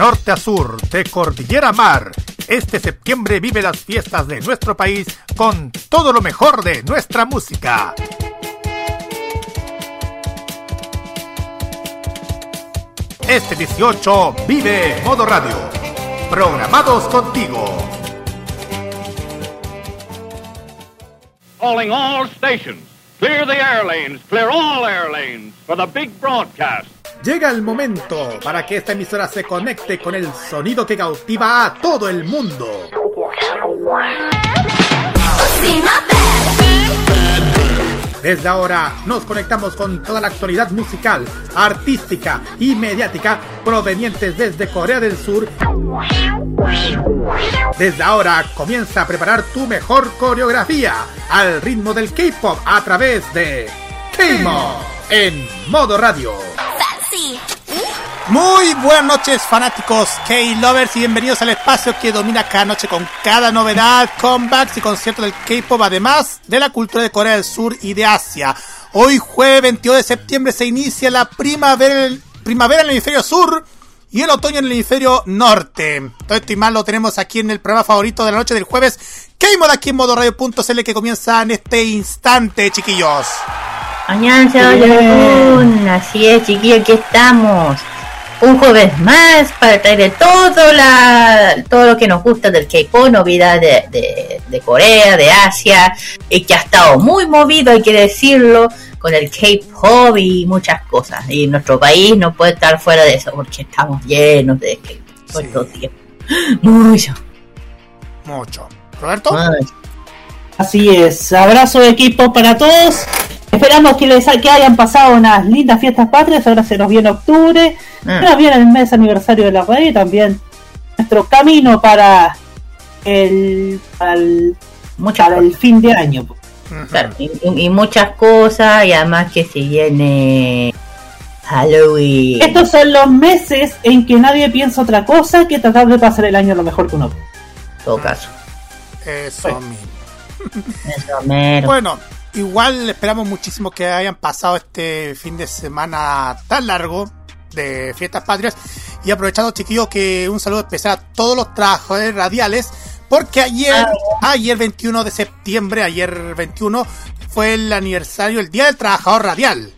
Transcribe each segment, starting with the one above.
norte a sur, de cordillera a mar. Este septiembre vive las fiestas de nuestro país con todo lo mejor de nuestra música. Este 18 vive Modo Radio. Programados contigo. Calling all stations. Clear the air lanes. Clear all air lanes for the big broadcast. Llega el momento para que esta emisora se conecte con el sonido que cautiva a todo el mundo. Desde ahora nos conectamos con toda la actualidad musical, artística y mediática provenientes desde Corea del Sur. Desde ahora comienza a preparar tu mejor coreografía al ritmo del K-pop a través de K-Mod en modo radio. Muy buenas noches fanáticos K-Lovers y bienvenidos al espacio que domina cada noche con cada novedad, comebacks y conciertos del K-Pop además de la cultura de Corea del Sur y de Asia. Hoy jueves 22 de septiembre se inicia la primavera, en el hemisferio sur y el otoño en el hemisferio norte. Todo esto y más lo tenemos aquí en el programa favorito de la noche del jueves, K-Mod aquí en modo radio.cl que comienza en este instante, chiquillos. Así es, chiquillos, aquí estamos un jueves más para traer todo, la, todo lo que nos gusta del K-pop, novedades de, de, Corea, de Asia, y que ha estado muy movido, hay que decirlo, con el K-pop y muchas cosas. Y nuestro país no puede estar fuera de eso porque estamos llenos de K-pop todo tiempo. Mucho. Mucho. ¿Roberto? Así es. Abrazo de K-pop para todos. Esperamos que les que hayan pasado unas lindas fiestas patrias. Ahora se nos viene octubre. Se nos viene el mes aniversario de la radio y también nuestro camino para el, para el, para el fin de año. Claro, y, y, muchas cosas, y además que se viene Halloween. Estos son los meses en que nadie piensa otra cosa que tratar de pasar el año lo mejor que uno. En todo caso. Eso bueno. mismo. Eso mero. Bueno, igual esperamos muchísimo que hayan pasado este fin de semana tan largo de fiestas patrias y aprovechando chiquillos que un saludo especial a todos los trabajadores radiales porque ayer ayer 21 de septiembre ayer 21 fue el aniversario el día del trabajador radial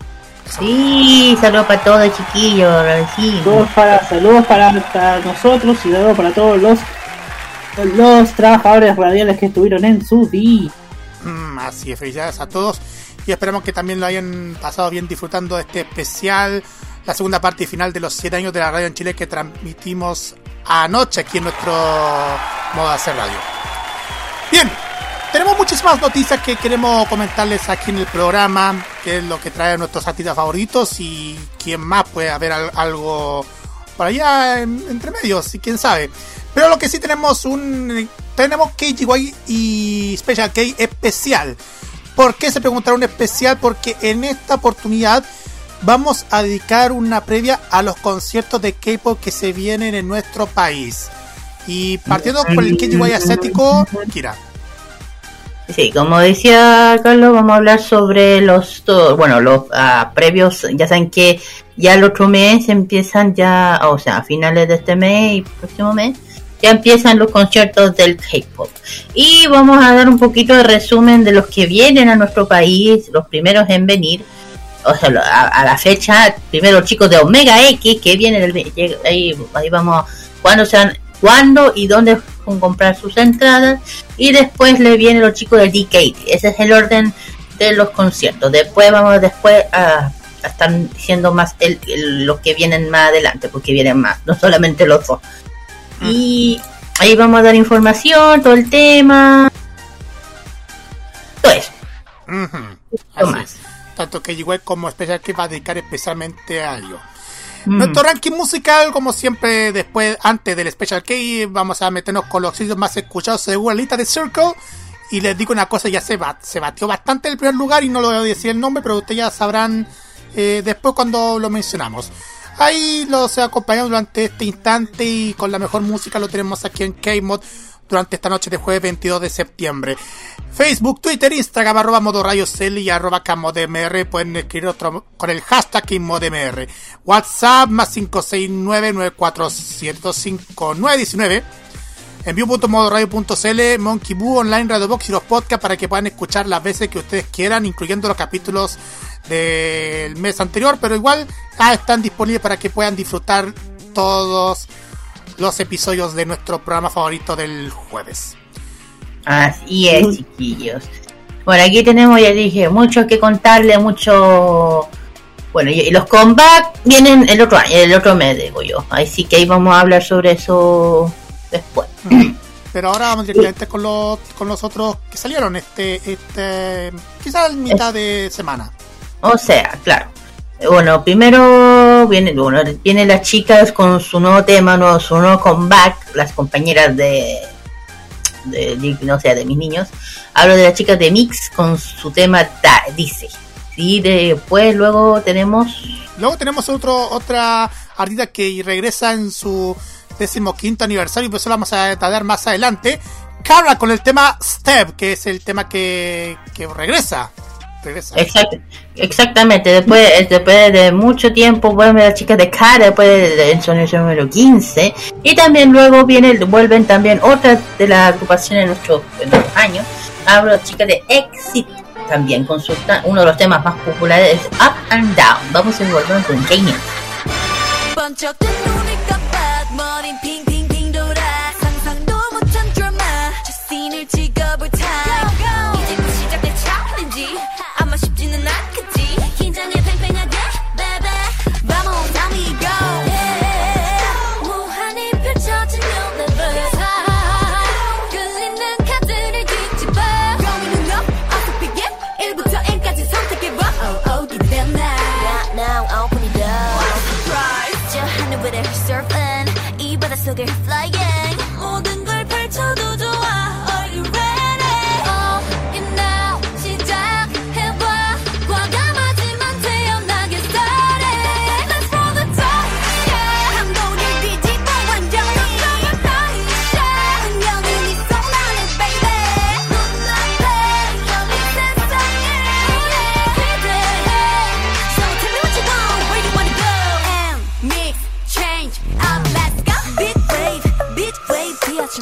Sí, saludos para todos chiquillos, sí. Saludos para, saludos para, para nosotros y saludos para todos los los trabajadores radiales que estuvieron en su día. Mm, así es, felicidades a todos y esperamos que también lo hayan pasado bien disfrutando de este especial, la segunda parte y final de los 7 años de la radio en Chile que transmitimos anoche aquí en nuestro modo de hacer radio. Bien, tenemos muchísimas noticias que queremos comentarles aquí en el programa, que es lo que trae nuestros artistas favoritos y quién más puede haber al- algo por allá en- entre medios y quién sabe. Pero lo que sí tenemos un tenemos KGY y Special K especial. ¿Por qué se preguntará un especial? Porque en esta oportunidad vamos a dedicar una previa a los conciertos de K-pop que se vienen en nuestro país. Y partiendo por el KGY asiático, Kira. Sí, como decía Carlos, vamos a hablar sobre los, bueno, los ah, previos, ya saben que ya el otro mes empiezan ya, o sea, a finales de este mes y próximo mes, ya empiezan los conciertos del K-pop. Y vamos a dar un poquito de resumen de los que vienen a nuestro país, los primeros en venir. O sea, a, la fecha, primero los chicos de Omega X que vienen, el, ahí, ahí vamos, cuándo se van, cuándo y dónde comprar sus entradas. Y después le vienen los chicos del DK. Ese es el orden de los conciertos. Después vamos después a, a estar diciendo más el- los que vienen más adelante, porque vienen más, no solamente los dos. Y ahí vamos a dar información, todo el tema. Todo eso. Así más. es. Tanto KGY como Special K va a dedicar especialmente a ello. Mm. Nuestro ranking musical, como siempre, después, antes del Special K, vamos a meternos con los sitios más escuchados según la lista de Circle. Y les digo una cosa, ya se, bat, se batió bastante el primer lugar y no lo voy a decir el nombre, pero ustedes ya sabrán eh, después cuando lo mencionamos. Ahí los acompañamos durante este instante y con la mejor música lo tenemos aquí en K-Mod durante esta noche de jueves 22 de septiembre. Facebook, Twitter, Instagram, arroba modo cel y arroba camodmr. Pueden escribir otro con el hashtag inmodmr. WhatsApp más 569-947-5919. Envío.modoradio.cl, Monkey Boo, Online, Radio Box y los podcasts para que puedan escuchar las veces que ustedes quieran, incluyendo los capítulos del mes anterior, pero igual ah, están disponibles para que puedan disfrutar todos los episodios de nuestro programa favorito del jueves. Así es, chiquillos. Bueno, aquí tenemos, ya dije, mucho que contarle, mucho... Bueno, y los combats vienen el otro año, el otro mes, digo yo. Así que ahí vamos a hablar sobre eso después. Pero ahora vamos directamente con los, con los otros que salieron este, este quizás mitad de semana. O sea, claro. Bueno, primero viene, bueno, vienen las chicas con su nuevo tema, no, su nuevo comeback, las compañeras de, de, no sé, de mis niños. Hablo de las chicas de Mix con su tema Dice. Sí, después luego tenemos... Luego tenemos otro, otra artista que regresa en su decimoquinto aniversario y pues eso lo vamos a detallar más adelante. Cabra con el tema Step, que es el tema que, que regresa exactamente, después, después de mucho tiempo vuelven las chicas de cara, después de, de, número 15, y también luego viene, vuelven también otras de las agrupaciones de nuestros, años, hablo de chicas de Exit también, con uno de los temas más populares es Up and Down. Vamos a volver con Jamie. 머린 핑크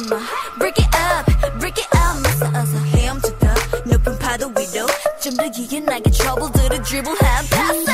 하지 마 break it up break it up 맞서 어서 헤엄치다 높은 파도 위로 좀더 기게 나게 trouble들을 dribble have pass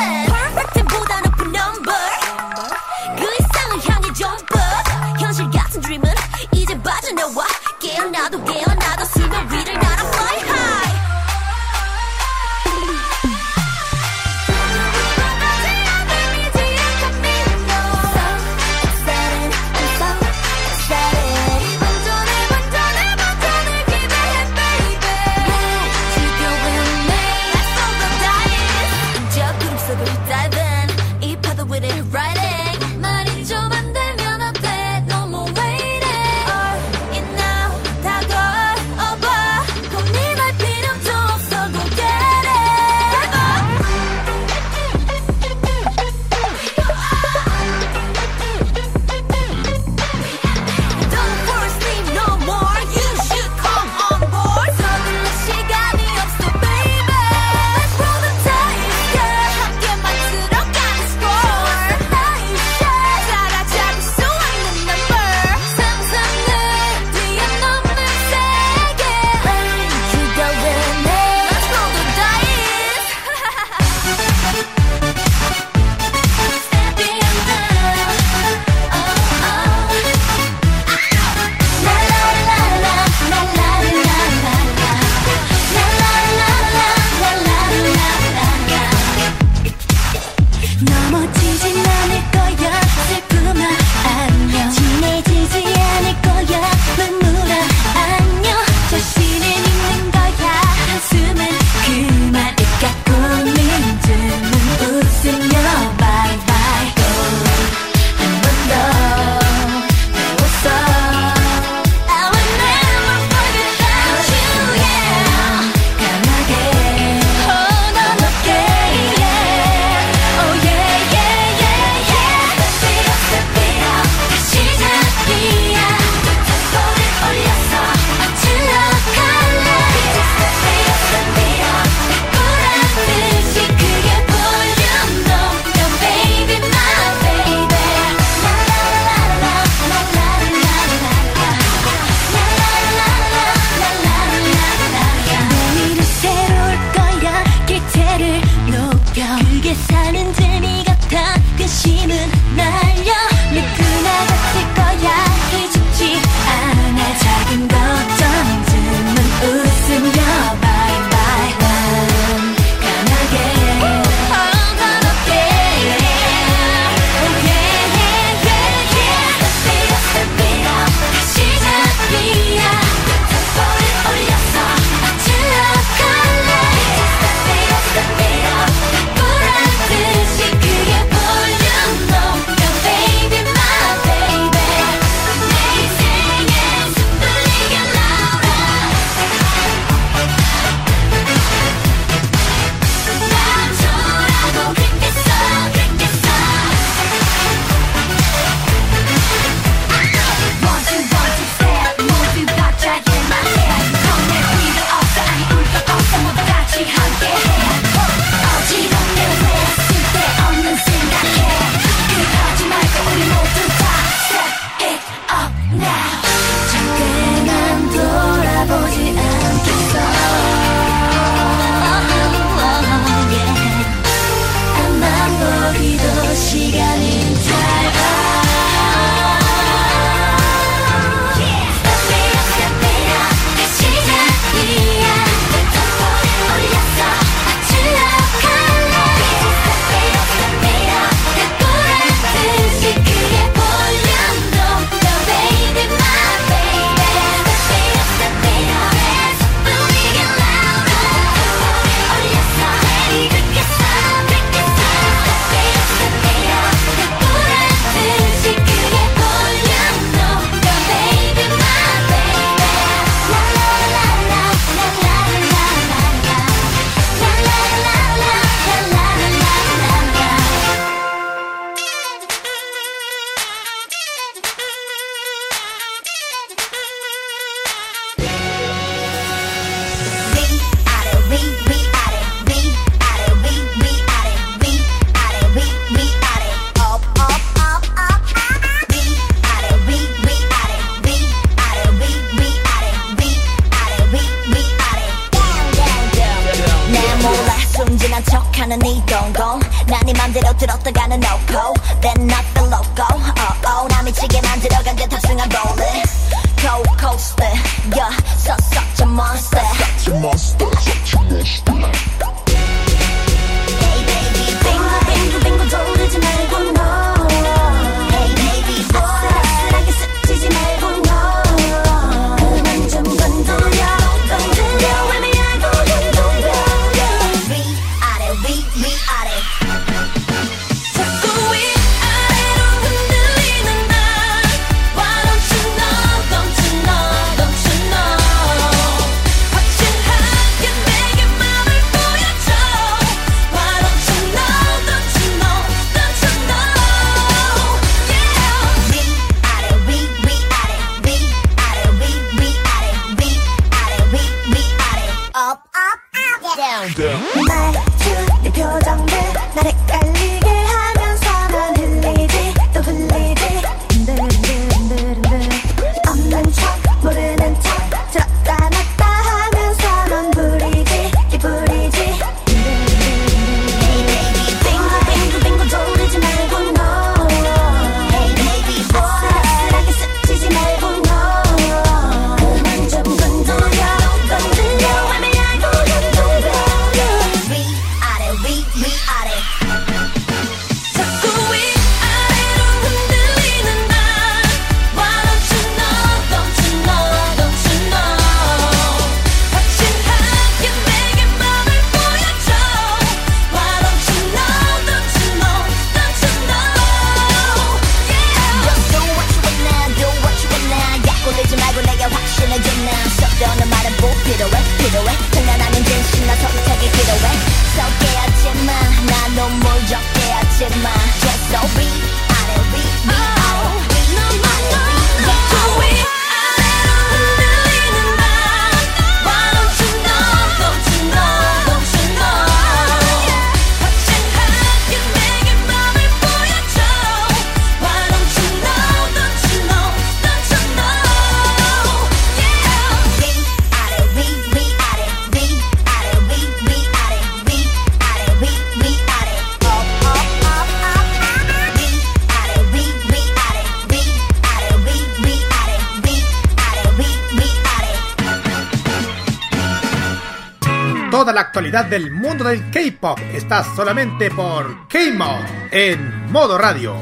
Del mundo del K-pop está solamente por K-Mod en modo radio.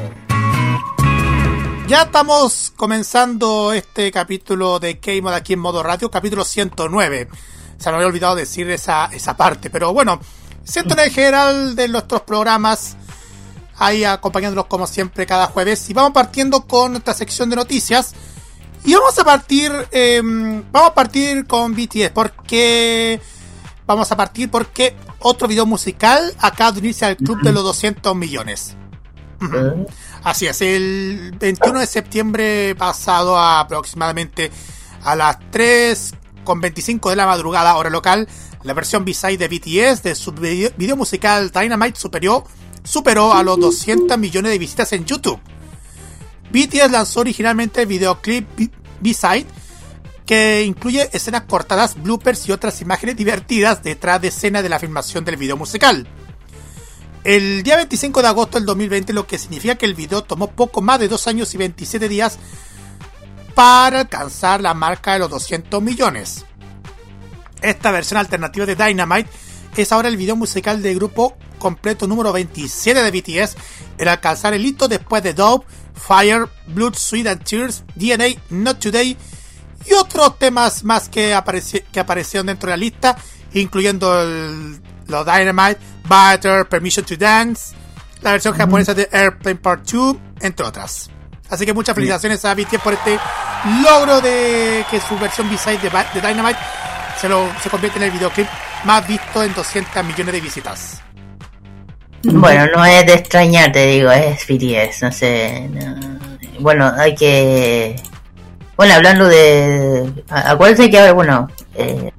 Ya estamos comenzando este capítulo de K-Mod aquí en modo radio, capítulo 109. Se me había olvidado decir esa, esa parte, pero bueno, 109 en general de nuestros programas, ahí acompañándolos como siempre cada jueves. Y vamos partiendo con nuestra sección de noticias. Y vamos a partir, eh, vamos a partir con BTS, porque vamos a partir porque otro video musical acaba de unirse al club de los 200 millones. Ujú. Así es, el 21 de septiembre pasado aproximadamente a las 3 con 25 de la madrugada hora local, la versión B-side de BTS de su video, video musical Dynamite superó, superó a los 200 millones de visitas en YouTube. BTS lanzó originalmente el videoclip B-side que incluye escenas cortadas, bloopers y otras imágenes divertidas detrás de escena de la filmación del video musical. El día 25 de agosto del 2020, lo que significa que el video tomó poco más de 2 años y 27 días para alcanzar la marca de los 200 millones. Esta versión alternativa de Dynamite es ahora el video musical del grupo completo número 27 de BTS en alcanzar el hito después de Dope, Fire, Blood, Sweat and Tears, DNA, Not Today y otros temas más que, apareci- que aparecieron dentro de la lista, incluyendo el- los Dynamite, Butter, Permission to Dance, la versión japonesa de Airplane Part 2, entre otras. Así que muchas felicitaciones a BTS por este logro de que su versión B-side de, Dynamite se, lo, se convierte en el videoclip más visto en 200 millones de visitas. Bueno, no es de extrañar, te digo, es BTS, no sé. no. Bueno, hay que. Bueno, hablando de. a- Acuérdense que, bueno. Eh...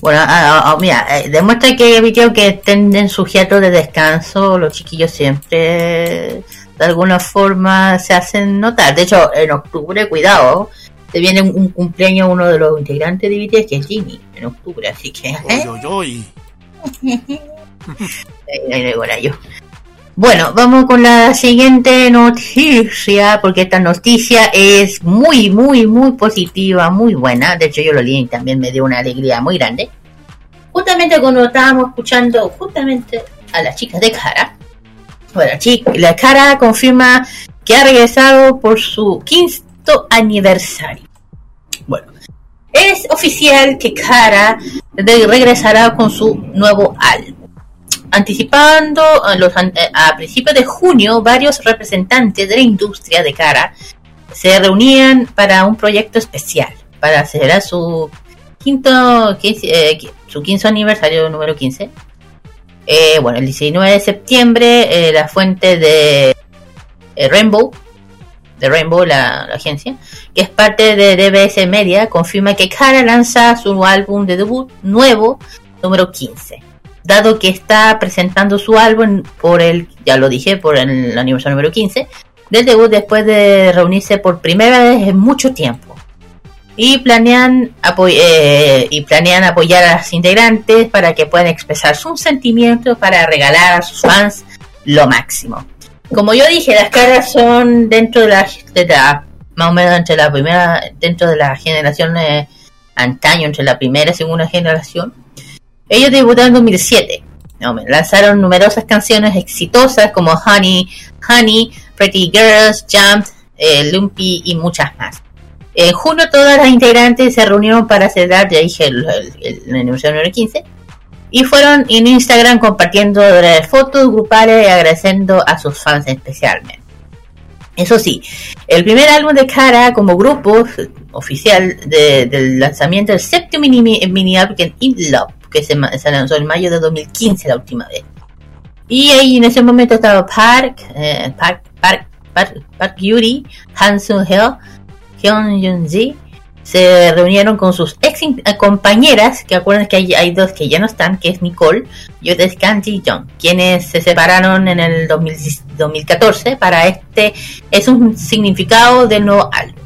Bueno, ah, mira, eh, demuestra que evitó que estén en sujeto de descanso, los chiquillos siempre de alguna forma se hacen notar. De hecho, en octubre, cuidado, te viene un, un cumpleaños uno de los integrantes de BTS, que es Jimmy, en octubre, así que... ¿eh? Ahí, ahí, bueno, yo. Bueno, vamos con la siguiente noticia, porque esta noticia es muy, muy, muy positiva, muy buena. De hecho, yo lo leí y también me dio una alegría muy grande. Justamente cuando estábamos escuchando justamente a las chicas de Cara. Bueno, chi- la Cara confirma que ha regresado por su quinto aniversario. Bueno, es oficial que Cara regresará con su nuevo álbum anticipando a, los, eh, a principios de junio, varios representantes de la industria de cara se reunían para un proyecto especial para celebrar su quinto, quince- eh, qui- su quinto aniversario número 15. Eh, bueno, el 19 de septiembre, eh, la fuente de eh, Rainbow, de Rainbow, la, la agencia, que es parte de DBS Media, confirma que Cara lanza su álbum de debut nuevo, número 15 dado que está presentando su álbum por el, ya lo dije, por el aniversario número 15, del debut después de reunirse por primera vez en mucho tiempo. Y planean, eh, y planean apoyar a los integrantes para que puedan expresar sus sentimientos para regalar a sus fans lo máximo. Como yo dije, las caras son dentro de la, de la más o menos entre la primera, dentro de la generación eh, antaño, entre la primera y segunda generación. Ellos debutaron en 2007. No, lanzaron numerosas canciones exitosas como Honey, Honey, Pretty Girls, Jump, eh, Lumpy y muchas más. En junio todas las integrantes se reunieron para celebrar, ya dije, el, el, aniversario número 15. Y fueron en Instagram compartiendo fotos grupales y agradeciendo a sus fans especialmente. Eso sí, el primer álbum de Cara como grupo oficial de- del lanzamiento del séptimo mini, mini álbum In Love, que se, se lanzó en mayo de 2015 la última vez. Y ahí en ese momento estaba Park, eh, Park, Park, Park, Park Yuri, Han Sung Heo, Hyun Jun Ji, se reunieron con sus ex eh, compañeras, que acuerdan que hay, hay dos que ya no están, que es Nicole y otra es Kanji Jung, quienes se separaron en el 2000 2014 para este es un significado del nuevo álbum.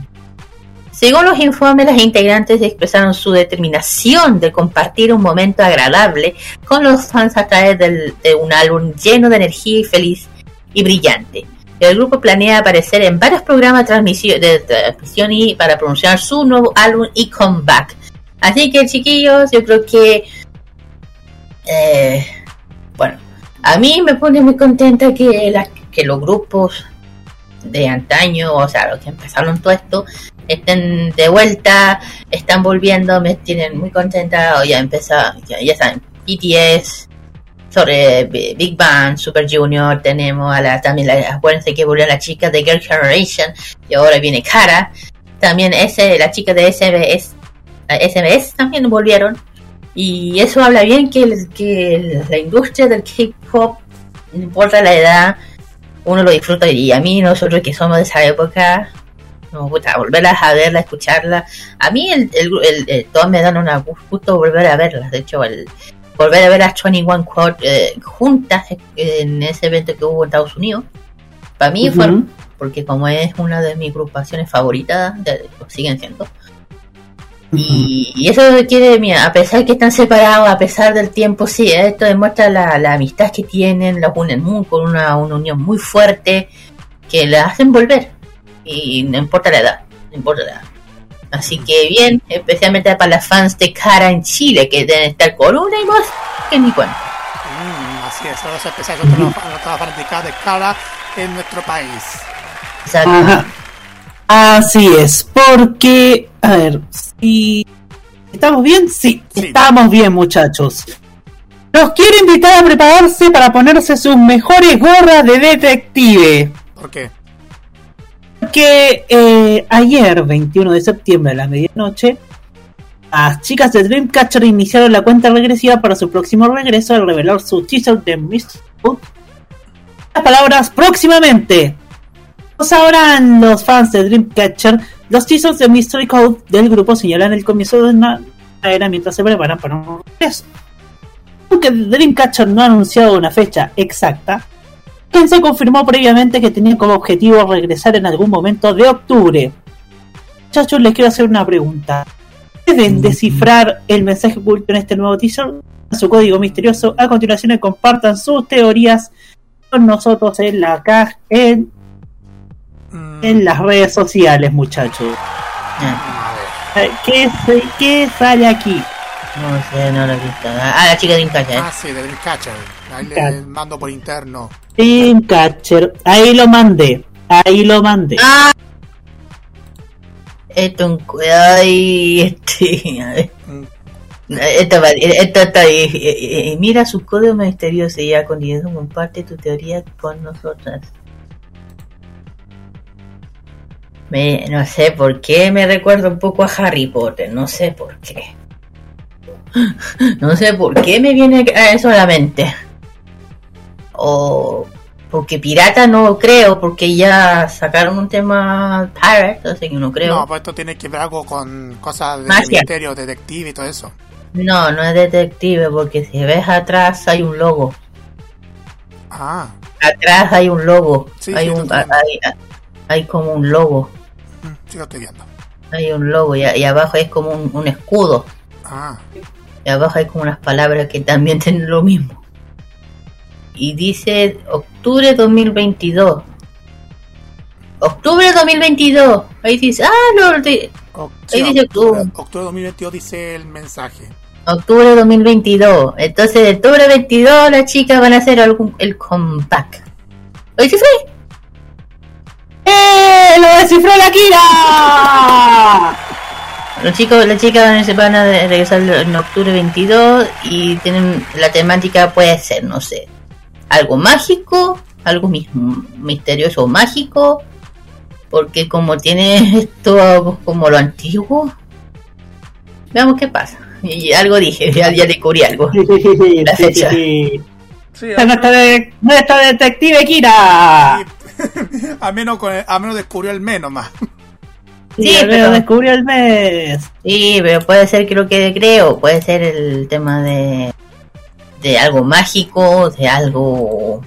Según los informes, las integrantes expresaron su determinación de compartir un momento agradable con los fans a través de un álbum lleno de energía y feliz y brillante. El grupo planea aparecer en varios programas de transmisión, de y para pronunciar su nuevo álbum y comeback. Así que chiquillos, yo creo que eh, bueno, a mí me pone muy contenta que los grupos de antaño, o sea, los que empezaron todo esto, estén de vuelta, están volviendo, me tienen muy contenta. Ya empezó, ya, ya saben, BTS, sobre Big Bang, Super Junior, tenemos a la, también, la, acuérdense que volvió la chica de Girl Generation, y ahora viene Cara. También ese, la chica de SBS, SBS también volvieron. Y eso habla bien que, que la industria del K-pop, no importa la edad, uno lo disfruta. Y a mí, nosotros que somos de esa época, nos gusta volverlas a verla, escucharla. A mí, el, el, el- el- todas me dan un gusto volver a verlas. De hecho, el, volver a ver a 21 Quad eh, juntas eh, en ese evento que hubo en Estados Unidos, para mí fue Ujú. porque como es una de mis agrupaciones favoritas, de- lo siguen siendo. Y, y eso quiere, mira, a pesar que están separados, a pesar del tiempo, sí, esto demuestra la, la amistad que tienen, los unen muy, con una, una unión muy fuerte, que la hacen volver. Y no importa la edad, no importa la edad. Así que bien, especialmente para las fans de Cara en Chile, que deben estar con una y más que ni cuenta. Mm, así es, ahora se empieza con todas las de cara en nuestro país. Exacto. Ajá. Así es, porque, a ver, si estamos bien, sí, Sí. estamos bien, muchachos. Los quiero invitar a prepararse para ponerse sus mejores gorras de detective. ¿Por qué? Que eh, ayer, 21 de septiembre a la medianoche, las chicas de Dreamcatcher iniciaron la cuenta regresiva para su próximo regreso al revelar su teaser de Code. Las palabras próximamente. Pues sabrán los fans de Dreamcatcher, los teasers de Mystery Code del grupo señalan el comienzo de una era mientras se preparan para un regreso. Aunque Dreamcatcher no ha anunciado una fecha exacta, quien se confirmó previamente que tenía como objetivo regresar en algún momento de octubre. Muchachos, les quiero hacer una pregunta. ¿Pueden descifrar el mensaje oculto en este nuevo teaser? su código misterioso a continuación compartan sus teorías con nosotros en la caja en, en las redes sociales muchachos a ver. Eh, ¿Qué, se- qué sale aquí? No sé, no lo he visto. Ah, la chica de Incacha, ¿eh? Ah, sí, de Dreamcatcher. Ahí le mando por interno. Dreamcatcher ahí lo mandé ahí lo mandé Ah. Esto un ay, este, a ver. Mm, Esto, esto está ahí. Eh, eh, Mira su código misterioso y ya con eso comparte tu teoría con nosotras. Me, no sé por qué me recuerda un poco a Harry Potter, no sé por qué. No sé por qué me viene a eso a la mente. O porque pirata no creo, porque ya sacaron un tema pirate, así que no creo. No, pues esto tiene que ver algo con cosas de Magia. misterio, detective y todo eso. No, no es detective, porque si ves atrás hay un logo. Ah, Atrás hay un logo. Sí, hay, sí, un, hay, hay como un logo. Sí lo estoy viendo. Hay un logo y, abajo es como un, un escudo. Ah, Y abajo hay como unas palabras que también tienen lo mismo. Y dice octubre 2022. Octubre 2022. Ahí dice, ah, no, de- Ahí dice octubre, octubre. octubre de 2022 dice el mensaje. octubre 2022. Entonces, de octubre 22 las chicas van a hacer algún, el comeback. Oye, ¿sí? ¡Eh! ¡Lo descifró la Kira! Los chicos, las chicas van a- se van a regresar en octubre 22 y tienen la temática puede ser, no sé, algo mágico, algo mis- misterioso o mágico, porque como tiene esto como lo antiguo, veamos qué pasa. Y algo dije, ya, ya descubrí algo. La fecha. Sí, Esta es nuestra, de- nuestra detective Kira. a menos, con- a menos descubrió el menos más. Sí, Sí, pero pero- descubrió el mes. Sí, pero puede ser que lo que creo, puede ser el tema de de algo mágico, de algo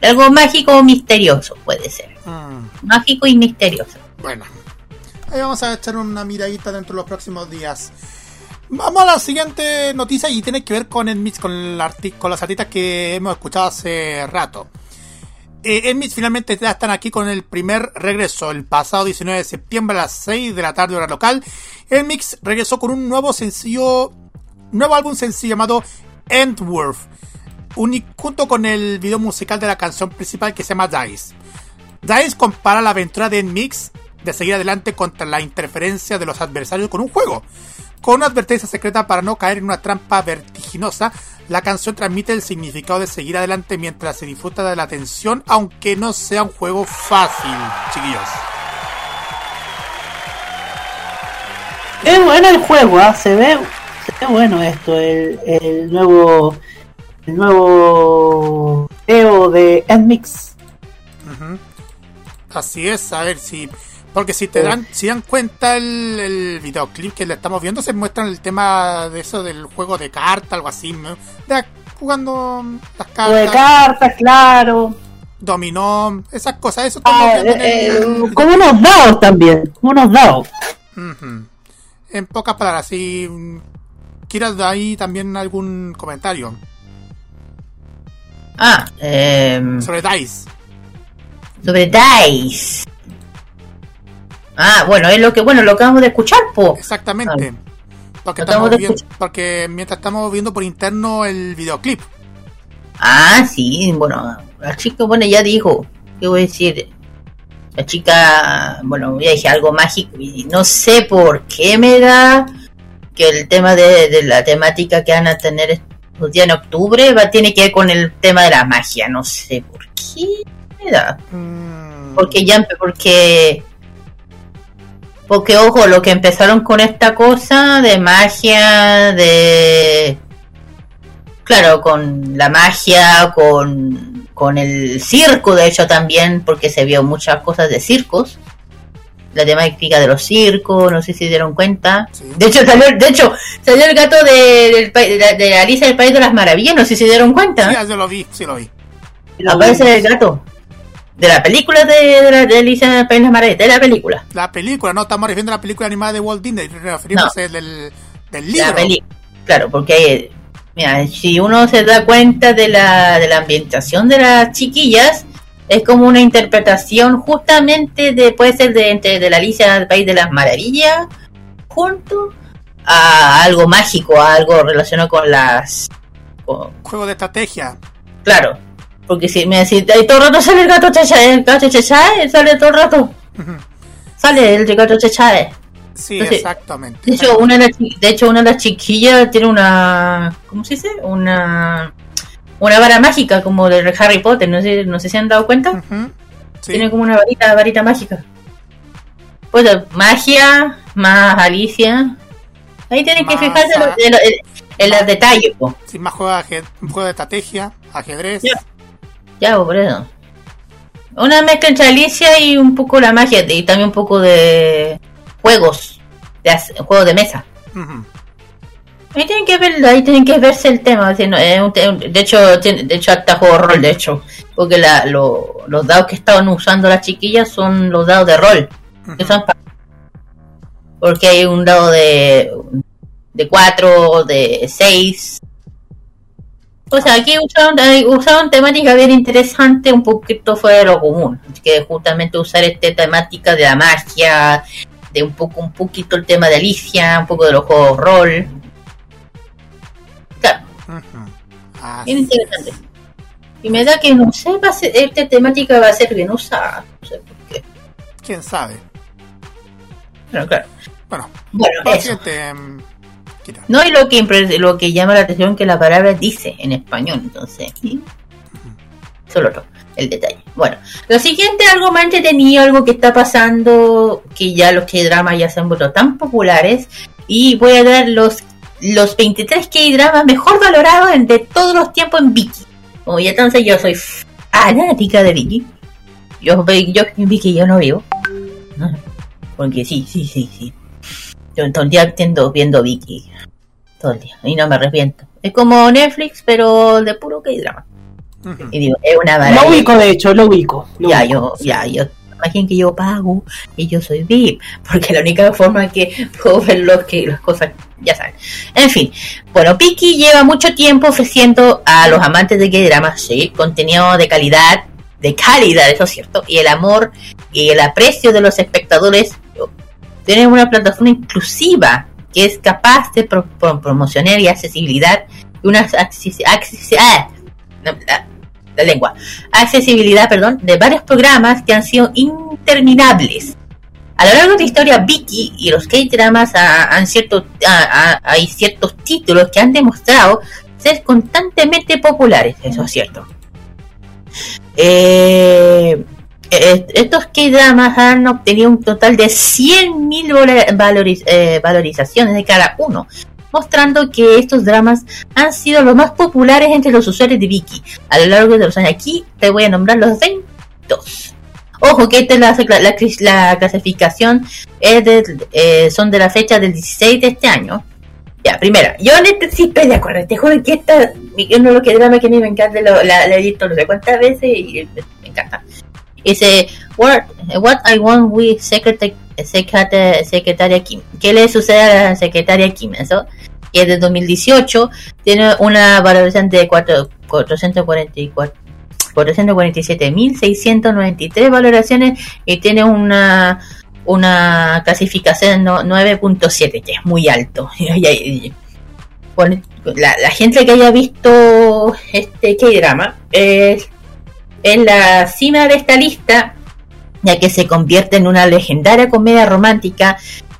de algo mágico o misterioso, puede ser. Mm, Mágico y misterioso. bueno, ahí vamos a echar una miradita dentro de los próximos días. Vamos a la siguiente noticia y tiene que ver con el mix, con, el arti- con las artistas que hemos escuchado hace rato. Eh, mix finalmente ya están aquí con el primer regreso. El pasado 19 de septiembre a las 6 de la tarde hora local. El mix regresó con un nuevo sencillo, nuevo álbum sencillo llamado Endworth. junto con el video musical de la canción principal que se llama Dice. Dice compara la aventura de Mix de seguir adelante contra la interferencia de los adversarios con un juego. Con una advertencia secreta para no caer en una trampa vertiginosa, la canción transmite el significado de seguir adelante mientras se disfruta de la tensión, aunque no sea un juego fácil, chiquillos. Es bueno el juego, ¿ah? se ve se ve bueno esto, el, el nuevo el nuevo video de Nmix. Ujú. Así es, a ver si. Porque si te dan, si dan cuenta el, el videoclip que le estamos viendo, se muestra el tema de eso del juego de cartas, algo así, ¿no? De jugando las Juego de cartas, cartas, claro. dominó, esas cosas, eso Ah, eh, eh, como unos dados también, como unos dados. En pocas palabras, si quieras de ahí también algún comentario Ah, em, sobre Dice. sobre Dice. Ah, bueno, es lo que bueno, lo acabamos de escuchar, po. Exactamente. Porque, Lo estamos viendo, porque mientras estamos viendo por interno el videoclip. Ah, sí, bueno, la chica, bueno, ya dijo, ¿qué voy a decir? La chica, bueno, ya dije algo mágico y no sé por qué me da que el tema de, de la temática que van a tener estos días en octubre va tiene que ver con el tema de la magia, no sé por qué me da. Mm, Porque ya, porque, porque ojo, lo que empezaron con esta cosa de magia, de, claro, con la magia, con, con el circo, de hecho también, porque se vio muchas cosas de circos. La temática de los circos, no sé si se dieron cuenta. Sí. De hecho, salió, de hecho, salió el gato de, de, la- de Alicia del País de las Maravillas, no sé si se dieron cuenta. Sí, yo lo vi, sí lo vi. Aparece el gato. De la película de, de, la- de Alicia el País de las Maravillas, de la película. La película, no estamos refiriendo a la película animada de Walt Disney, referimos al del, del libro. La claro, porque Mira, si uno se da cuenta de la, de la ambientación de las chiquillas, es como una interpretación justamente de, puede ser de, entre- de la Alicia del País de las Maravillas, junto a algo mágico, a algo relacionado con las... con- Juego de estrategia. claro, porque si me decís, "Ay, todo el rato sale el gato chachae, el gato chachae, sale todo el rato, sale el gato chachae. Sí, Entonces, exactamente. De hecho, una de, las, de hecho, una de las chiquillas tiene una. ¿Cómo se dice? Una. Una vara mágica como de Harry Potter. No sé, no sé si han dado cuenta. Sí. Tiene como una varita, varita mágica. Pues magia, más Alicia. Ahí tienen que fijarse en, los detalles. Sin más juego de, juego de estrategia, ajedrez. Ya, po, por eso. Una mezcla entre Alicia y un poco la magia. Y también un poco de juegos. De juegos de mesa. Ahí tienen que ver, ahí tienen que verse el tema. de hecho, de hecho hasta juego rol, de hecho, porque la, lo- los dados que estaban usando las chiquillas son los dados de rol, que son porque hay un dado de de 4, de 6. O sea, aquí usaron, usaron temática bien interesante, un poquito fuera de lo común, que justamente usar esta temática de la magia, de un poco un poquito el tema de Alicia, un poco de los juegos rol. Claro, bien interesante. Y me da que no sé, va a ser, esta temática va a ser bien usada. No sé por qué. ¿Quién sabe? Pero claro. Bueno, Bueno, eso. No, y lo que, lo que llama la atención que la palabra dice en español, entonces. ¿sí? Solo otro, el detalle. Bueno, lo siguiente, algo más entretenido, algo que está pasando, que ya los K-dramas ya se han vuelto tan populares, y voy a dar los, los 23 K-dramas mejor valorados en- de todos los tiempos en Viki. Como ya entonces yo soy fanática de Viki. Yo, yo en Viki yo no vivo. ¿no? Porque sí, sí, sí, sí. Yo todo el día entiendo viendo Vicky. Todo el día. Y no me arrepiento. Es como Netflix, pero de puro K-drama. Ujú. Y digo, es una Lo maravilla. ubico, de hecho, lo ubico. lo Ya, ubico. yo, ya, yo. Imaginen que yo pago y yo soy VIP, porque la única forma que puedo ver los que, las cosas, ya saben. En fin, bueno, Piki lleva mucho tiempo ofreciendo a los amantes de K-drama, sí, contenido de calidad, de calidad, eso es cierto, y el amor y el aprecio de los espectadores. Tienen una plataforma inclusiva que es capaz de pro- pro- promocionar y accesibilidad y una acces- acces- ah, la- lengua accesibilidad, perdón, de varios programas que han sido interminables. A lo largo de la historia, Vicky y los K-dramas han cierto, hay ciertos títulos que han demostrado ser constantemente populares, eso es cierto. Eh, eh, estos K-dramas han obtenido un total de 100.000 vola- valoriz- eh, valorizaciones de cada uno, mostrando que estos dramas han sido los más populares entre los usuarios de Viki a lo largo de los años. Aquí te voy a nombrar los 22. Ojo que esta es la, la, la clasificación es de, eh, son de la fecha del 16 de este año. Ya, primera, yo en este sí estoy de acuerdo, te juro que esta es uno de que drama que a mí me encanta, lo, la, la he visto no sé cuántas veces y me encanta. Dice, what, what I want with secretary, secretaria, secretaria Kim. ¿Qué le sucede a la secretaria Kim? Eso que es de 2018, tiene una valoración de cuatro- 444 447.693 valoraciones y tiene una una clasificación no- 9.7 que es muy alto la, gente que haya visto este K-drama es en la cima de esta lista ya que se convierte en una legendaria comedia romántica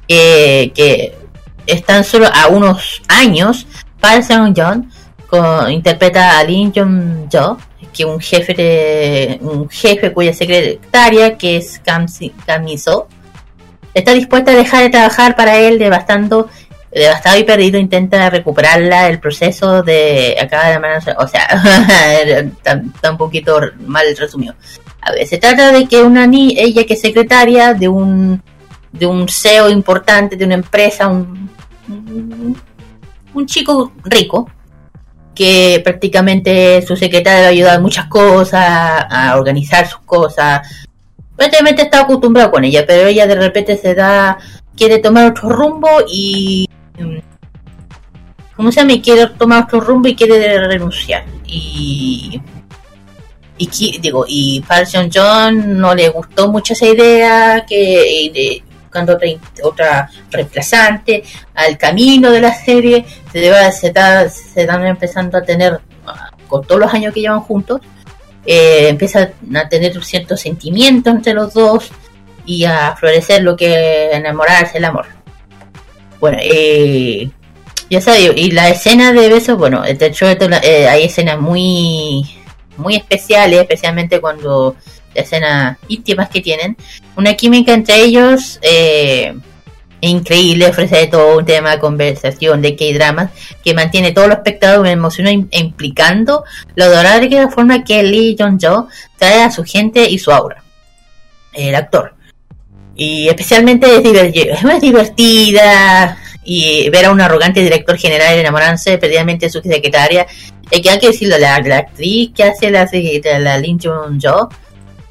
que, que están solo a unos años Park Seung-joon co- interpreta a Lee Jong-jo que un jefe de un jefe cuya secretaria que es Kam Si- Kam Mi-so está dispuesta a dejar de trabajar para él devastando devastado y perdido intenta recuperarla el proceso de acaba de mandar- o sea está, un poquito mal resumido a ver se trata de que una ni ella que es secretaria de un de un CEO importante de una empresa un, un, chico rico que prácticamente su secretaria le ayuda en muchas cosas, a organizar sus cosas. Prácticamente está acostumbrado con ella, pero ella de repente se da, quiere tomar otro rumbo y, ¿cómo se llama? Quiere tomar otro rumbo y quiere renunciar. Y y digo y Park Seon John no le gustó mucho esa idea que de- buscando otra, otra reemplazante al camino de la serie se, se están empezando a tener ah, con todos los años que llevan juntos eh, empiezan a tener ciertos sentimientos entre los dos y a florecer lo que enamorarse el amor bueno eh, ya sabes y la escena de besos bueno de hecho esto, eh, hay escenas muy muy especiales, especialmente cuando escenas íntimas que tienen. Una química entre ellos eh, increíble, ofrece todo un tema de conversación de K-dramas que mantiene todo los espectadores emocionados implicando lo adorable que la forma que Lee Jong-jo trae a su gente y su aura. El actor. Y especialmente es, divertida y ver a un arrogante director general enamorándose perdidamente de su secretaria es que hay que decirlo, la, la actriz que hace la, la Lin Jun Jo,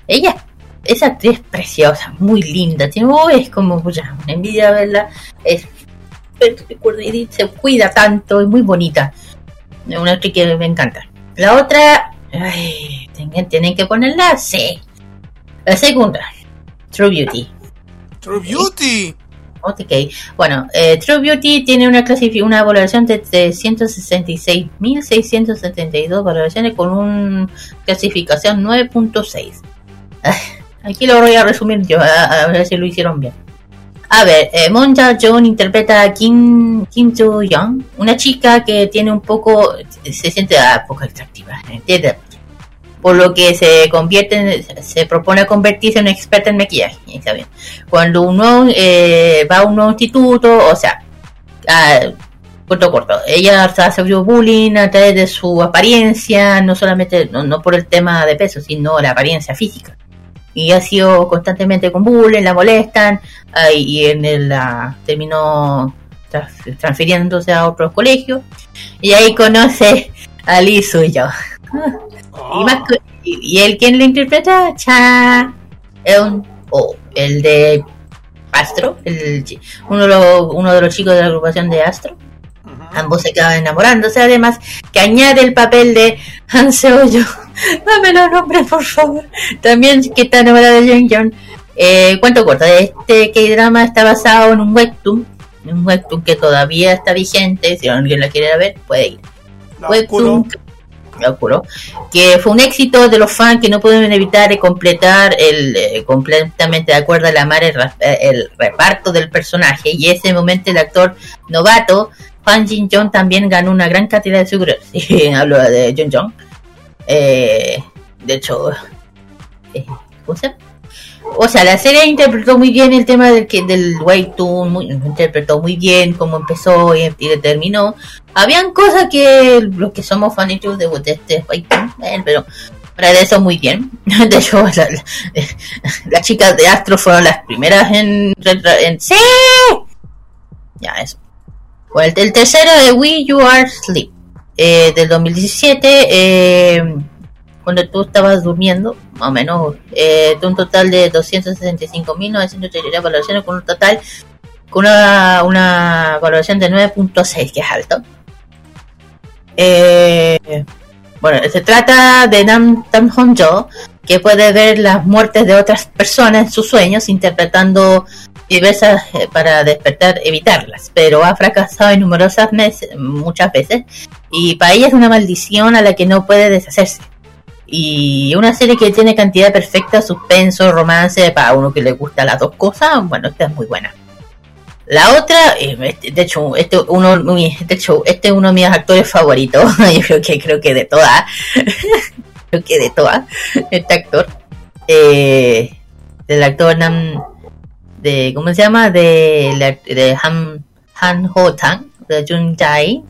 ella, esa actriz es preciosa, muy linda, tiene, oh, es como, pucha, una envidia verla, es, se cuida tanto, es muy bonita, una actriz que me encanta. La otra, tienen, tienen que ponerla, sí. La segunda, True Beauty. True Beauty. Ok, bueno, eh, True Beauty tiene una una valoración de 366.672 valoraciones con una clasificación 9.6. Ah, Aquí lo voy a resumir yo, a, ver si lo hicieron bien. A ver, eh, Moon Ja-joon interpreta a Kim, Kim Joo-young, una chica que tiene un poco, se siente ah, poco atractiva, ¿entiendes? Por lo que se convierte en- se propone convertirse en experta en maquillaje está bien. Cuando uno eh, va a un nuevo instituto o sea ah, corto corto ella ha sufrido bullying a través de su apariencia no solamente no, por el tema de peso sino la apariencia física. Y ha sido constantemente con bullying la molestan ah, y en el ah, terminó trans- transfiriéndose a otros colegios y ahí conoce a Lee Suyo que- y- y él quien le interpreta Cha Eun O, el de Astro, el, uno, de los, uno de los chicos de la agrupación de Astro. Ambos se acaban enamorándose, además que añade el papel de Han Seo-yo. Dame los nombres, por favor. También que está enamorada de Jung Yeon. Eh, cuento corto, este K-drama está basado en un webtoon, un webtoon que todavía está vigente, si alguien la quiere ver, puede ir La webtoon oscuro. Que fue un éxito de los fans que no pudieron evitar completar el eh, completamente de acuerdo a la mar eh, el reparto del personaje. Y ese momento el actor novato Fan Jin Jong también ganó una gran cantidad de seguridad sí, hablo de Jun Jong eh, de hecho o sea, la serie interpretó muy bien el tema del que del webtoon, muy, interpretó muy bien cómo empezó y, y terminó. Habían cosas que los que somos fanáticos de, de este eh, pero para de eso muy bien. De hecho, la- la- las chicas de Astro fueron las primeras en, en ¡Sí! Ya, eso. Bueno, el, tercero de We You Are Sleep, eh, del 2017, eh, cuando tú estabas durmiendo, más o menos, eh, de un total de 265.933 valoraciones, con un total, con una, una valoración de 9.6, que es alto. Eh, bueno, se trata de Nam Tam Hon Jo, que puede ver las muertes de otras personas en sus sueños, interpretando diversas eh, para despertar, evitarlas, pero ha fracasado en numerosas meses, muchas veces, y para ella es una maldición a la que no puede deshacerse. Y una serie que tiene cantidad perfecta, suspenso, romance, para uno que le gusta las dos cosas, bueno, esta es muy buena. La otra, eh, este- de hecho, este uno, de hecho, este es uno de mis actores favoritos. Yo creo que creo que de todas, creo que de todas, este actor, eh, del actor Nam, de cómo se llama, de, de Han Han Ho Tang, de Jun Jae.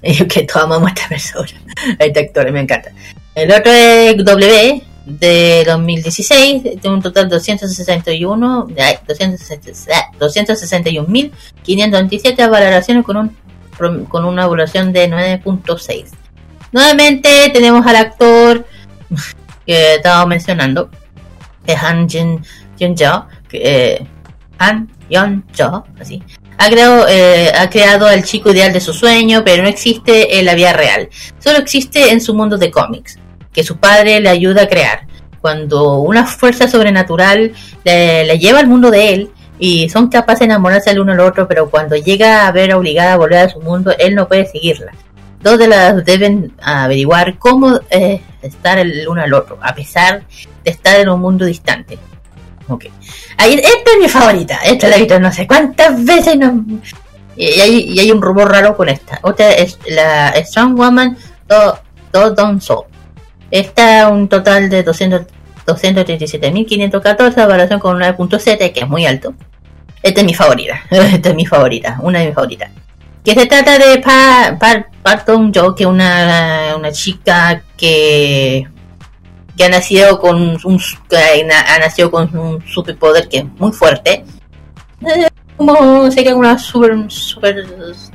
Yo que todos amamos a esta persona, este actor, me encanta. El otro es W de 2016, de un total de 261, ay, 260 261.527 valoraciones con, un, con una valoración de 9.6. Nuevamente tenemos al actor que estaba mencionando, que Han Jin, Jin Jo, que, eh, Han Yeon Jo, así. ha creado, eh, ha creado al chico ideal de su sueño, pero no existe en la vida real. Solo existe en su mundo de cómics, que su padre le ayuda a crear. Cuando una fuerza sobrenatural le, le lleva al mundo de él y son capaces de enamorarse el uno al otro, pero cuando llega a ver obligada a volver a su mundo, él no puede seguirla. Dos de las deben averiguar cómo eh, estar el uno al otro, a pesar de estar en un mundo distante. Ok. Ahí, esta es mi favorita. Esta la he visto no sé cuántas veces. No... Y, hay, y hay un rumor raro con esta. Otra es la Strong Woman Do, Do Don So. Esta un total de 200 237.514, evaluación con 9.7, que es muy alto. Esta es mi favorita. Esta es mi favorita. Una de mis favoritas. Que se trata de Pa, Pa, que es una, una chica que que ha nacido con un que ha nacido con un superpoder que es muy fuerte. Eh, como sería una super super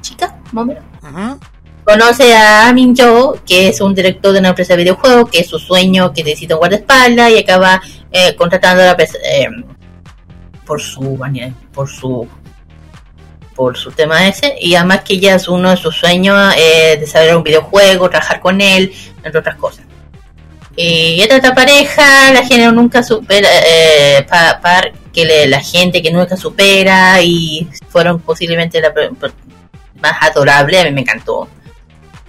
chica, más o. Conoce a Amin Jo, que es un director de una empresa de videojuegos, que es su sueño, que necesita un guardaespaldas y acaba eh, contratando a la eh, por su por su por su tema ese y además que ella es uno de sus sueños eh, desarrollar un videojuego, trabajar con él, entre otras cosas. Y esta pareja, la gente nunca supera, eh, que le- la gente que nunca supera y fueron posiblemente la más adorable, a mí me encantó.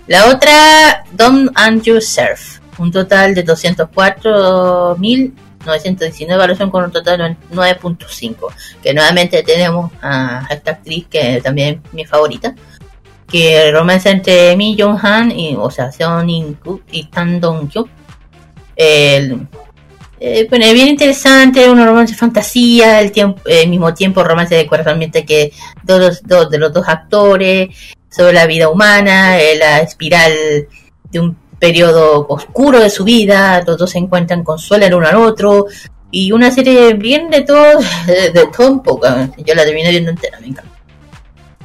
La otra, Don Andrew Surf, un total de 204.919 evaluación con un total de 9.5. Que nuevamente tenemos a esta actriz que también es mi favorita. Que romance entre Mi Jong Han y, o sea, Seon In Kuk y Tan Dong. El, eh, bueno, bien interesante, un romance de fantasía, el tiempo, eh, mismo tiempo romance de corazón, mientras que dos- dos de los dos actores sobre la vida humana, eh, la espiral de un periodo oscuro de su vida, los dos se encuentran consuelo el uno al otro, y una serie bien de todo, de, todo un poco, yo la terminé viendo entera, me encanta.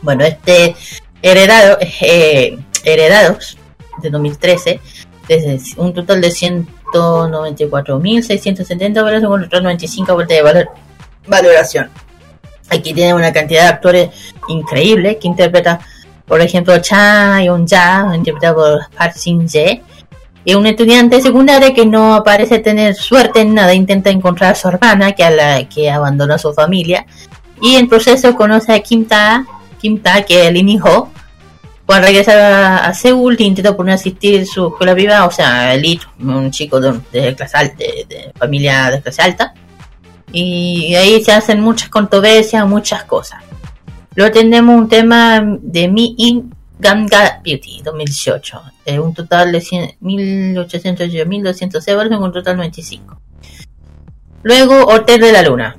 Bueno, este heredado, eh, Heredados de 2013, desde un total de 194.670 valores con otros 95 vueltas de valor, valoración. Aquí tiene una cantidad de actores increíble que interpreta, por ejemplo, Cha Yong-ja, interpretado por Park Shin-jae, es un estudiante secundario que no parece tener suerte en nada, intenta encontrar a su hermana que, a la, que abandonó a su familia y en proceso conoce a Kim Ta, Kim Ta que es Lee Ho. Cuando regresa a, Seúl intenta poner a asistir su escuela privada, o sea, Lee, un chico de, de clase alta, de, de familia de clase alta, y ahí se hacen muchas controversias, muchas cosas. Luego tenemos un tema de Mi In Ganga Beauty 2018, eh, un total de 100 1.808.200 euros con un total de 95. Luego Hotel de la Luna.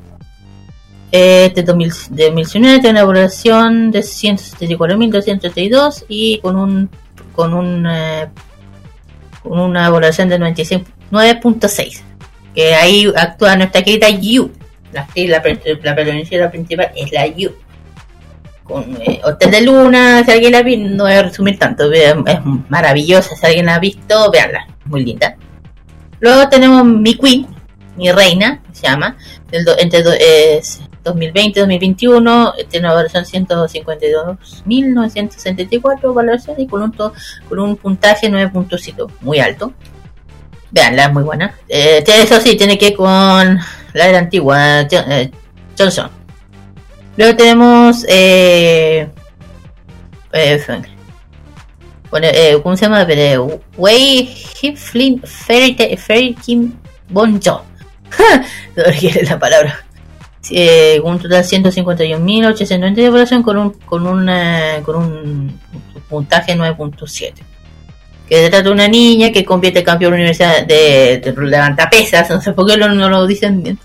Eh, de 2000 de 2019 tiene una valoración de 174.232 y con un con un eh, con una valoración de 96 9.6 que ahí actúa nuestra querida Yu la la, pre- la protagonista principal es la Yu Hotel de Luna si alguien la visto no voy a resumir tanto es maravillosa si alguien la ha visto veanla muy linda luego tenemos Mi Queen Mi Reina se llama do- entre do- es 2020 2021 eh, tiene una valoración 152.964 valoración y con un, to- con un puntaje 9.7 muy alto Veanla, es muy buena. Eh, eso sí, tiene que ir con la era antigua, eh, Johnson. Luego tenemos. Eh, eh, bueno, eh, ¿Cómo se llama? Pero, Wei Ferry Kim Bonjo. no requiere la palabra. Eh, un total 151.890 de evaluación con un, con, un, eh, con un puntaje 9.7 que se trata de una niña que convierte campeón de la universidad de, de levantapesas, no sé por qué lo- no lo dicen bien.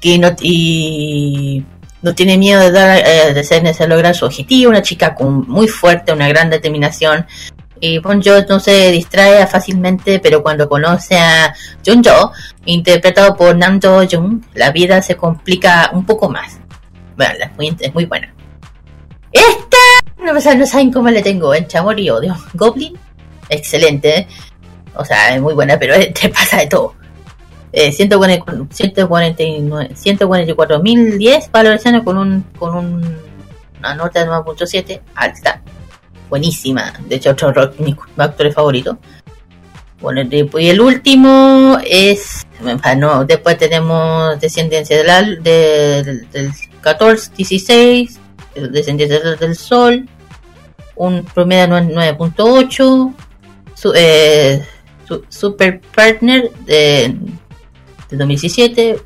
Que no, y no tiene miedo de, dar, eh, de, lograr su objetivo, una chica muy fuerte, una gran determinación. Y Bon Jo no se distrae fácilmente, pero cuando conoce a Jun Jo, interpretado por Nam Do Jung, la vida se complica un poco más. Bueno, es muy, buena. Esta no, no saben cómo le tengo entre amor y odio. Goblin, excelente. O sea, es muy buena, pero eh, te pasa de todo. Eh, 149 144.010 valoraciones con un, con un una nota de 9.7, alta, buenísima, de hecho otro rock, mis actores favoritos. Bueno, y el último es, ah, no, después tenemos Descendencia del, Al- del, del 14, 16, Descendencia del, del Sol, un promedio de 9.8, su, eh, su- Super Partner de, de 2017,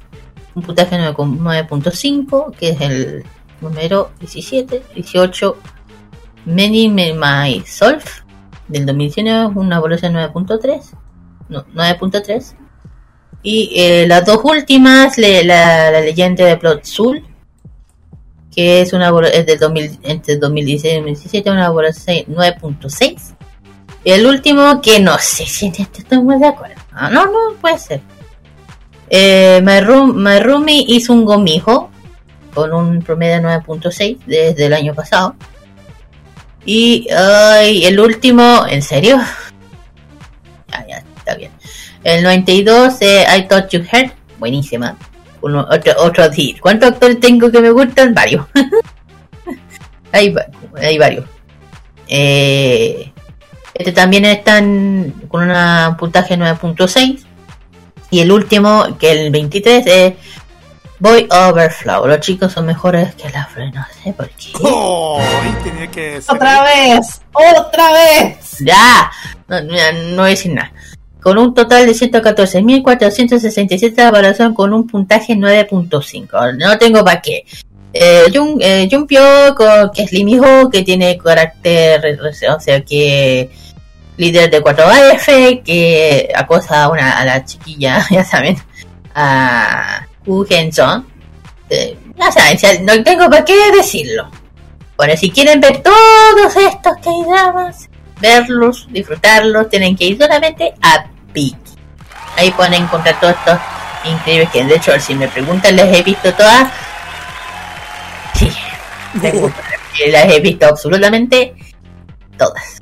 un puntaje 9 con 9.5, que es el número 17, 18, Many Myself del 2019, una evaluación 9.3, no, 9.3. Y eh, las dos últimas, le- la, la leyenda de Plot Soul, que es una es del 2000, entre 2016 y 2017, una evaluación 9.6. Y el último, que no sé si estoy muy de acuerdo. Ah, no, no, puede ser. Eh, My, Room- Roomie hizo un gomijo con un promedio de 9.6 desde el año pasado. Y el último, ¿en serio? Ya, está bien. El 92, eh, I Thought You Heard, buenísima. Uno, otro, otro ¿Cuántos actores tengo que me gustan? Varios. hay, hay varios. Eh, este también están con un puntaje 9.6. Y el último, que el 23, es Boy Overflow. Los chicos son mejores que la flor, no sé por qué. Oh, y tenía que ser- ¡Otra vez! ¡Otra vez! Ya, no, no, no voy a decir nada. Con un total de 114.467 de evaluación con un puntaje 9.5. No tengo para qué. Eh, Jun, eh, Junpyo, que es Limiho, que tiene carácter, o sea, que líder de 4AF, que acosa a, una, a la chiquilla, ya saben, a Wu Henson. Eh, ya saben, si- no tengo para qué decirlo. Bueno, si quieren ver todos estos K-dramas, verlos, disfrutarlos, tienen que ir solamente a Viki. Ahí pueden encontrar todos estos increíbles que, de hecho, si me preguntan, les he visto todas. Sí, tengo- las he visto absolutamente todas.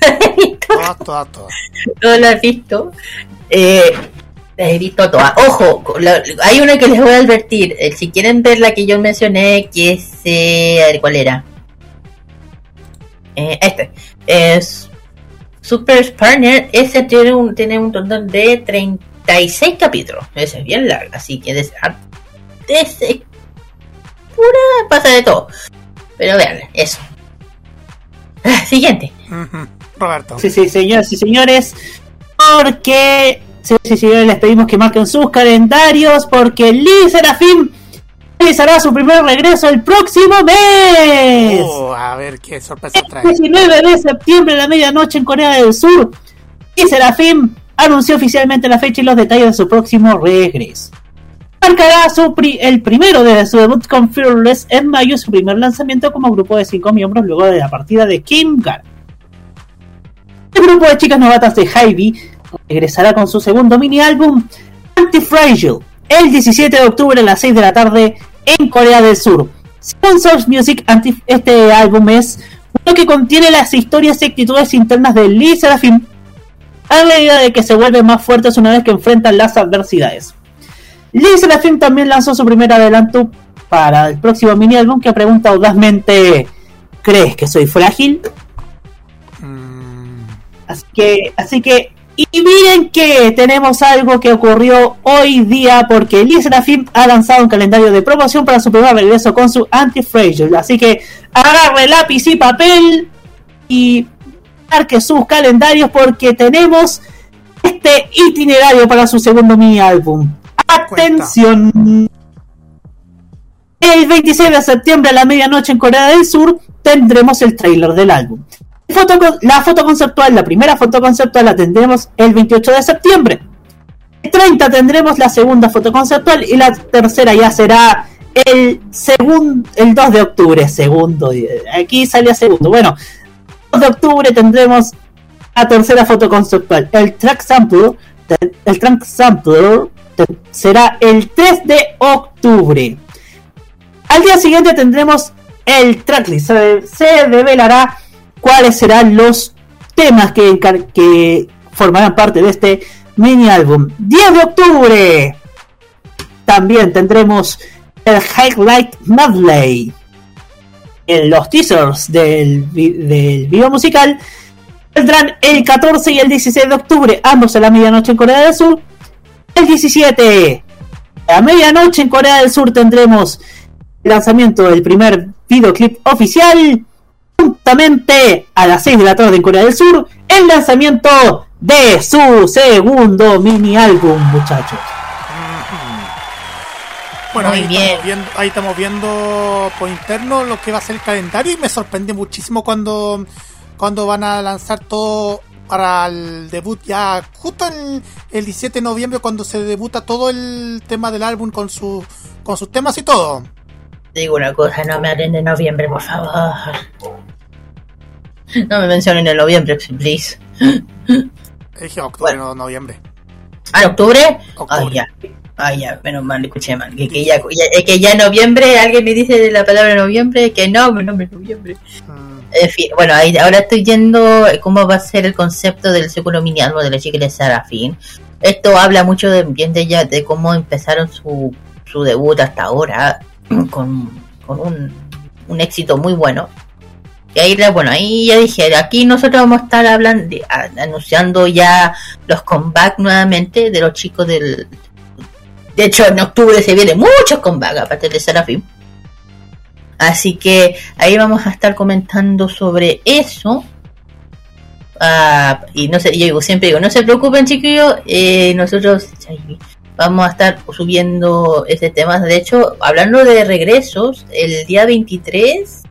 Todas, todas, todas. todas las he visto. Eh, las he visto todas. Ojo, la- hay una que les voy a advertir. Eh, si quieren ver la que yo mencioné, que es. eh, a ver, ¿cuál era? Eh, este. Es. Super Partner. Ese tiene un, tiene un total de 36 capítulos. Ese es bien largo. Así que. des- a- des- pura pasa de todo. Pero vean, eso. Ah, Siguiente. Ujú. Roberto. Sí, sí, señoras y señores. Porque. Sí, sí, señores, les pedimos que marquen sus calendarios. Porque Lee Serafim realizará su primer regreso el próximo mes. Oh, a ver qué sorpresa trae. 19 de septiembre a la medianoche en Corea del Sur. Y Serafim anunció oficialmente la fecha y los detalles de su próximo regreso. Marcará su pri- el primero desde su debut con Fearless en mayo, su primer lanzamiento como grupo de cinco miembros luego de la partida de Kim Gar. El grupo de chicas novatas de Hybe regresará con su segundo mini álbum Anti-Fragile el 17 de octubre a las 6 de la tarde en Corea del Sur. Según Source Music, este álbum es uno que contiene las historias y actitudes internas de Lee Serafim a medida de que se vuelven más fuertes una vez que enfrentan las adversidades. Lee Serafim también lanzó su primer adelanto para el próximo mini álbum que pregunta audazmente ¿Crees que soy frágil? Así que, así que, y miren que tenemos algo que ocurrió hoy día porque Lee Serafim ha lanzado un calendario de promoción para su primer regreso con su Anti-Fragile. Así que agarre lápiz y papel y marque sus calendarios porque tenemos este itinerario para su segundo mini álbum. Atención. El 26 de septiembre a la medianoche en Corea del Sur tendremos el tráiler del álbum. La foto conceptual, la primera foto conceptual la tendremos el 28 de septiembre. El 30 tendremos la segunda foto conceptual y la tercera ya será el segundo, el 2 de octubre, segundo, aquí salía segundo. Bueno, 2 de octubre tendremos la tercera foto conceptual. El track sample, el track sampler te- será el 3 de octubre. Al día siguiente tendremos el tracklist. Se, se develará cuáles serán los temas que, formarán parte de este mini álbum. 10 de octubre. También tendremos el Highlight Medley. en los teasers del, del video musical el 14 y el 16 de octubre, ambos a la medianoche en Corea del Sur. El 17 a medianoche en Corea del Sur tendremos el lanzamiento del primer videoclip oficial. Juntamente a las 6 de la tarde en Corea del Sur, el lanzamiento de su segundo mini álbum, muchachos. Bueno, ahí bien. estamos, viendo, ahí estamos viendo por interno lo que va a ser el calendario y me sorprende muchísimo cuando, cuando van a lanzar todo para el debut ya justo el, el 17 de noviembre cuando se debuta todo el tema del álbum con, su, con sus temas y todo. Digo una cosa, no me hablen de noviembre, por favor. No me mencionen en noviembre, please. Dije octubre, no noviembre. ¿Ah, en octubre? Octubre. Ay, ya. Ay, ya, menos mal, escuché mal. Que, que ya, ya- es que ya en noviembre, alguien me dice la palabra noviembre, que no, mi nombre es noviembre. Mm, En fin, bueno, ahí, ahora estoy yendo cómo va a ser el concepto del segundo mini álbum de la chica de Serafín. Esto habla mucho de, bien de, ella, de cómo empezaron su, su debut hasta ahora, con, con un, un éxito muy bueno. Y ahí, bueno, ahí ya dije, aquí nosotros vamos a estar hablando, anunciando ya los comebacks nuevamente de los chicos del... De hecho, en octubre se vienen muchos comebacks aparte de Serafín. Así que ahí vamos a estar comentando sobre eso. Ah, y no sé, yo siempre digo, no se preocupen chiquillos, eh, nosotros vamos a estar subiendo ese tema. De hecho, hablando de regresos, el día 23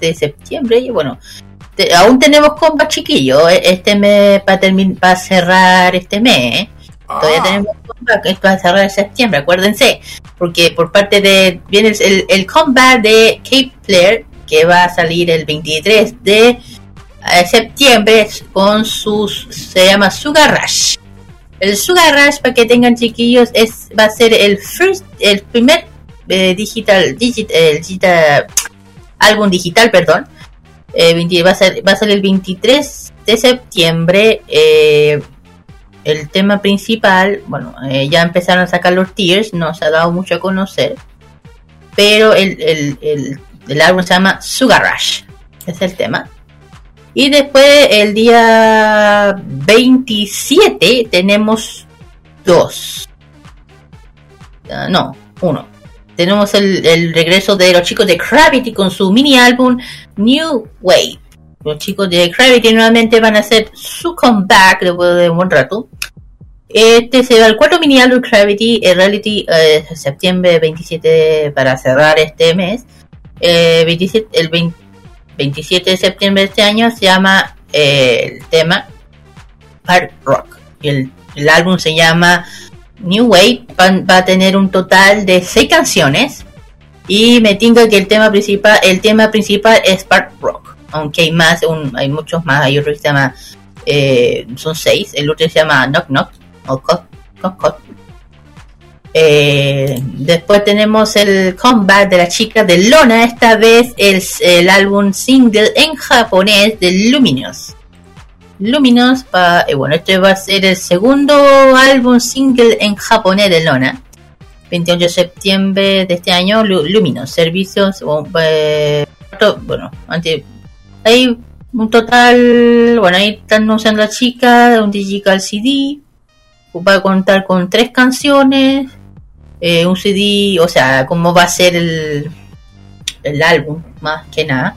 de septiembre, y bueno, te- aún tenemos compas chiquillos, eh, este mes para terminar, para cerrar este mes, ¿eh? Todavía Ah. tenemos comeback, esto va a cerrar en septiembre, acuérdense. Porque por parte de. Viene el, el, comeback de Cape Flair, que va a salir el 23 de eh, septiembre con sus. Se llama Sugar Rush. El Sugar Rush, para que tengan chiquillos, es va a ser el first, el primer eh, digital, digit, el digital, álbum digital, perdón. Eh, 20 va, a ser, va a ser el 23 de septiembre. Eh, el tema principal, bueno, eh, ya empezaron a sacar los tiers, no se ha dado mucho a conocer, pero el, el, el, el álbum se llama Sugar Rush, es el tema. Y después el día 27 tenemos dos. Ah, no, uno. Tenemos el, el regreso de los chicos de Gravity con su mini álbum New Wave. Los chicos de Gravity nuevamente van a hacer su comeback después de un buen rato. Este será el cuarto mini álbum Gravity en Reality eh, septiembre 27 para cerrar este mes. Eh, 27, el 20 27 de septiembre de este año se llama eh, el tema Hard Rock. El, el álbum se llama New Wave. Va, a tener un total de 6 canciones. Y me tinga que el tema principal, el tema principal es Part Rock. Aunque hay más, hay muchos más. Hay otro que se llama, eh, son seis. El otro se llama Knock Knock o Cock Cock. Eh, después tenemos el comeback de la chica de Lona. Esta vez es el álbum single en japonés de Luminous. Luminous, pa, eh, bueno, este va a ser el segundo álbum single en japonés de Lona. 28 de septiembre de este año, Lu- Luminous, servicios, eh, bueno, ante, hay un total, bueno, ahí están anunciando la chica, un digital CD, va a contar con tres canciones, eh, un CD, o sea, cómo va a ser el, el álbum, más que nada.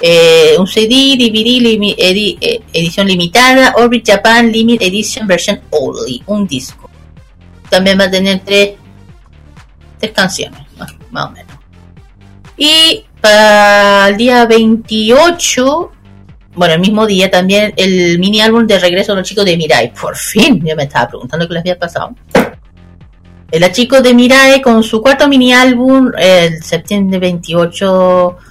Eh, un CD, DVD, limi- edi- eh, edición limitada, Orbit Japan Limit Edition Version Only, un disco. También va a tener tres, tres canciones, más, más o menos. Y para el día 28, bueno, el mismo día también el mini álbum de regreso de los chicos de Mirai. Por fin, yo me estaba preguntando qué les había pasado. Los chicos de Mirai con su cuarto mini álbum el septiembre 28 de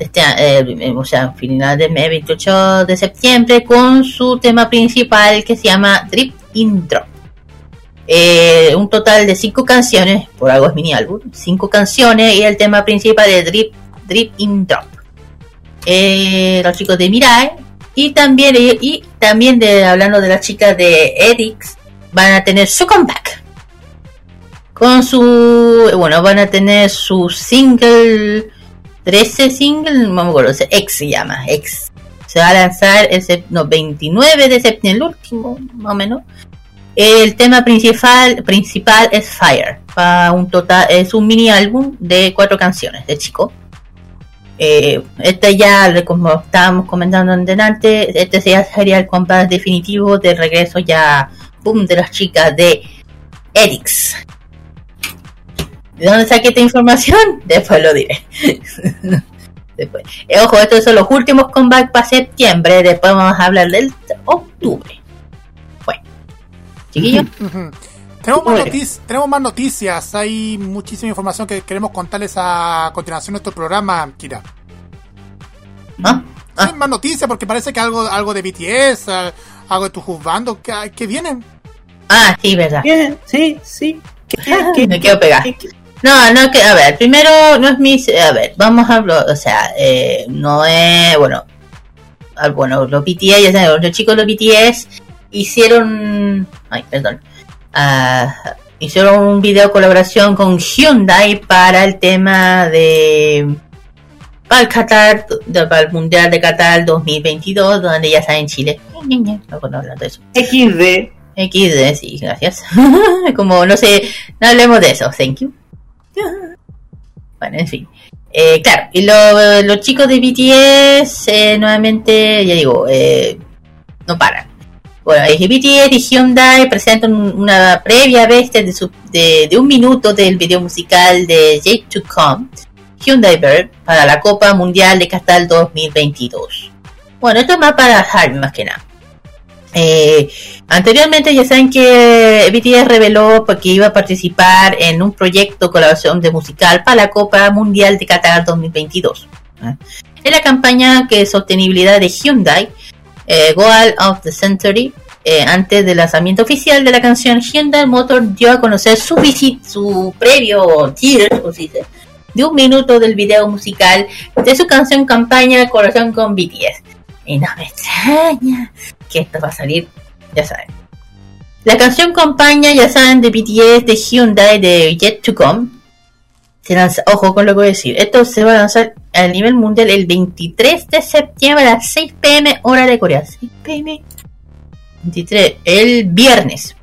este eh, eh, o sea, final del mes 28 de septiembre con su tema principal que se llama Drip in Drop. Eh, un total de cinco canciones, por algo es mini álbum, cinco canciones y el tema principal de Drip, Drip in Drop. Eh, los chicos de Mirai y también y también de hablando de las chicas de Edix van a tener su comeback con su bueno van a tener su single 13 single, no me acuerdo, X se llama, X. Se va a lanzar el no, 29 de septiembre, el último, más o menos. El tema principal, principal es Fire. Un total, es un mini álbum de cuatro canciones de chico. Eh, este ya, como estábamos comentando en delante, este ya sería el compás definitivo de regreso ya, boom, de las chicas de Erix. ¿De dónde saqué esta información? Después lo diré. Después. Eh, ojo, estos son los últimos comebacks para septiembre. Después vamos a hablar del octubre. Bueno, chiquillos. Tenemos más, noticias, tenemos más noticias, hay muchísima información que queremos contarles a continuación de nuestro programa, Kira. ¿No? Ah. Hay más noticias porque parece que algo algo de BTS, ah, algo de tu juzgando, que, que vienen. Ah, sí, verdad. Bien, sí, sí. ¿Qué- Ah, qué- me quiero pegar. No, no, que, a ver, primero no es mi, a ver, vamos a hablar, o sea, eh, no es, bueno, ah, bueno, los BTS, ya saben, los chicos de los BTS hicieron, ay, perdón, ah, hicieron un video colaboración con Hyundai para el tema de, para el Qatar, de- para el Mundial de Qatar 2022, donde ya saben Chile, no puedo hablar de eso. XD. XD, sí, gracias. Como, no sé, no hablemos de eso, thank you. Bueno, en fin. Eh, claro, y lo- los chicos de BTS, eh, nuevamente, ya digo, eh, no paran. Bueno, BTS y Hyundai presentan un- una previa vez de, su- de, de un minuto del video musical de Yet to Come, Hyundai Bird, para la Copa Mundial de Qatar 2022. Bueno, esto es más para Harvey, más que nada. Eh, anteriormente ya saben que BTS reveló que iba a participar en un proyecto colaboración de musical para la Copa Mundial de Qatar 2022. ¿eh? En la campaña que sostenibilidad de Hyundai, eh, Goal of the Century, eh, antes del lanzamiento oficial de la canción, Hyundai Motor dio a conocer su visit, su previo teaser, o se dice, de un minuto del video musical de su canción campaña colaboración con BTS. Y no me extraña que esto va a salir, ya saben. La canción campaña, ya saben, de BTS de Hyundai de Yet to Come. Se lanza, ojo con lo que voy a decir. Esto se va a lanzar a nivel mundial el 23 de septiembre a las 6 pm hora de Corea. 6 pm. 23, el viernes.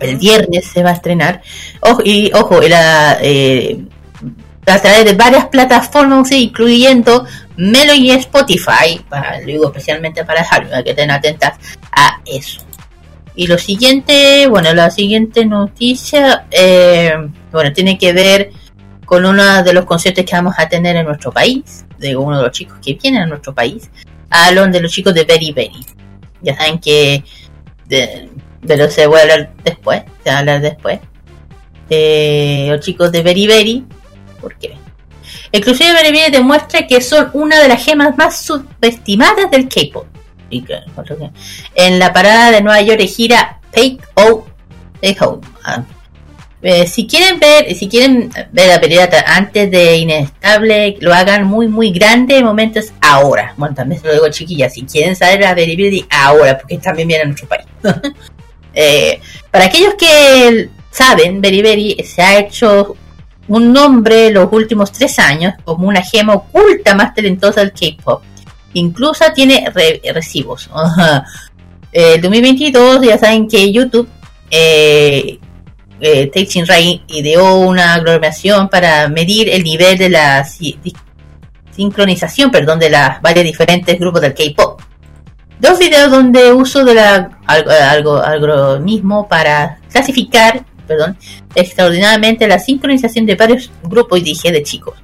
El viernes se va a estrenar. Ojo, y ojo, la, eh, a través de varias plataformas, incluyendo Melo y Spotify, lo digo especialmente para Harvey, para que estén atentas a eso. Y lo siguiente, bueno, la siguiente noticia, eh, bueno, tiene que ver con uno de los conciertos que vamos a tener en nuestro país, de uno de los chicos que vienen a nuestro país, hablan de los chicos de Very Very. Ya saben que de, de los se voy a hablar después, se va a hablar después. Eh, los chicos de Very Very, porque Inclusive Very Very demuestra que son una de las gemas más subestimadas del K-pop. En la parada de Nueva York gira Take O Take. Ah. Eh, si quieren ver, si quieren ver la pelea antes de Inestable, lo hagan muy muy grande, el momento es ahora. Bueno, también se lo digo chiquillas, si quieren saber la Very ahora, porque también viene a nuestro país. Eh, para aquellos que saben, Very Very se ha hecho un nombre los últimos tres años como una gema oculta más talentosa del K-pop. Incluso tiene re- recibos. Eh, El 2022 ya saben que YouTube, eh, eh, Ray ideó una aglomeración para medir el nivel de la si- sincronización, perdón, de las varios diferentes grupos del K-pop. Dos videos donde uso de la algo, algo algoritmo para clasificar, perdón, extraordinariamente la sincronización de varios grupos y dije de chicos.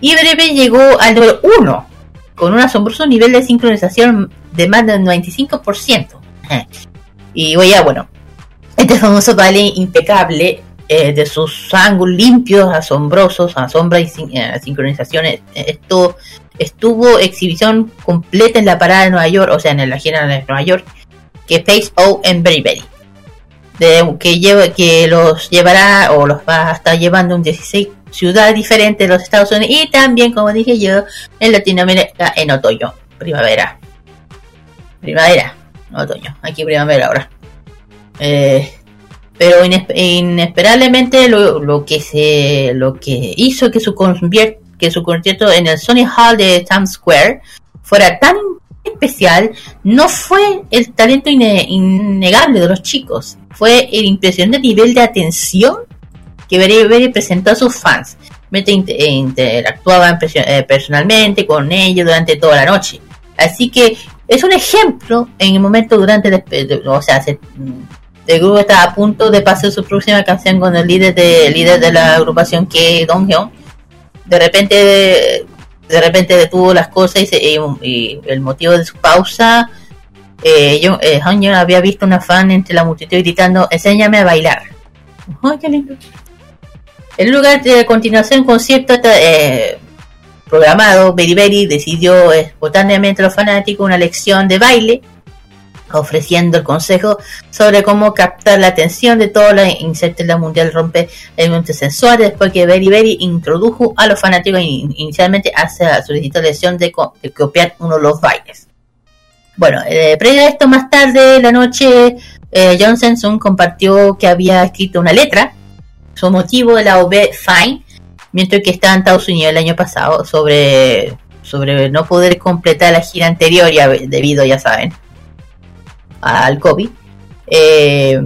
Y breve llegó al número 1, con un asombroso nivel de sincronización de más del 95%. Ajá. Y oye, bueno, este famoso baile impecable eh, de sus ángulos limpios, asombrosos, asombra y sin- eh, sincronizaciones, eh, esto estuvo exhibición completa en la parada de Nueva York, o sea, en la gira de Nueva York, que Face O en Very que lleva que los llevará o los va a estar llevando en 16 ciudades diferentes de los Estados Unidos y también como dije yo en Latinoamérica en otoño primavera. Primavera otoño aquí primavera ahora. Eh, pero inesp- inesperablemente lo, lo que se lo que hizo que su que su concierto en el Sony Hall de Times Square fuera tan especial no fue el talento inne- innegable de los chicos, fue el impresionante nivel de atención que Berry Berry presentó a sus fans, mientras inter- eh, personalmente con ellos durante toda la noche. Así que es un ejemplo en el momento durante, de- o sea, se- el grupo estaba a punto de pasar su próxima canción con el líder de, el líder de la agrupación que Dong Hyun. De repente, de repente detuvo las cosas y, se- y- el motivo de su pausa, eh, yo, eh, había visto una fan entre la multitud gritando, enséñame a bailar. ¡Ay, qué lindo! En lugar de continuación concierto eh, programado, Berry decidió espontáneamente a los fanáticos una lección de baile, ofreciendo el consejo sobre cómo captar la atención de todos los insectos la mundial rompe elementos sensuales después que Berry Berry introdujo a los fanáticos in- inicialmente solicitó la lección de, de copiar uno de los bailes. Bueno, eh, previo a esto, más tarde la noche, eh, John Sensun compartió que había escrito una letra, su motivo de la OB Fine, mientras que estaba en Estados Unidos el año pasado, sobre, sobre no poder completar la gira anterior, ya, debido, ya saben, al COVID. Eh,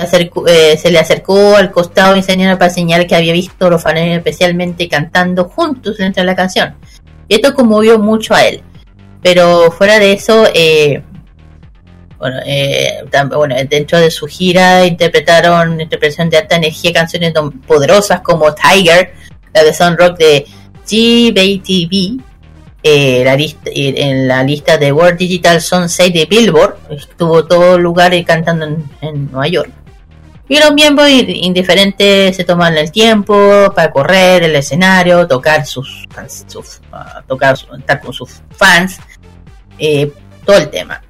acercó- eh, se le acercó al costado enseñando para señalar que había visto los fans especialmente cantando juntos dentro de la canción. Y esto conmovió mucho a él. Pero fuera de eso, eh, bueno, eh, dentro de su gira interpretaron interpretación de alta energía canciones poderosas como Tiger, la de Sun Rock de GBTV, eh, en la lista de World Digital Song 6 de Billboard, estuvo todo lugar eh, cantando en, en Nueva York. Y los miembros in- indiferentes se toman el tiempo para correr el escenario, tocar sus, sus ah, tocar, estar con sus fans, eh, todo el tema.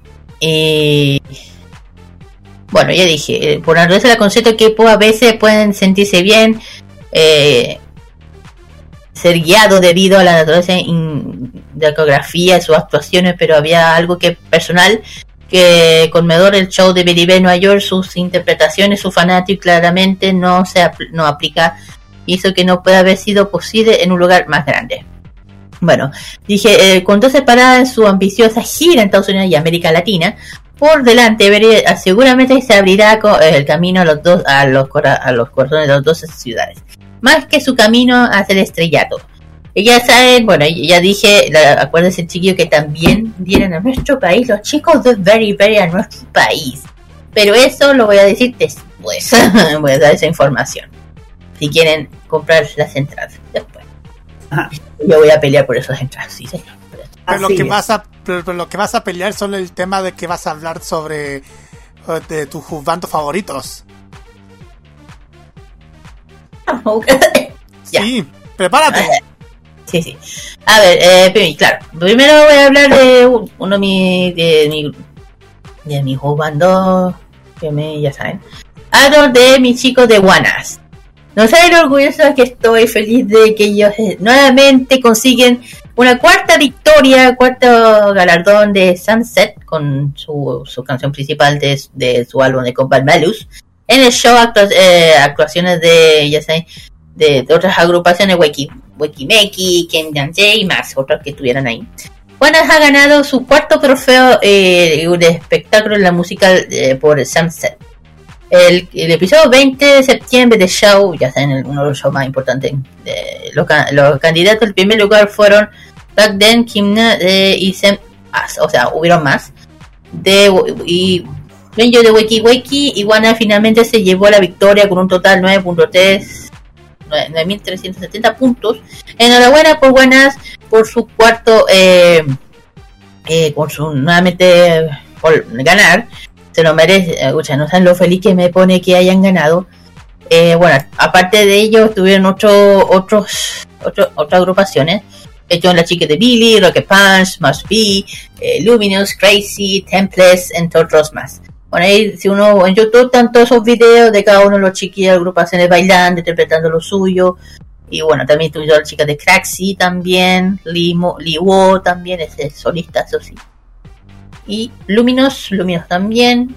Bueno, ya dije, por naturaleza del concepto que a veces pueden sentirse bien, ser guiados debido a la naturaleza de la coreografía y sus actuaciones, pero había algo que personal que conmedor el show de Billy Nueva York, sus interpretaciones, su fanático claramente no se apl- no aplica, hizo que no pueda haber sido posible en un lugar más grande. Bueno, dije, eh, con dos separadas en su ambiciosa gira en Estados Unidos y América Latina, por delante eh, seguramente se abrirá el camino a los dos a los a los corazones de las dos ciudades, más que su camino hacia el estrellato. Ya saben, bueno, ya dije, la- acuérdense chiquillo que también vienen a nuestro país los chicos de Very Very a nuestro país. Pero eso lo voy a decir después. voy a dar esa información. Si quieren comprar las entradas después. Ajá. Yo voy a pelear por esas entradas, sí, señor. Pero lo que es. vas a pero, pero lo que vas a pelear son el tema de que vas a hablar sobre eh, de tus bandos favoritos. Ya. Sí, prepárate. Sí, sí. A ver, eh, claro. Primero voy a hablar de un- uno de mis de mi de mis bandos que me ya saben. Hablo de mis chicos de Guanas. No saben lo orgulloso que estoy, feliz de que ellos eh, nuevamente consiguen una cuarta victoria, cuarto galardón de Sunset con su, su canción principal de, de su álbum de Combat Malus. En el show eh, actuaciones de, ya saben, de, otras agrupaciones, Wiki, Wikimeki, Ken Dante y más, otros que estuvieran ahí. Juanas ha ganado su cuarto trofeo eh, de espectáculo en la musical eh, por Sunset. El, episodio 20 de septiembre de show, ya saben, uno de los shows más importantes. los, ca- los candidatos al primer lugar fueron Rakden, Kimna eh, y Sem As, o sea, hubieron más. De, y Benjo de Wiki Wiki, Iguana finalmente se llevó la victoria con un total 9.3 9.370 puntos. Enhorabuena por buenas por su cuarto, eh, eh, su nuevamente por ganar. Se lo merece. eh, Escucha, no saben lo feliz que me pone que hayan ganado. Eh, bueno, aparte de ello, tuvieron otro, otros, otro, otras agrupaciones. Son las chicas de Billy, Rocket Punch, Must Be, Luminous, Crazy, Temples, entre otros más. Bueno, ahí si uno en YouTube están todos esos videos de cada uno de los chiquillos agrupaciones bailando, interpretando lo suyo. Y bueno, también tuvieron las chicas de Craxy también, Lee, Mo- Lee Wo también, ese solista, eso sí. Y Luminous, Luminous también.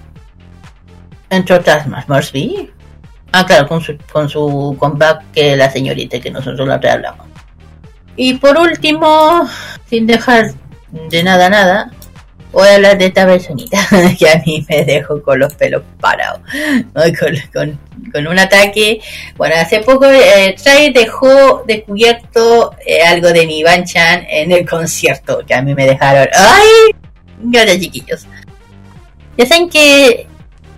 Entre otras más, Morsby. Ah, claro, con su, con su comeback que la señorita que nosotros la hablamos. Y por último, sin dejar de nada nada, voy a hablar de esta personita que a mí me dejó con los pelos parados. Con, un ataque. Bueno, hace poco eh, dejó descubierto eh, algo de mi Banchan en el concierto que a mí me dejaron. ¡Ay! Gracias, chiquillos. Ya saben que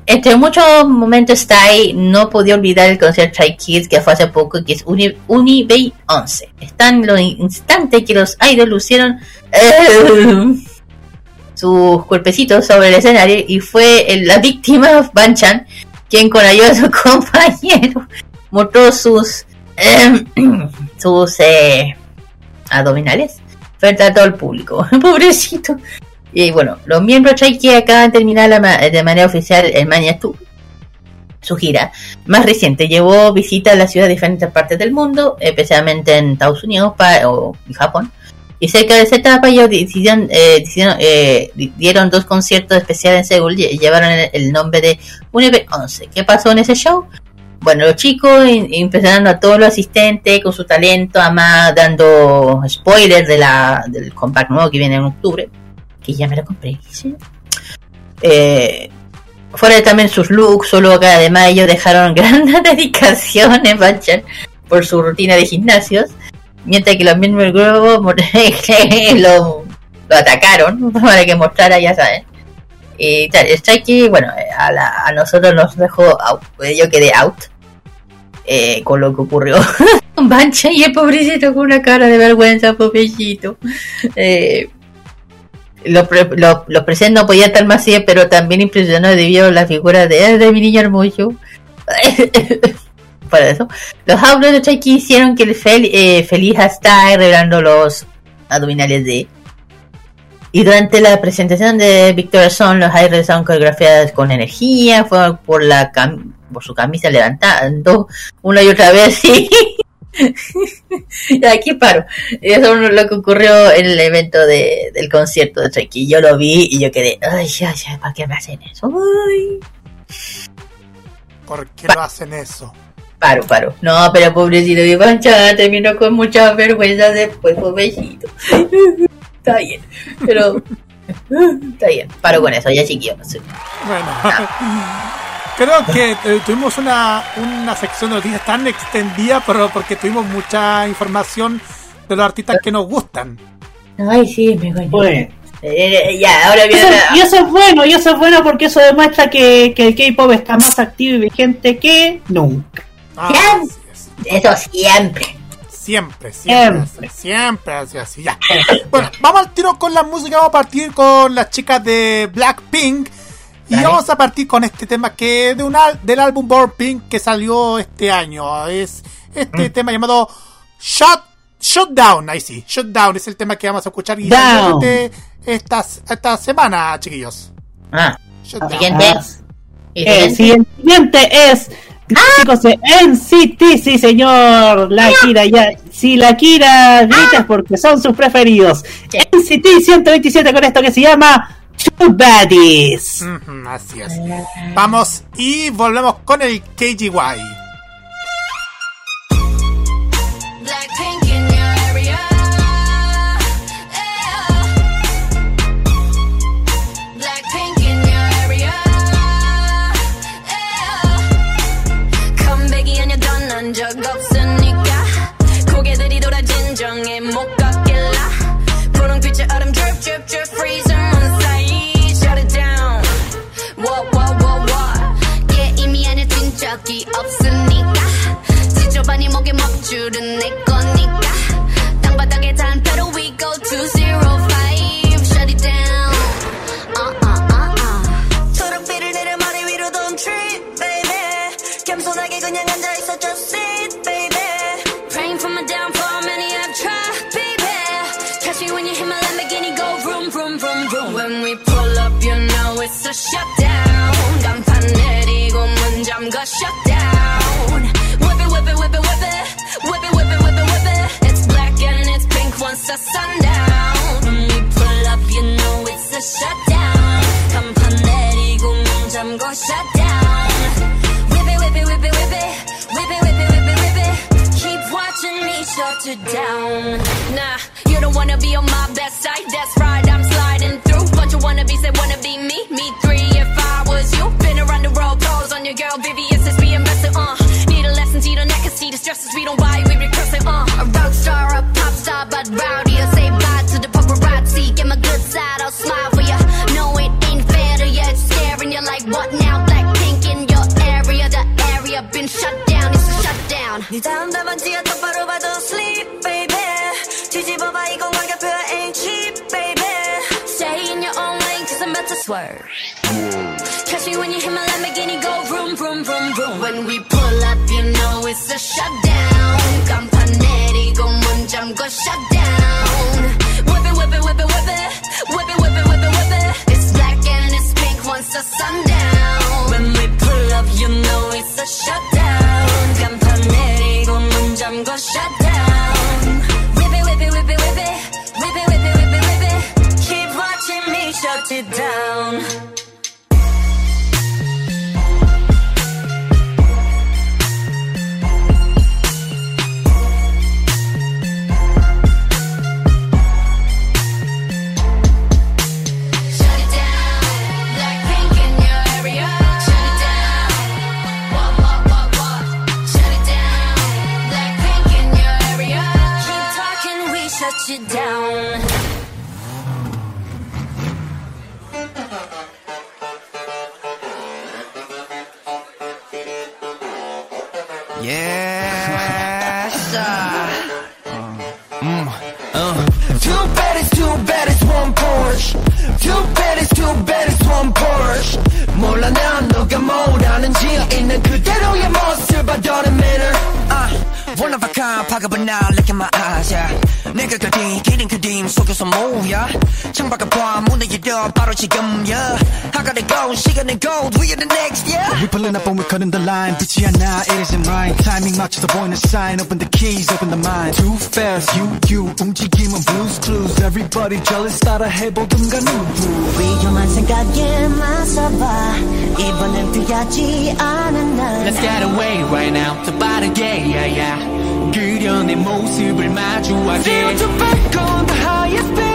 entre muchos momentos ahí, no podía olvidar el concierto Try Kids que fue hace poco, que es Uni, Unibay 11. Están los instantes que los idols lucieron eh, sus cuerpecitos sobre el escenario y fue la víctima Banchan quien con ayuda de su compañero mostró sus eh, sus eh, abdominales frente a todo el público. Pobrecito. Y bueno, los miembros Kids acaban de terminar la ma- de manera oficial el Mania Tour su gira más reciente llevó visitas a la ciudad de diferentes partes del mundo, especialmente en Estados Unidos pa- o Japón. Y cerca de esa etapa ellos decidieron, eh, eh, di- dieron dos conciertos especiales en Seúl y llevaron el, nombre de Universe 11. ¿Qué pasó en ese show? Bueno, los chicos impresionando a todos los asistentes con su talento, además dando spoilers de la, del compact nuevo que viene en octubre, que ya me lo compré. ¿sí? Eh, fuera de también sus looks, solo que además ellos dejaron gran dedicación en Banchan por su rutina de gimnasios, mientras que los miembros del grupo lo, lo atacaron para que mostrara, ya saben. Y tal, Strikey, bueno, a, la- a nosotros nos dejó out, eh, yo quedé out eh, con lo que ocurrió con Banchan y el pobrecito con una cara de vergüenza, pobrecito. Eh, los, pre- los, los presentes no podían estar más pero también impresionó debido a la figura de, de mi niño hermoso. Para eso, los audios de Chucky hicieron que el fel, eh, feliz hasta revelando los abdominales de. Y durante la presentación de Victor Son, los aires son coreografiadas con energía, fue por la cam- por su camisa levantando una y otra vez y aquí paro. Eso es lo que ocurrió en el evento de, del concierto de Chucky. Yo lo vi y yo quedé, ay, ay, ay, ¿para qué me hacen eso? Ay. ¿Por qué lo hacen eso? Paro, paro. No, pero pobrecito mi pancha terminó con mucha vergüenza después, pobrecito. Está bien, pero... Está bien, paro con eso, ya chiquillo. sí. Bueno, creo que eh, tuvimos una, una sección de noticias tan extendida, pero porque tuvimos mucha información de los artistas que nos gustan. Ay, sí, me coño. Bueno. Eh, ya, ahora Eso- viene y la... eso es bueno, y eso es bueno porque eso demuestra que, que el K-pop está más activo y vigente que nunca. Ah, es. Eso siempre. Siempre, siempre, Siempre. así, siempre así, así, ya. Bueno, vamos al tiro con la música, vamos a partir con las chicas de Blackpink. Y Dale. vamos a partir con este tema que es de un al- del álbum Born Pink que salió este año. Es este tema llamado Shut, Shutdown. Ahí sí, Shutdown es el tema que vamos a escuchar y Down. esta, esta semana, chiquillos. Ah, Shutdown. siguiente. Ah, ¿Y El siguiente? siguiente es chicos NCT, sí señor, la Kira ya, si la Kira grita es porque son sus preferidos. NCT 127 con esto que se llama Two Baddies. Ujú, así es. Vamos y volvemos con el KGY. 뛴 적이 없으니까 지저분이 목에 먹줄은 내 거니까 땅바닥에 단패로 we go to zero five shut it down uh uh uh uh 초록빛을 내려 머리 위로 don't trip baby 겸손하게 그냥 앉아있어 just sit baby praying for my downfall many have tried baby catch me when you hit my Lamborghini go vroom vroom vroom vroom when we pull up you know it's a shutdown 간판 내리고 문 잠가 shutdown after sundown. When we pull up, you know it's a shutdown. 간판 내리고 go shut down. Whip it, whip it, whip it, whip it, whip it, whip it, whip it, whip it. Keep watching me shut it down. Nah, you don't wanna be on my best side. That's right, I'm sliding through. Bunch of wannabes say wanna be me, me three if I was you. Been around the world, calls on your girl Vivian being messing. Uh, need a lesson, see the neck, see the stresses we don't buy, we be cursing. Uh, a rock star, a pop star, but round. what now? Blackpink in your area, the area been shut down, it's a shutdown. 네 담담한지야 똑바로 봐도 sleep baby 뒤집어봐 이건 가격표야 ain't cheap baby Stay in your own lane, cause I'm about to swerve. Catch me when you hit my Lamborghini, go vroom, vroom, vroom, vroom. When we pull up, you know it's a shutdown. 간판 내리고 문 잠궈 shutdown. Whip it, whip it, whip it, whip it. Whip it, whip it, whip it, whip it. It's black and it's pink once the sundown. Too bad it's one Porsche. 몰라 난 너가 뭐라는지 있는 그대로의 모습 I don't matter. Uh, one of a kind, 파급은 나 look in my eyes, yeah. 내가 그린 기린 그림 속에서 뭐야? 창밖을 봐 문을 열어 바로 지금, yeah. I gotta go, 시간은 gold, we are the next, yeah. We pulling up and we're cutting the line 빛이 않아 it isn't right Timing 맞춰서 보이는 sign Open the keys, open the mind Too fast, you, you 움직임은 blues clues Everybody jealous 따라 해보든가 누구 위험한 생각에 맞서봐 이번엔 피하지 않은 날 Let's get away right now 더 빠르게 yeah yeah 그려 내 모습을 마주하게 Zero to back on the highest speed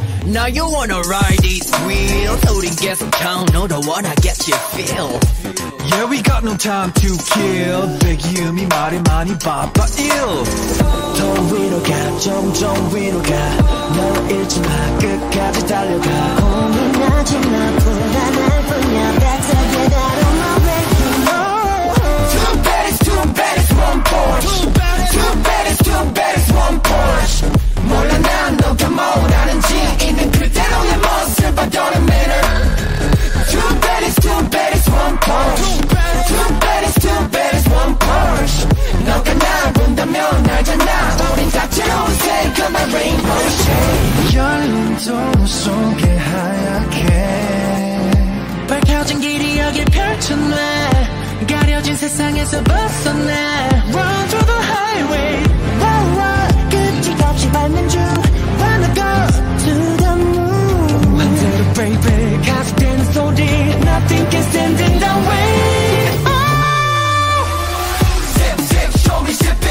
Now you wanna ride these wheels 우린 계속 count 너도 wanna get your feel Yeah, we got no time to kill 배기음이 말이 많이 바빠 ill 더 위로 가 점점 위로 가너 잃지 마 끝까지 달려가 고민하지 마 불안할 뿐이야 Better get out of my way Too bad it's too bad it's one Porsche Too bad it's too bad it's one Porsche 몰라 난 너가 뭐 모습 I don't matter Too bad it's too bad it's one Porsche Too bad it's too bad it's one Porsche 너가 날 본다면 알잖아 우린 다채로운 색은 my rainbow shade 열린 도로 속에 하얗게 밝혀진 길이 여길 펼쳐놔 가려진 세상에서 벗어나 Run through the highway Wow, wow, 끝이없이 밟는 중 Zip it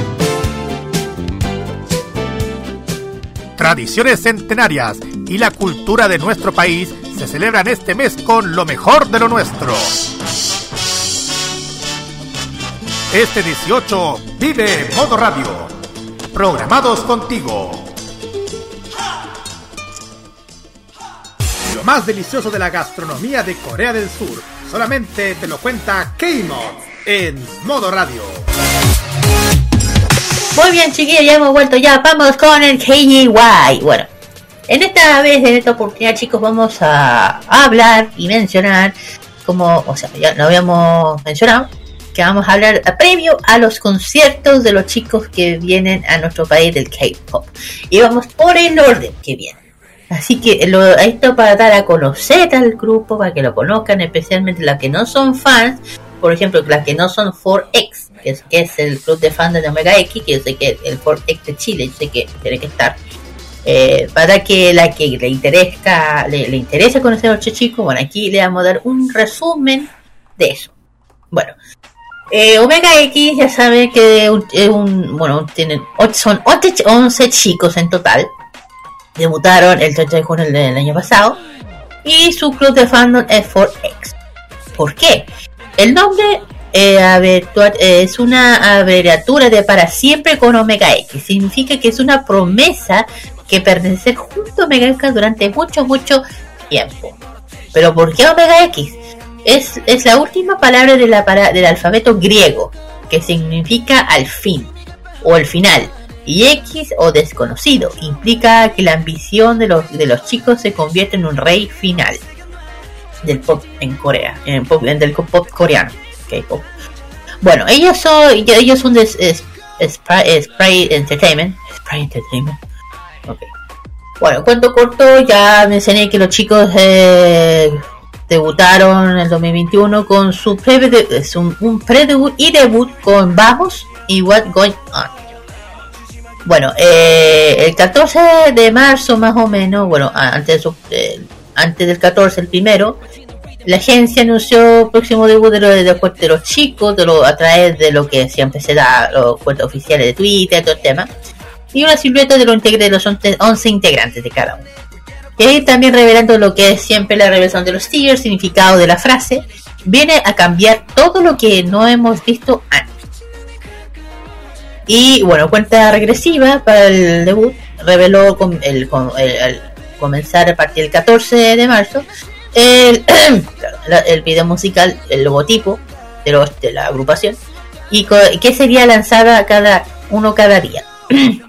Tradiciones centenarias y la cultura de nuestro país se celebran este mes con lo mejor de lo nuestro. Este 18 vive Modo Radio. Programados contigo. Lo más delicioso de la gastronomía de Corea del Sur solamente te lo cuenta K-Mod en Modo Radio. Muy bien, chiquillos, ya hemos vuelto ya. Vamos con el KGY. Bueno, en esta vez, en esta oportunidad, chicos, vamos a hablar y mencionar, como, o sea, ya lo habíamos mencionado, que vamos a hablar a previo a los conciertos de los chicos que vienen a nuestro país del K-pop. Y vamos por el orden que viene. Así que lo, esto para dar a conocer al grupo, para que lo conozcan, especialmente las que no son fans, por ejemplo, las que no son 4X, que es, es el club de fans de Omega X, que yo sé que el 4X de Chile, yo sé que tiene que estar. Eh, para que la que le interesa, le, le conocer a los chicos, bueno, aquí le vamos a dar un resumen de eso. Bueno, eh, Omega X ya sabe que es un- bueno, tienen ocho- son 8 11 chicos en total. Debutaron el 30 de junio del año pasado. Y su club de fandom es 4X. ¿Por qué? El nombre eh, eh, es una abreviatura de para siempre con Omega X. Significa que es una promesa que pertenecer junto a Omega X durante mucho, mucho tiempo. Pero ¿por qué Omega X? Es, es la última palabra del alfabeto griego, que significa al fin o el final. Y X o desconocido implica que la ambición de los, de los chicos se convierte en un rey final del pop en Corea, en pop, en del pop coreano. K-pop. Bueno, ellos son, ellos son de Spry Entertainment. Spry Entertainment. Ok. Bueno, cuento corto, ya mencioné que los chicos eh, debutaron en el 2021 con su pre es un, un pre-debut y debut con Bajos y What Going On. Bueno, eh, el 14 de marzo más o menos, bueno, antes, eh, antes del 14, el primero, la agencia anunció el próximo debut de, lo- de, los- de los chicos de lo, a través de lo que siempre se da, los cuentos oficiales de Twitter, todo el tema, y una silueta de los, integr- de los 11 11 integrantes de cada uno. Y ahí también revelando lo que es siempre la revelación de los tigres, significado de la frase, viene a cambiar todo lo que no hemos visto antes. Y bueno, cuenta regresiva para el debut, reveló con el, con- el- al comenzar a partir del 14 de marzo el, el video musical, el logotipo de, los, de la agrupación y que sería lanzada cada uno cada día.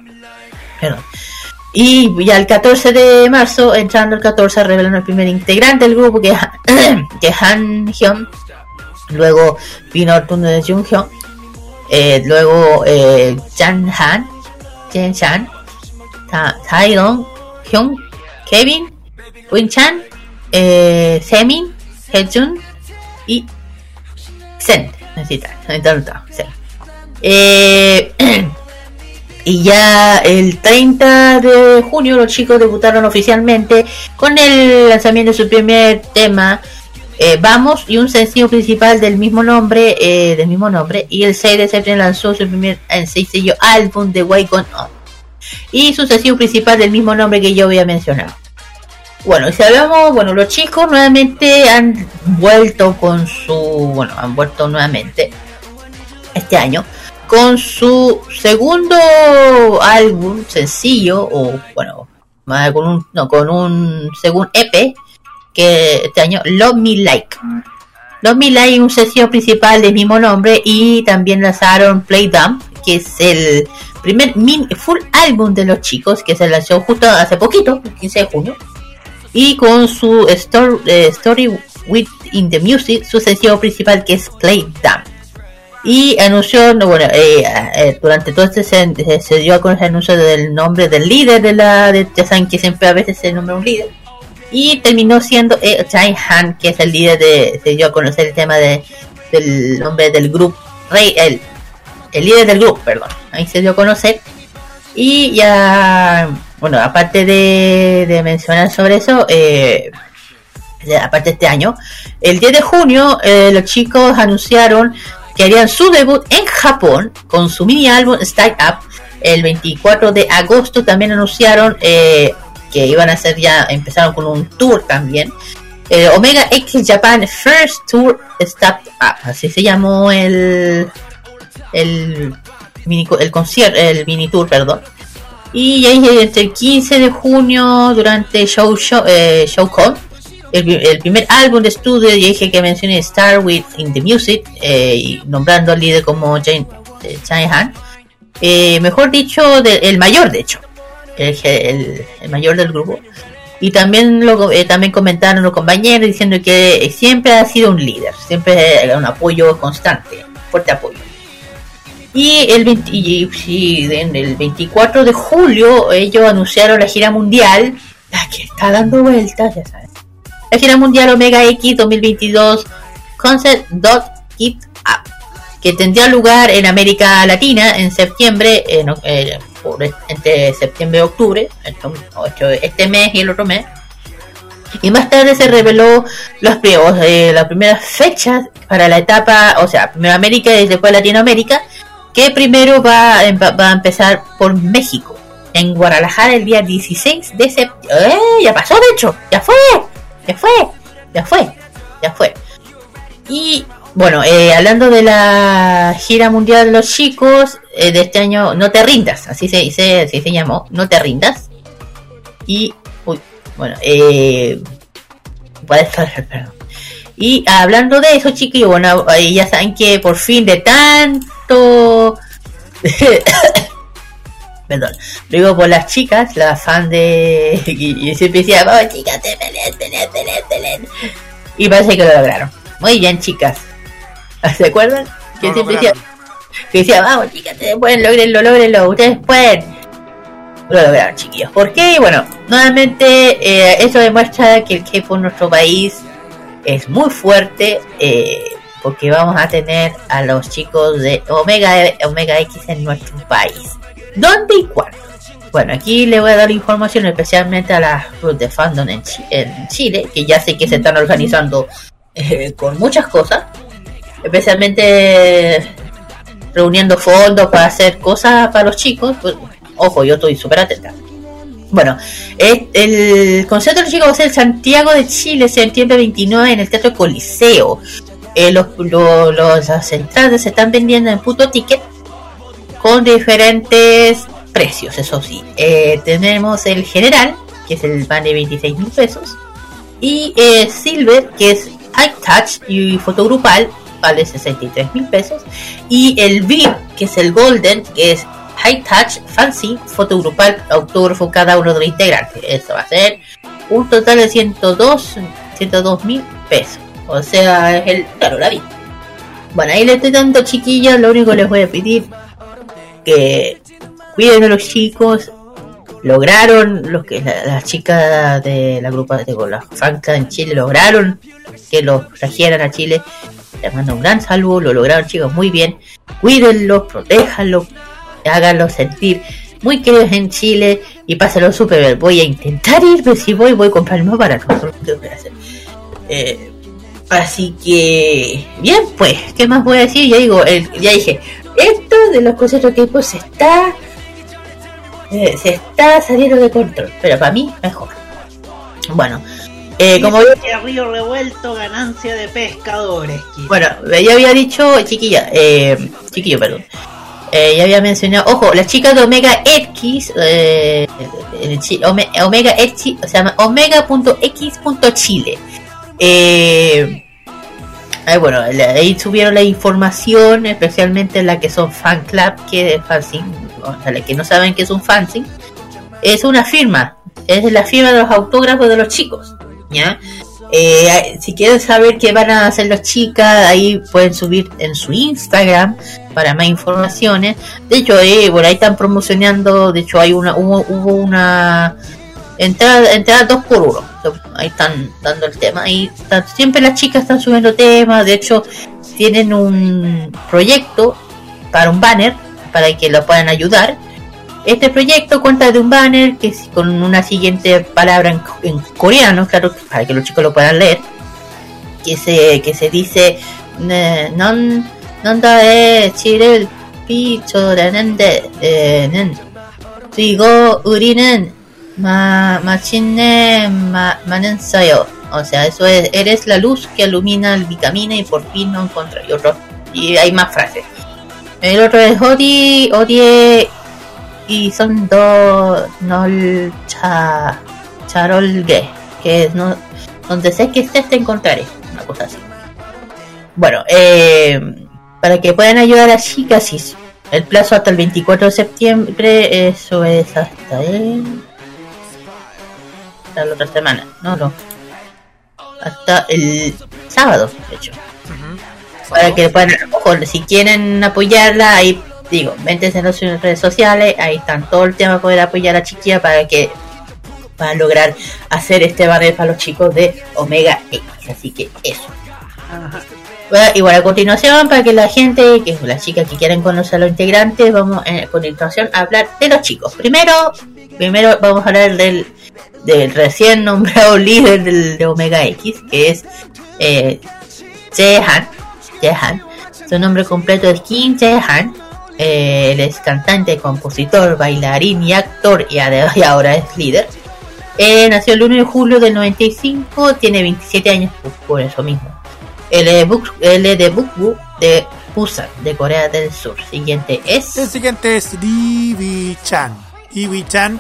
Y ya el 14 de marzo, entrando el 14, revelan el primer integrante del grupo que es, Han- Hyun. Luego vino el turno de Jung Hyun. Eh, luego eh, Jan Han, Jen Chan, Ta- Taeyong, Hyun, Kevin, Win Chan, eh, Semin, Hejun y Sen. Necesita, necesita. Eh, Y ya el 30 de junio los chicos debutaron oficialmente con el lanzamiento de su primer tema eh, Vamos y un sencillo principal del mismo nombre, eh, del mismo nombre, y el 6 de septiembre lanzó su primer en sencillo álbum de Way Gone On. Y su sencillo principal del mismo nombre que yo había mencionado. Bueno, y si hablamos, bueno, los chicos nuevamente han vuelto con su, bueno, han vuelto nuevamente este año con su segundo álbum sencillo o bueno, con un no, con un segundo EP que este año Love Me Like. Love Me Like un sencillo principal del mismo nombre y también lanzaron Play Dumb, que es el primer min- full álbum de los chicos que se lanzó justo hace poquito, el 15 de junio y con su story, eh, story with in the music su sencillo principal que es Play Dumb y anunció no, bueno eh, eh, durante todo este se, se- dio a conocer el anuncio del nombre del líder de la de ya saben que siempre a veces se nombra un líder. Y terminó siendo eh, Han que es el líder de se dio a conocer el tema de del nombre del grupo rey el, el líder del grupo perdón. Ahí se dio a conocer. Y ya bueno aparte de, mencionar sobre eso eh, aparte de este año el 10 de junio eh, los chicos anunciaron que harían su debut en Japón con su mini álbum Style Up. El 24 de agosto también anunciaron eh, que iban a hacer ya, empezaron con un tour también. Eh, Omega X Japan First Tour Step Up, así se llamó el el mini, el concierto, el mini tour, perdón. Y ahí entre el 15 de junio durante Show Show, eh, Showcon el, el primer álbum de estudio dije que mencioné Star with in the Music eh, y nombrando al líder como Jane, eh, Han Eh, mejor dicho el mayor de hecho el, el- el mayor del grupo. Y también lo eh, también comentaron los compañeros diciendo que siempre ha sido un líder siempre un apoyo constante fuerte apoyo y el, 20 y- y en el 24 de julio ellos anunciaron la gira mundial la que está dando vueltas ya saben la gira mundial Omega X 2022 Concert Dot Keep Up, que tendría lugar en América Latina en septiembre, eh, entre septiembre y octubre, este mes y el otro mes. Y más tarde se reveló los sea, las primeras fechas para la etapa, o sea, primero América y después Latinoamérica, que primero va, em- va a empezar por México, en Guadalajara el día 16 de septiembre. ¡Eh! Ya pasó, de hecho, ya fue, ya fue, ya fue, ya fue. Y bueno, eh, hablando de la gira mundial de los chicos eh, de este año, No te rindas, así se dice, así se llamó, No te rindas. Y, uy, bueno, eh, perdón. Y hablando de eso, chiquillos, bueno, ya saben que por fin de tanto... Perdón, digo por las chicas, la fan de... Y, siempre decía, vamos chicas, te peleen, peleen, peleen, peleen". Y parece que lo lograron. Muy bien, chicas. ¿Se acuerdan? Que Lo siempre lograron. decía, que decía, vamos chicas, ustedes pueden, logrenlo, logrenlo, ustedes pueden. Lo lograron, chiquillos. ¿Por qué? Bueno, nuevamente eh, eso demuestra que el K-pop en nuestro país es muy fuerte. eh, porque vamos a tener a los chicos de Omega, Omega X en nuestro país. ¿Dónde y cuándo? Bueno, aquí le voy a dar información especialmente a las groups de fandom en, Chi- en Chile, que ya sé que se están organizando eh, con muchas cosas, especialmente reuniendo fondos para hacer cosas para los chicos. Pues, ojo, yo estoy súper atenta. Bueno, es- el concierto de los chicos va a ser Santiago de Chile, septiembre 29, en el Teatro Coliseo. Eh, los, lo- los- las entradas se están vendiendo en puto ticket con diferentes precios, eso sí. Eh, tenemos el general, que es el van de 26 mil pesos, y eh, Silver, que es High Touch y fotogrupal, vale 63 mil pesos, y el VIP, que es el Golden, que es High Touch, Fancy, fotogrupal, autógrafo cada uno de los integrantes. Eso va a ser un total de 102 102 mil pesos. O sea, es el, claro, la VIP. Bueno, ahí le estoy dando chiquillos, lo único que les voy a pedir que cuiden a los chicos. Lograron los que la- las chicas de la grupa de con las fancas en Chile lograron que los trajeran a Chile. Les mando un gran saludo, lo lograron chicos muy bien. Cuídenlos, protéjanlos, háganlos sentir muy queridos en Chile y pásenlo súper bien. Voy a intentar ir, pero si voy, voy a comprar el nuevo para nosotros. Eh, así que, bien, pues, ¿qué más voy a decir? Ya digo, el- ya dije, esto de los conciertos que pues se está, eh, se está saliendo de control, pero para mí mejor. Bueno, eh, como que Río Revuelto, ganancia de pescadores. Bueno, ya había dicho, chiquilla, eh, chiquillo, perdón. Eh, ya había mencionado, ojo, las chicas de Omega X, eh, Omega X, o sea, omega.x.chile. Eh, ahí, bueno, la- ahí subieron la información, especialmente la que son fan club, que es fanzine, o sea, las que no saben que es un fanzine, es una firma, es la firma de los autógrafos de los chicos, ¿ya? Eh, si quieren saber qué van a hacer las chicas, ahí pueden subir en su Instagram para más informaciones. De hecho, eh, por ahí están promocionando, de hecho hay una hubo, hubo una entrada, entrada 2 por 1 ahí están dando el tema. Y están, siempre las chicas están subiendo temas. De hecho tienen un proyecto para un banner para que lo puedan ayudar. Este proyecto cuenta de un banner que es con una siguiente palabra en, en coreano claro para que los chicos lo puedan leer que se que se dice non non chile picho de eh, sigo urinen Ma, machine ma, manensayo. O sea, eso es, eres la luz que ilumina, el vitamina y por fin no encontré. Y, otro, y hay más frases. El otro es Odi, Odie y son dos Nol cha, Charolge, que es no, donde sé que estés te encontraré. Una cosa así. Bueno, eh, para que puedan ayudar a Shikasis, el plazo hasta el 24 de septiembre, eso es hasta el hasta la otra semana, no, no, hasta el sábado, de hecho. Para que puedan, ojo, si quieren apoyarla, ahí digo, métanse en las redes sociales, ahí están todo el tema poder apoyar a Chiquilla para que para lograr hacer este banner para los chicos de Omega X, así que eso. Bueno, y bueno, a continuación, para que la gente, que las chicas que quieren conocer a los integrantes, vamos eh, a continuación a hablar de los chicos. Primero, primero vamos a hablar del, del recién nombrado líder del, de Omega X, que es eh. Jaehan. Su nombre completo es Kim Jaehan. Eh, él es cantante, compositor, bailarín y actor, y, y ahora es líder. Eh, nació el 1 de julio del 95, tiene 27 años, por eso mismo. Él es, Buk- de Bukbu, de Busan, de Corea del Sur. Siguiente es. El siguiente es Lee Vi Chan. Lee Vi Chan,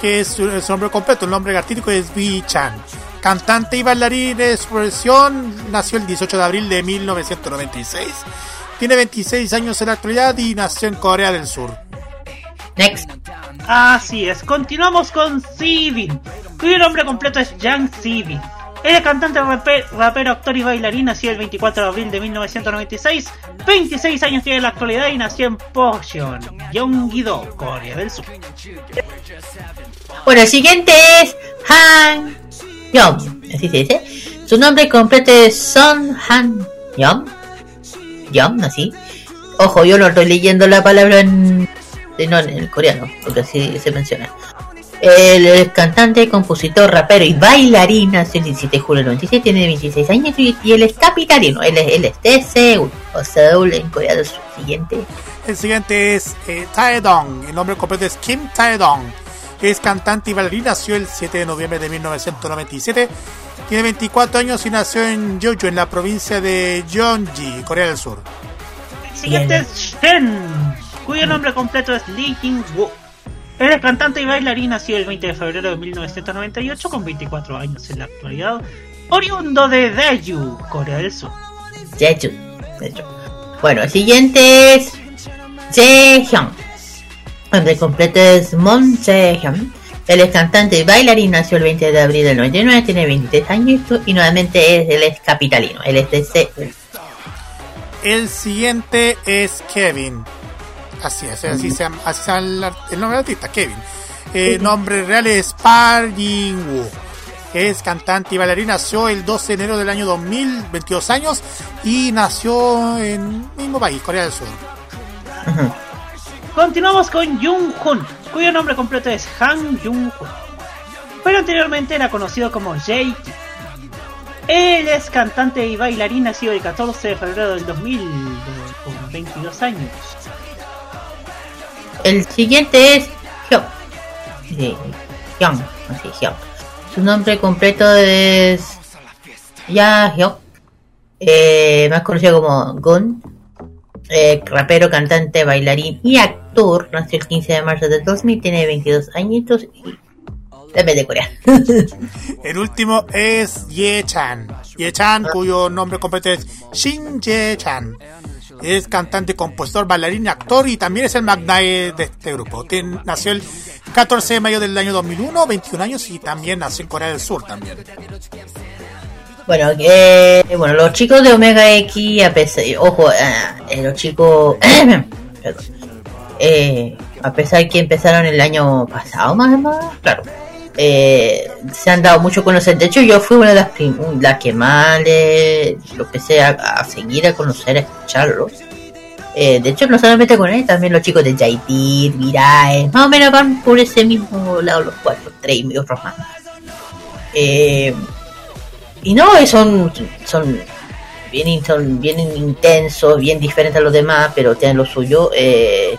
que es su, su nombre completo, el nombre artístico es Vi Chan. Cantante y bailarín de su profesión, nació el 18 de abril de 1996. Tiene 26 años en la actualidad y nació en Corea del Sur. Next. Así es, continuamos con Sivin, cuyo nombre completo es Yang. Él es cantante, rape- rapero, actor y bailarín, nació el 24 de abril de 1996, 26 años tiene en la actualidad y nació en Pocheon, Gyeonggi-do, Corea del Sur. Bueno, el siguiente es Han Yong, así se dice. Su nombre completo es Son Han Yong. Yong, así. Ojo, yo no estoy leyendo la palabra en, en- no, en el coreano, porque así se menciona. Es cantante, compositor, rapero y bailarín. Nació el 17 de julio del 96, tiene 26 años y, y él es capitalino. Él él es de Seúl, o Seúl en Corea del Sur. Siguiente. El siguiente es eh, Taedong. El nombre completo es Kim Taedong. Es cantante y bailarín. Nació el 7 de noviembre de 1997. Tiene 24 años y nació en Jeju, en la provincia de Gyeonggi, Corea del Sur. El siguiente es Shen, cuyo nombre completo es Lee Jin-woo. Él es cantante y bailarín, nació el 20 de febrero de 1998 con 24 años en la actualidad, oriundo de Daeju, Corea del Sur. Jeju. Jeju. Bueno, el siguiente es Jaehyun. El nombre completo es Moon Jaehyun. Él es cantante y bailarín, nació el 20 de abril del 99, tiene 23 años y nuevamente es, él es capitalino, él es de Seúl. El siguiente es Kevin. Así es, así se llama, así se llama el, el nombre del artista, Kevin. El nombre real es Park Jin-woo. Es cantante y bailarín, nació el 12 de enero del año 2000, 22 años, y nació en el mismo país, Corea del Sur. Continuamos con Jung Hoon, cuyo nombre completo es Han Jung Hoon. Pero anteriormente era conocido como Jay Ki. Él es cantante y bailarín nacido el 14 de febrero del 2000, con 22 años. El siguiente es Hyuk. Sí, Hyun, así, Hyuk. Su nombre completo es Ya Hyuk. Eh, más conocido como Gun. Eh, rapero, cantante, bailarín y actor. Nació el 15 de marzo del 2000. Tiene 22 añitos y debe de Corea. El último es Ye Chan. Ye Chan, cuyo nombre completo es Shin Ye Chan. Es cantante, compositor, bailarín, actor y también es el magnae de este grupo. Nació el 14 de mayo del año 2001, 21 años y también nació en Corea del Sur también. Bueno, eh, bueno, los chicos de Omega X, a pesar, ojo, eh, los chicos, perdón, eh, a pesar que empezaron el año pasado más o menos, claro, eh, se han dado mucho a conocer. De hecho, yo fui una de las, que más le, lo empecé a, a seguir, a conocer, a escucharlos. Eh, de hecho, no solamente con él, también los chicos de Jaitir, Virae, más o menos van por ese mismo lado los cuatro, tres y otros más. Eh, y no, son, son bien, son bien intensos, bien diferentes a los demás, pero tienen lo suyo. Eh,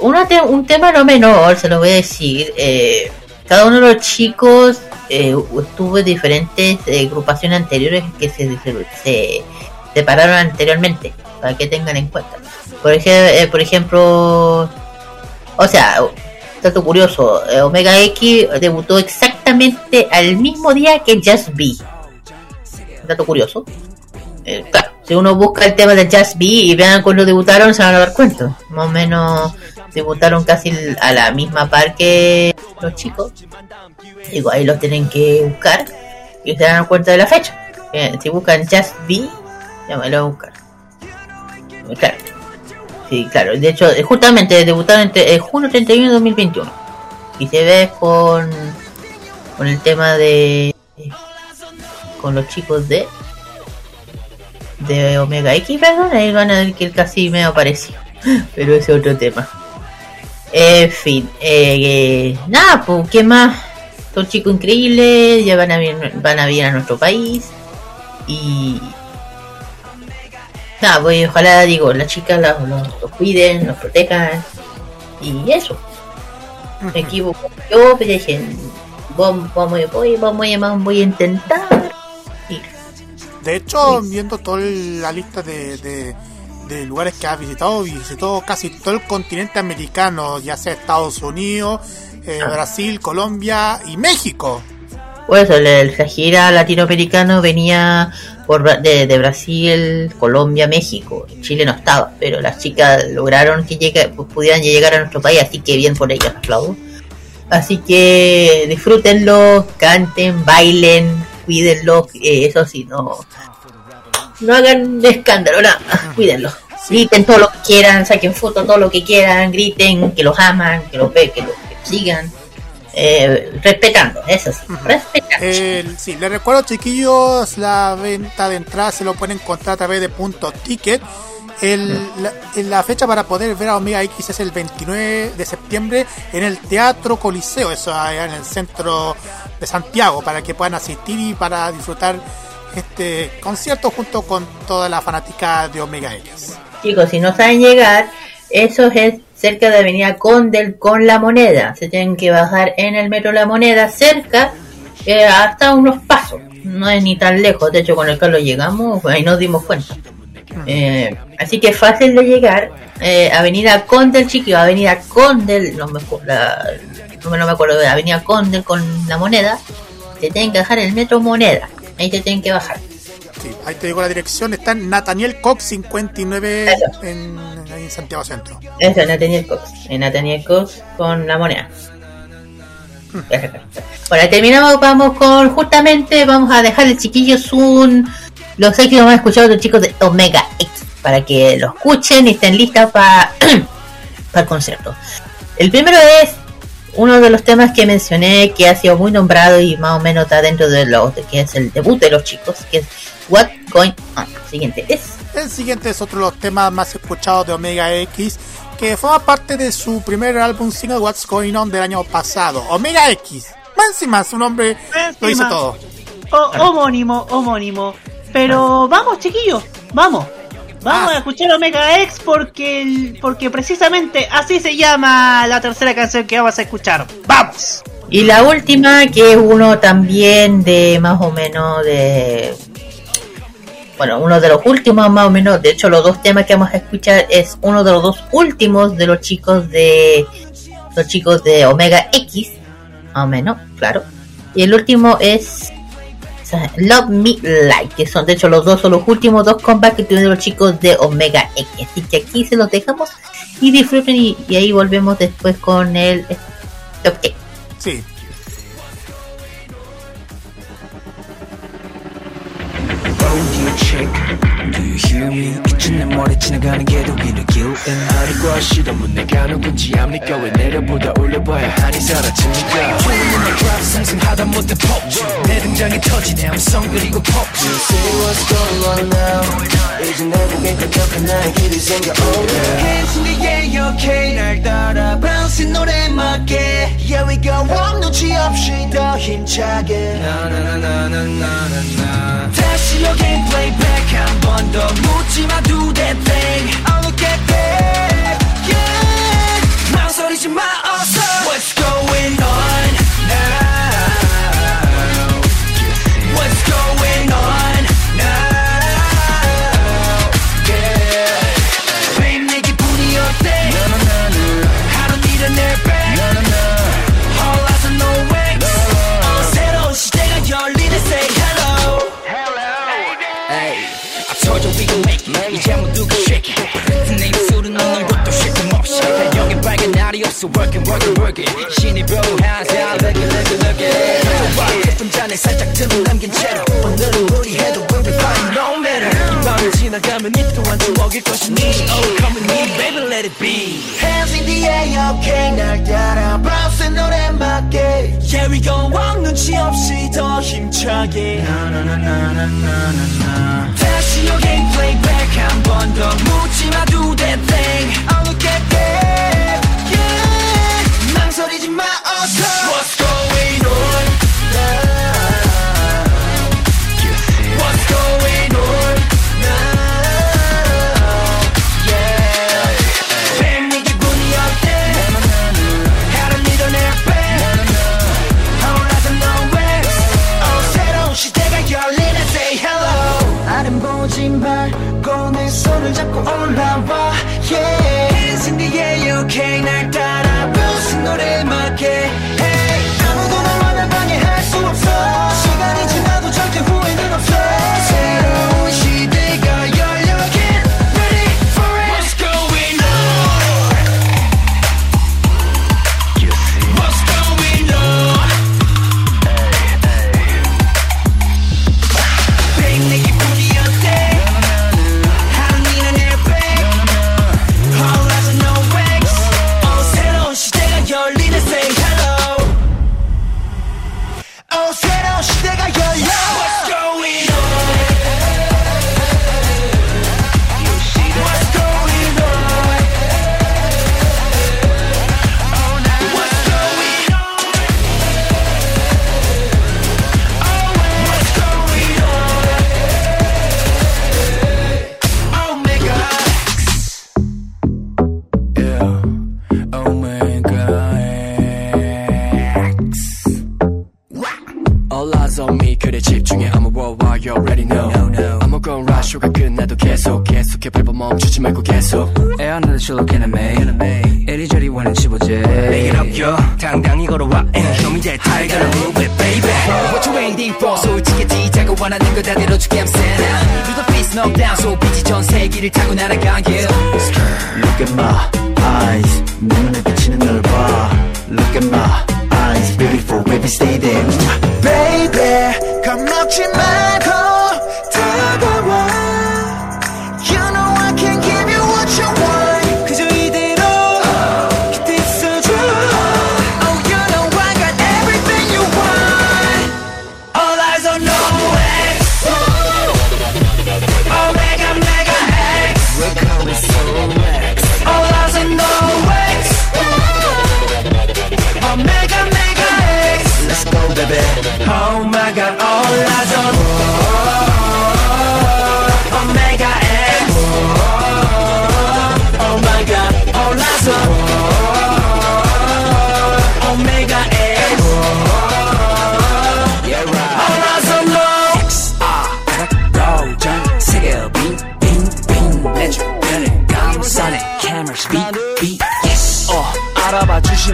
una te- un tema no menor, se lo voy a decir. eh, cada uno de los chicos eh, estuvo en diferentes eh, agrupaciones anteriores que se, se, se separaron anteriormente, para que tengan en cuenta. Por, ej- eh, por ejemplo, o sea, dato curioso, eh, Omega X debutó exactamente al mismo día que Just B. Dato curioso. Eh, claro, si uno busca el tema de Just B y vean cuando debutaron, se van a dar cuenta. Más o menos debutaron casi a la misma par que los chicos. Digo, ahí los tienen que buscar y se dan cuenta de la fecha. Eh, si buscan Just B, ya me lo voy a buscar. Eh, Claro. Sí, claro. De hecho, eh, justamente debutaron entre eh, junio 31 de 2021. Y se ve con, con el tema de. con los chicos de. de Omega X, perdón. Ahí van a ver que casi me apareció. Pero ese es otro tema. En fin, eh, nada, pues, ¿qué más? Son chicos increíbles, ya van a, venir, van a venir a nuestro país. Y. Nada, pues ojalá, digo, las chicas los, los- cuiden, los protejan. Y eso. Me equivoco. Yo pues, dije, vamos, vamos, voy, vamos, a- vamos, voy a intentar. De hecho, viendo toda la lista de, de- de lugares que has visitado, visitó casi todo el continente americano, ya sea Estados Unidos, eh, Ah. Brasil, Colombia y México. Por eso, el, el gira latinoamericano venía por, de, de Brasil, Colombia, México. Chile no estaba, pero las chicas lograron que llegue, pues, pudieran llegar a nuestro país, así que bien por ellas, aplaudo. Así que disfrútenlo, canten, bailen, cuídenlo, eh, eso sí, no, no hagan escándalo, nada, cuídenlo. Griten todo lo que quieran, saquen fotos todo lo que quieran, griten que los aman, que los ve, que los que sigan, eh, respetando, eso sí, respetando. El- sí, les recuerdo, chiquillos, la venta de entradas se lo pueden encontrar a través de punto ticket. El, la, la fecha para poder ver a Omega X es el 29 de septiembre en el Teatro Coliseo, eso allá en el centro de Santiago, para que puedan asistir y para disfrutar este concierto junto con toda la fanática de Omega X. Chicos, si no saben llegar, eso es cerca de Avenida Condel con La Moneda. Se tienen que bajar en el metro La Moneda, cerca, eh, hasta unos pasos. No es ni tan lejos. De hecho, con el Carlos llegamos, ahí nos dimos cuenta. Eh, así que fácil de llegar. Eh, Avenida Condel, chiquillos, Avenida Condel, no me, la- no me- acuerdo Avenida Condel con La Moneda. Se tienen que bajar en el metro Moneda. Ahí se tienen que bajar. Sí, ahí te digo la dirección, está en Nathaniel Cox 59 en, en Santiago Centro. Eso, Nathaniel Cox. En Nathaniel Cox con la moneda. Bueno, terminamos, vamos con, justamente, vamos a dejar el chiquillos un, los éxitos más escuchados de los chicos de Omega X, para que lo escuchen y estén listos para, para el concierto. El primero es uno de los temas que mencioné que ha sido muy nombrado y más o menos está dentro de los, de que es el debut de los chicos, que es What Going On. Siguiente es El siguiente es otro de los temas más escuchados de Omega X que forma parte de su primer álbum single What's Going On del año pasado. Omega X. Más encima, su nombre lo dice Encima. todo. O- homónimo, homónimo. Pero vamos, chiquillos, vamos. Vamos Ah. a escuchar Omega X porque, porque precisamente así se llama la tercera canción que vamos a escuchar. ¡Vamos! Y la última, que es uno también de más o menos de... Bueno, uno de los últimos más o menos, de hecho los dos temas que vamos a escuchar es uno de los dos últimos de los chicos de los chicos de Omega X, más o menos, claro. Y el último es Love Me Like, que son de hecho los dos son los últimos dos comebacks que tuvieron los chicos de Omega X. Así que aquí se los dejamos y disfruten y, y ahí volvemos después con el top 8. Sí. Do you hear me? 이쯤 내 머리 지나가는 게더 위로 길 아리과 시도문 내가 누군지 압니까? 왜 내려보다 올려봐야 한이 사라집니까? 조금만 드랍 상승하다 못해 폭주. 내 등장이 터지네 함성 그리고 폭주. Say what's going on now. 이제 내보게 깜깜한 나의 길이 생겨 yeah Hands in the air okay 날 따라 bounce 노래 맞게. Yeah we go. on 눈치 없이 더 힘차게. 나나나나나나나 다시 again playback 한 번 더 묻지마 do that thing Oh look at that yeah 망설이지 마 날이 없어 working working working 신이 묘한 살 look it look it look it 가져와 예쁜 잔에 살짝 틈을 남긴 채로 오늘은 우리 해도 we'll be fine no matter 이 밤을 지나가면 이 또한 추억일 것이니 Oh come with me baby let it be Hands in the air okay 날 따라 bounce 노래 맞게 Yeah we go on 눈치 없이 더 힘차게 다시 again playback 한 번 더 묻지마 do that thing 소리지 마 어서! 계속해 밟아 멈추지 말고 계속 애완을 줄로게는 매일 이리저리 원해 집어제 Make it up yo 당당히 걸어와 And show me that tiger move it baby What you waiting for 솔직히 자고 원하는 거다 들어줄게 I'm out You the beast knockdown 소비지 전 세기를 타고 날아간 길 Look at my eyes 내 눈에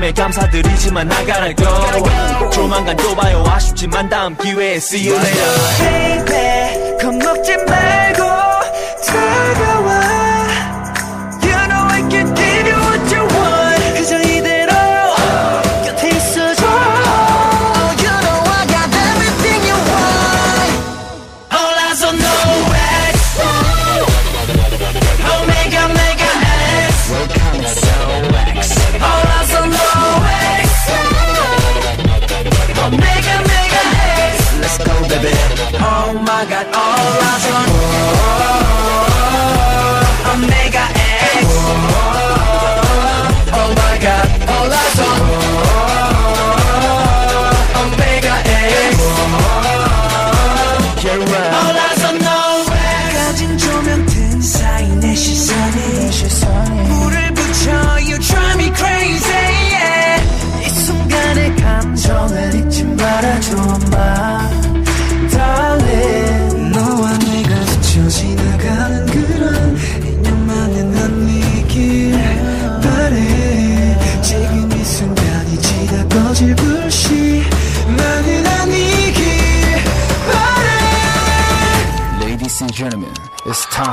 말씀에 감사드리지만 나가라 go. 조만간 또 봐요. 아쉽지만 다음 기회에 see you later. Baby 겁먹지 말고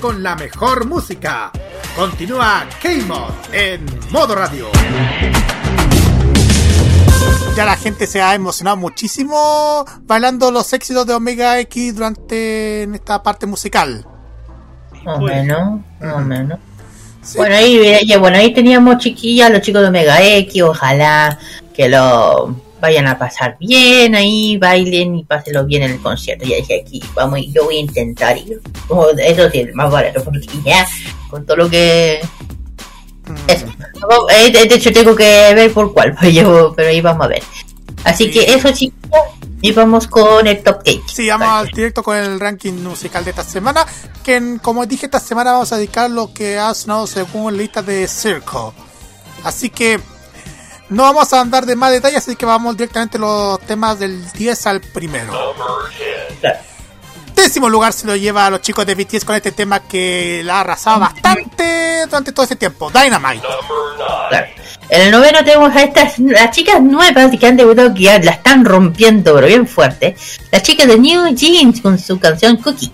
con la mejor música. Continúa K-Mod en modo radio. Ya la gente se ha emocionado muchísimo bailando los éxitos de Omega X durante en esta parte musical. Más o menos, más o menos. Bueno, ahí, ya, bueno, ahí teníamos chiquillas, los chicos de Omega X, ojalá que lo vayan a pasar bien ahí, bailen y pásenlo bien en el concierto. Ya dije aquí, vamos, yo voy a intentar ir. Como, eso sí, el más barato, porque ya, con todo lo que... Eso. Vamos, eh, De hecho, tengo que ver por cuál, pero, yo- pero ahí vamos a ver. Así que eso, chicos, y vamos con el top cake. Sí, vamos al directo con el ranking musical de esta semana. Que como dije, esta semana vamos a dedicar lo que ha sonado según la lista de Circle. Así que no vamos a andar de más detalles, así que vamos directamente a los temas del 10 al primero. Décimo lugar se lo lleva a los chicos de BTS con este tema que la ha arrasado bastante durante todo ese tiempo. Dynamite. En el noveno tenemos a estas las chicas nuevas que han debutado que ya la están rompiendo pero bien fuerte. Las chicas de New Jeans con su canción Cookie.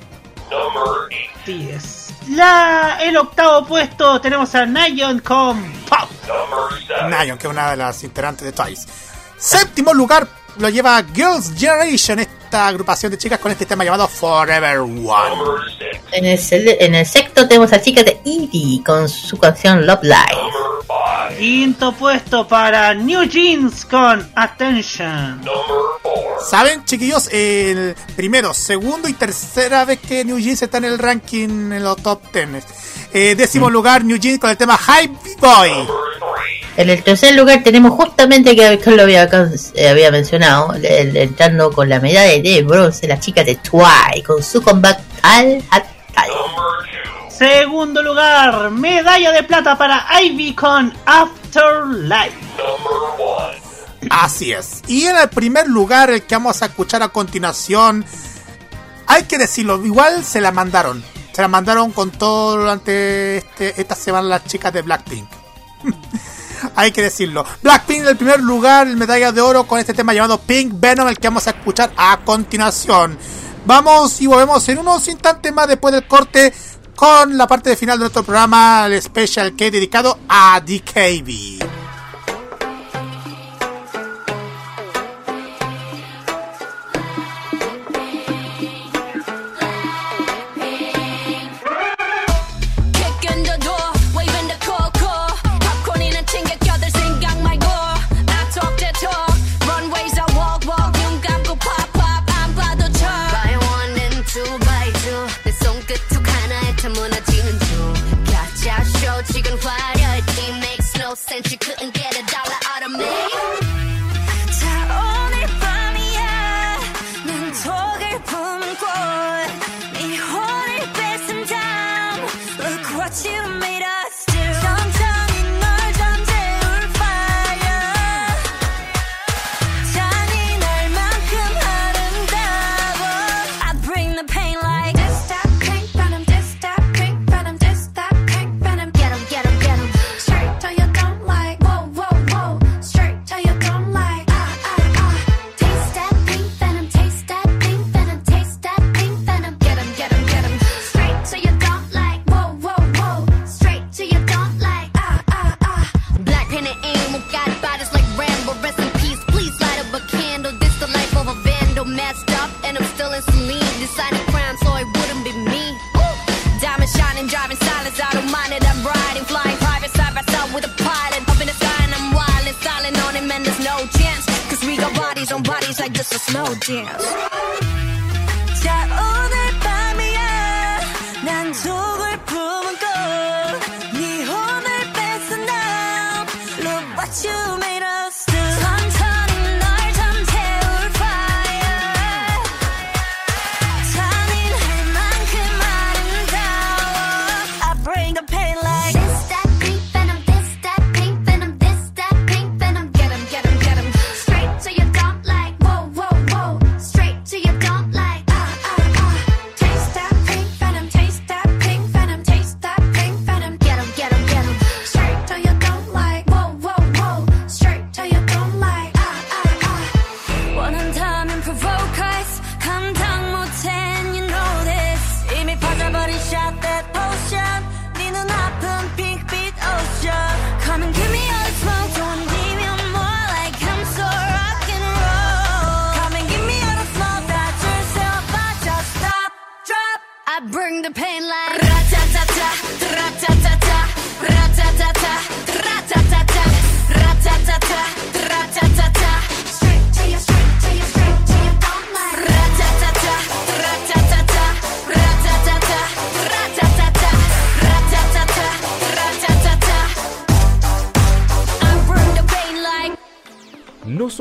Así es. La, el octavo puesto tenemos a Nayon con Pop. Nayon, que es una de las integrantes de Twice. Séptimo lugar lo lleva Girls' Generation, esta agrupación de chicas con este tema llamado Forever One. En el, sele- en el sexto tenemos a chicas de Edie con su canción Love Life. Quinto puesto para New Jeans con Attention. ¿Saben, chiquillos? El primero, segundo y tercera vez que New Jeans está en el ranking en los top 10. Eh, décimo lugar, New Jeans con el tema High Boy. En el tercer lugar tenemos justamente que que lo había, eh, había mencionado, el- entrando con la medalla de bronce, las chicas de Twice con su comeback al Hat Segundo lugar, medalla de plata para Ivy con Afterlife. Así es. Y en el primer lugar, el que vamos a escuchar a continuación, hay que decirlo, igual se la mandaron. Se las mandaron con todo durante este, esta semana las chicas de Blackpink. Hay que decirlo. Blackpink en el primer lugar, medalla de oro con este tema llamado Pink Venom, el que vamos a escuchar a continuación. Vamos y volvemos en unos instantes más después del corte con la parte final de nuestro programa, el Special K dedicado a DKB. said you couldn't get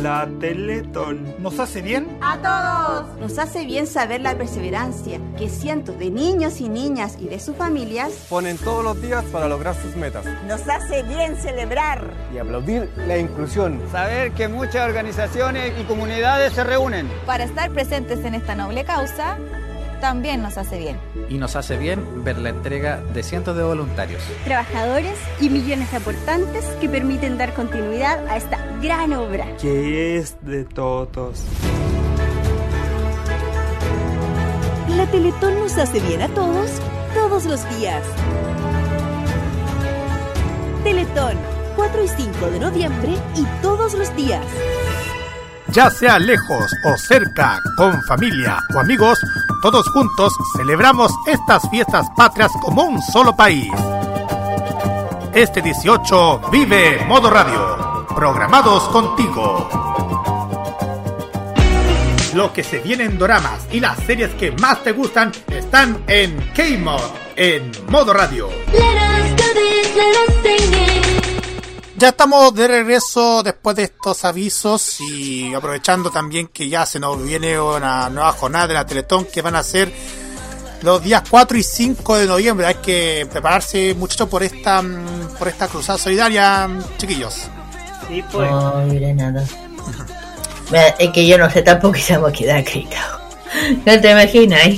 La Teletón. ¿Nos hace bien? A todos. Nos hace bien saber la perseverancia que cientos de niños y niñas y de sus familias Ponen todos los días para lograr sus metas. nos hace bien celebrar. Y aplaudir la inclusión. Saber que muchas organizaciones y comunidades se reúnen. Para estar presentes en esta noble causa, también nos hace bien. Y nos hace bien ver la entrega de cientos de voluntarios. Trabajadores y millones de aportantes que permiten dar continuidad a esta gran obra. Que es de todos. La Teletón nos hace bien a todos, todos los días. Teletón, 4 y 5 de noviembre y todos los días. Ya sea lejos o cerca, con familia o amigos, todos juntos celebramos estas fiestas patrias como un solo país. Este 18 vive Modo Radio. Programados contigo. Lo que se viene en doramas y las series que más te gustan están en K-Mod, en Modo Radio. Ya estamos de regreso después de estos avisos y aprovechando también que ya se nos viene una nueva jornada de la Teletón que van a ser los días 4 y 5 de noviembre. Hay que prepararse muchachos por esta mm, por esta cruzada solidaria, mm, chiquillos. Sí, pues. No diré nada. Mira, Es que yo no sé tampoco si vamos a quedar acreditados. No te imaginas.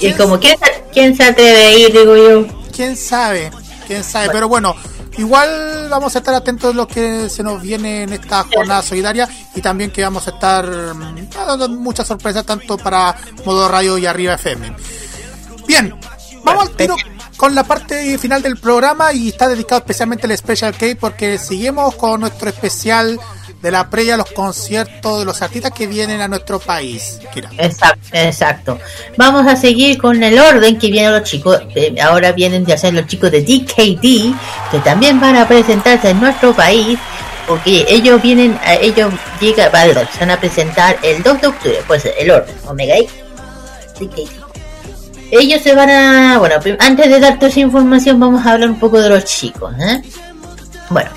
Y como, ¿quién, ¿quién se atreve a ir, digo yo? ¿Quién sabe? ¿Quién sabe? Pero bueno, igual vamos a estar atentos de lo que se nos viene en esta jornada solidaria y también que vamos a estar mm, dando muchas sorpresas tanto para Modo Radio y Arriba FM. Bien, vamos al tiro con la parte final del programa y está dedicado especialmente al Special K porque seguimos con nuestro especial de la previa a los conciertos de los artistas que vienen a nuestro país. Exacto, exacto. Vamos a seguir con el orden que vienen los chicos. eh, ahora vienen de hacer los chicos de DKD, que también van a presentarse en nuestro país. Porque ellos vienen, a- ellos llegan, vale, van a presentar el 2 de octubre, pues el orden, Omega X, DKD. Ellos se van a, bueno, antes de dar toda esa información vamos a hablar un poco de los chicos, ¿eh? Bueno,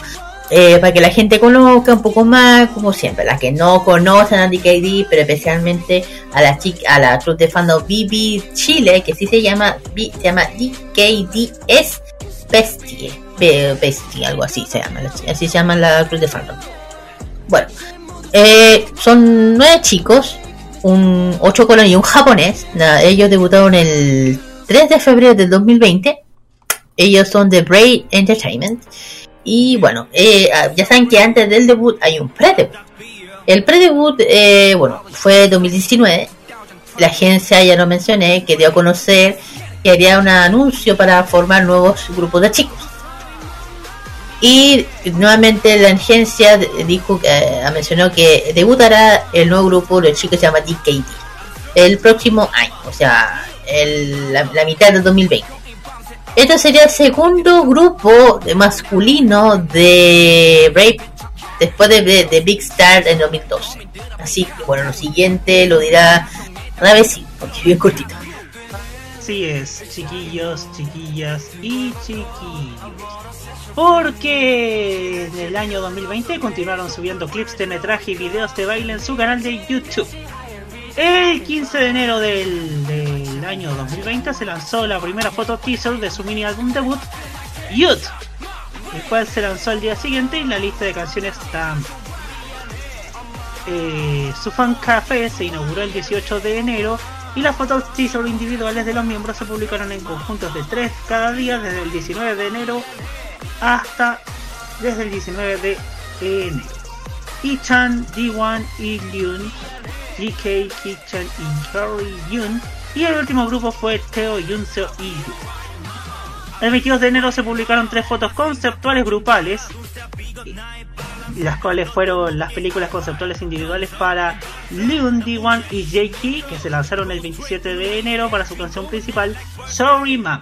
eh, para que la gente conozca un poco más, como siempre, las que no conocen a DKD, pero especialmente a la chica, a la club de fandom BB Chile, que sí se llama, se llama DKDS Bestie, Be- Bestie, algo así se llama, así se llama la club de fandom. Bueno, eh, son nueve chicos, un ocho coreanos y un japonés. Ellos debutaron el 3 de febrero del 2020. Ellos son de Bray Entertainment. Y bueno, eh, ah, ya saben que antes del debut hay un pre-debut. El pre-debut, eh, bueno, fue 2019. La agencia, ya lo mencioné, que dio a conocer que haría un anuncio para formar nuevos grupos de chicos. Y nuevamente la agencia dijo, eh, mencionó que debutará el nuevo grupo, los chicos se llama el próximo año, o sea, la, la mitad del 2020. Este sería el segundo grupo de masculino de Brave después de, de- de Big Star en 2012. Así que bueno, lo siguiente lo dirá una vez sí, porque es bien cortito. Así es, chiquillos, chiquillas y chiquillos. Porque en el año 2020 continuaron subiendo clips de metraje y videos de baile en su canal de YouTube. El 15 de enero del, del año 2020 se lanzó la primera foto teaser de su mini álbum debut, Youth, el cual se lanzó al día siguiente y la lista de canciones está eh, su fan café se inauguró el 18 de enero y las fotos teaser individuales de los miembros se publicaron en conjuntos de 3 cada día desde el 19 de enero hasta desde el 19 de enero. Ichan, D1 y Lyun, GK, Kichan y Harry Yun y el último grupo fue Teo, Yunseo y Yu. El 22 de enero se publicaron tres fotos conceptuales grupales las cuales fueron las películas conceptuales individuales para Leon D1 y JK, que se lanzaron el 27 de enero para su canción principal, Sorry Mom.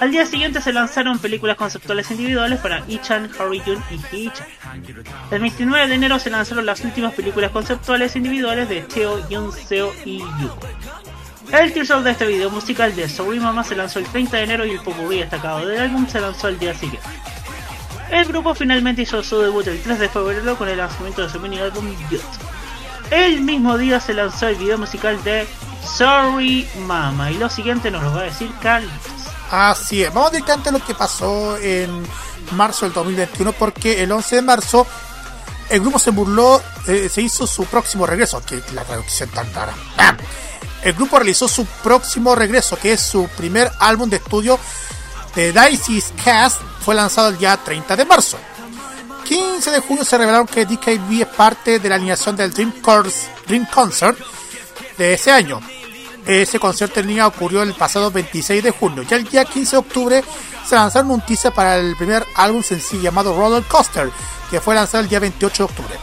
Al día siguiente se lanzaron películas conceptuales individuales para Ichan, Harry-jun y Hee-chan. El 29 de enero se lanzaron las últimas películas conceptuales individuales de Teo, Yoon-seo y Yu. El teaser de este video musical de Sorry Mama se lanzó el 30 de enero y el popurrí destacado del álbum se lanzó el día siguiente. El grupo finalmente hizo su debut el 3 de febrero con el lanzamiento de su mini álbum Youth. El mismo día se lanzó el video musical de Sorry Mama y lo siguiente nos lo va a decir Carlos. Así es, vamos directamente a lo que pasó en marzo del 2021 porque el 11 de marzo el grupo se burló, eh, se hizo su próximo regreso, que la traducción tan rara. ¡Bam! El grupo realizó su próximo regreso, que es su primer álbum de estudio de Dicey's Cast, fue lanzado el día 30 de marzo. 15 de junio se revelaron que DKB es parte de la alineación del Dream, Course- Dream Concert de ese año. Ese concierto en línea ocurrió el pasado 26 de junio. Ya el día 15 de octubre se lanzaron un teaser para el primer álbum sencillo llamado Roller Coaster, que fue lanzado el día 28 de octubre.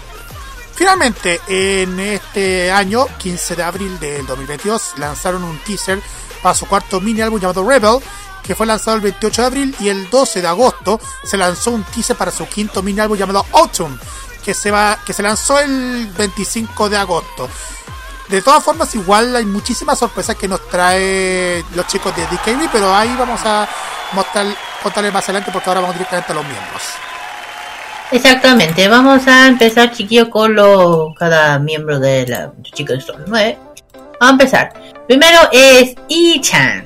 Finalmente, en este año, 15 de abril del 2022, lanzaron un teaser para su cuarto mini álbum llamado Rebel, que fue lanzado el 28 de abril, y el 12 de agosto se lanzó un teaser para su quinto mini álbum llamado Autumn, que se, va, que se lanzó el 25 de agosto. De todas formas, igual hay muchísimas sorpresas que nos trae los chicos de DKB, pero ahí vamos a contarles más adelante porque ahora vamos directamente a los miembros. Exactamente, vamos a empezar chiquillo con cada miembro de la de Sol 9. Vamos a empezar. Primero es I-chan.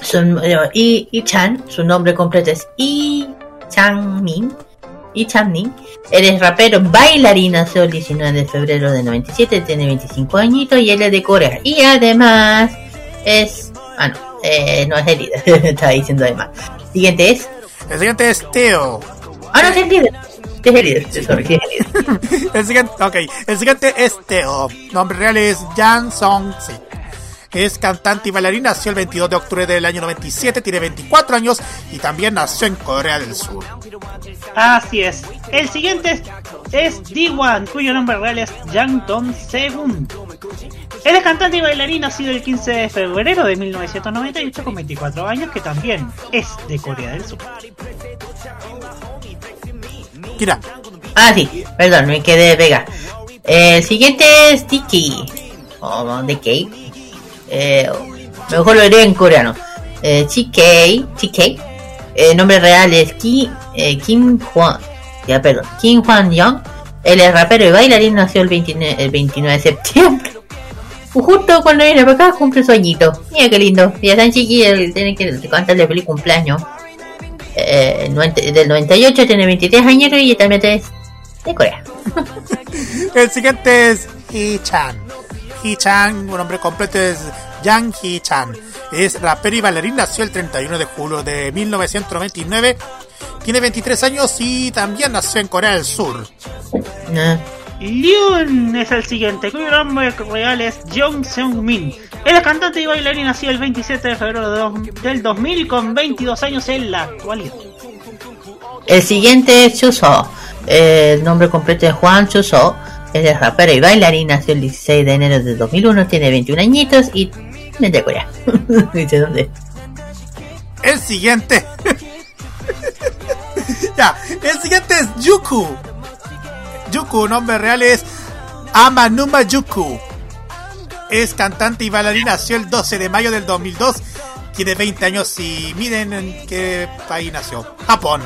Su, eh, I- I-chan, su nombre completo es I-chan-min. I-chan-min. Él es rapero, bailarín, nació el 19 de febrero de 97, tiene 25 añitos y él es de Corea. Y además es... Ah, no, eh, no es el líder, estaba diciendo además. Siguiente es... El siguiente es Teo. Ah, no, es el líder. Es el líder, sorry, sí, es el líder. el siguiente, ok, el siguiente es Teo. Nombre real es Jan Song Si. Es cantante y bailarín, nació el 22 de octubre del año 97, tiene 24 años y también nació en Corea del Sur. Así es. El siguiente es, es D1, cuyo nombre real es Jang Dong Segun. Él es cantante y bailarín, nacido el 15 de febrero de 1998 con 24 años, que también es de Corea del Sur. Mira, Ah, sí, perdón, me quedé Vega. El siguiente es Tiki. O DK. Eh, mejor lo diré en coreano. Eh. TK. El nombre real es Ki, eh, Kim Hwan. Ya, perdón. Kim Hwan Young. Él es rapero y bailarín, nació el 29, el 29 de septiembre. Justo cuando viene para acá cumple su añito. Mira qué lindo. Ya tan chiquillo, tiene que cantarle feliz cumpleaños. Eh, del 98 tiene 23 años y también es de Corea. el siguiente es Hee-chan. Hee-chan, un nombre completo es Yang Hee-chan. Es rapero y bailarín, nació el 31 de julio de 1999. Tiene 23 años y también nació en Corea del Sur. Lyun es el siguiente, cuyo nombre real es Jong Seung Min. Él es cantante y bailarín, nacido el 27 de febrero de dos- del 2000 con 22 años en la actualidad. El siguiente es Chuso. El nombre completo es Juan Chuso. Es rapero y bailarín, nació el 16 de enero de 2001, tiene 21 añitos y es de Corea. Dice dónde. El siguiente. ya, el siguiente es Yuku. Yuku, nombre real es Amanuma Yuku. Es cantante y bailarín, nació el 12 de mayo del 2002. Tiene 20 años y miren en qué país nació. Japón.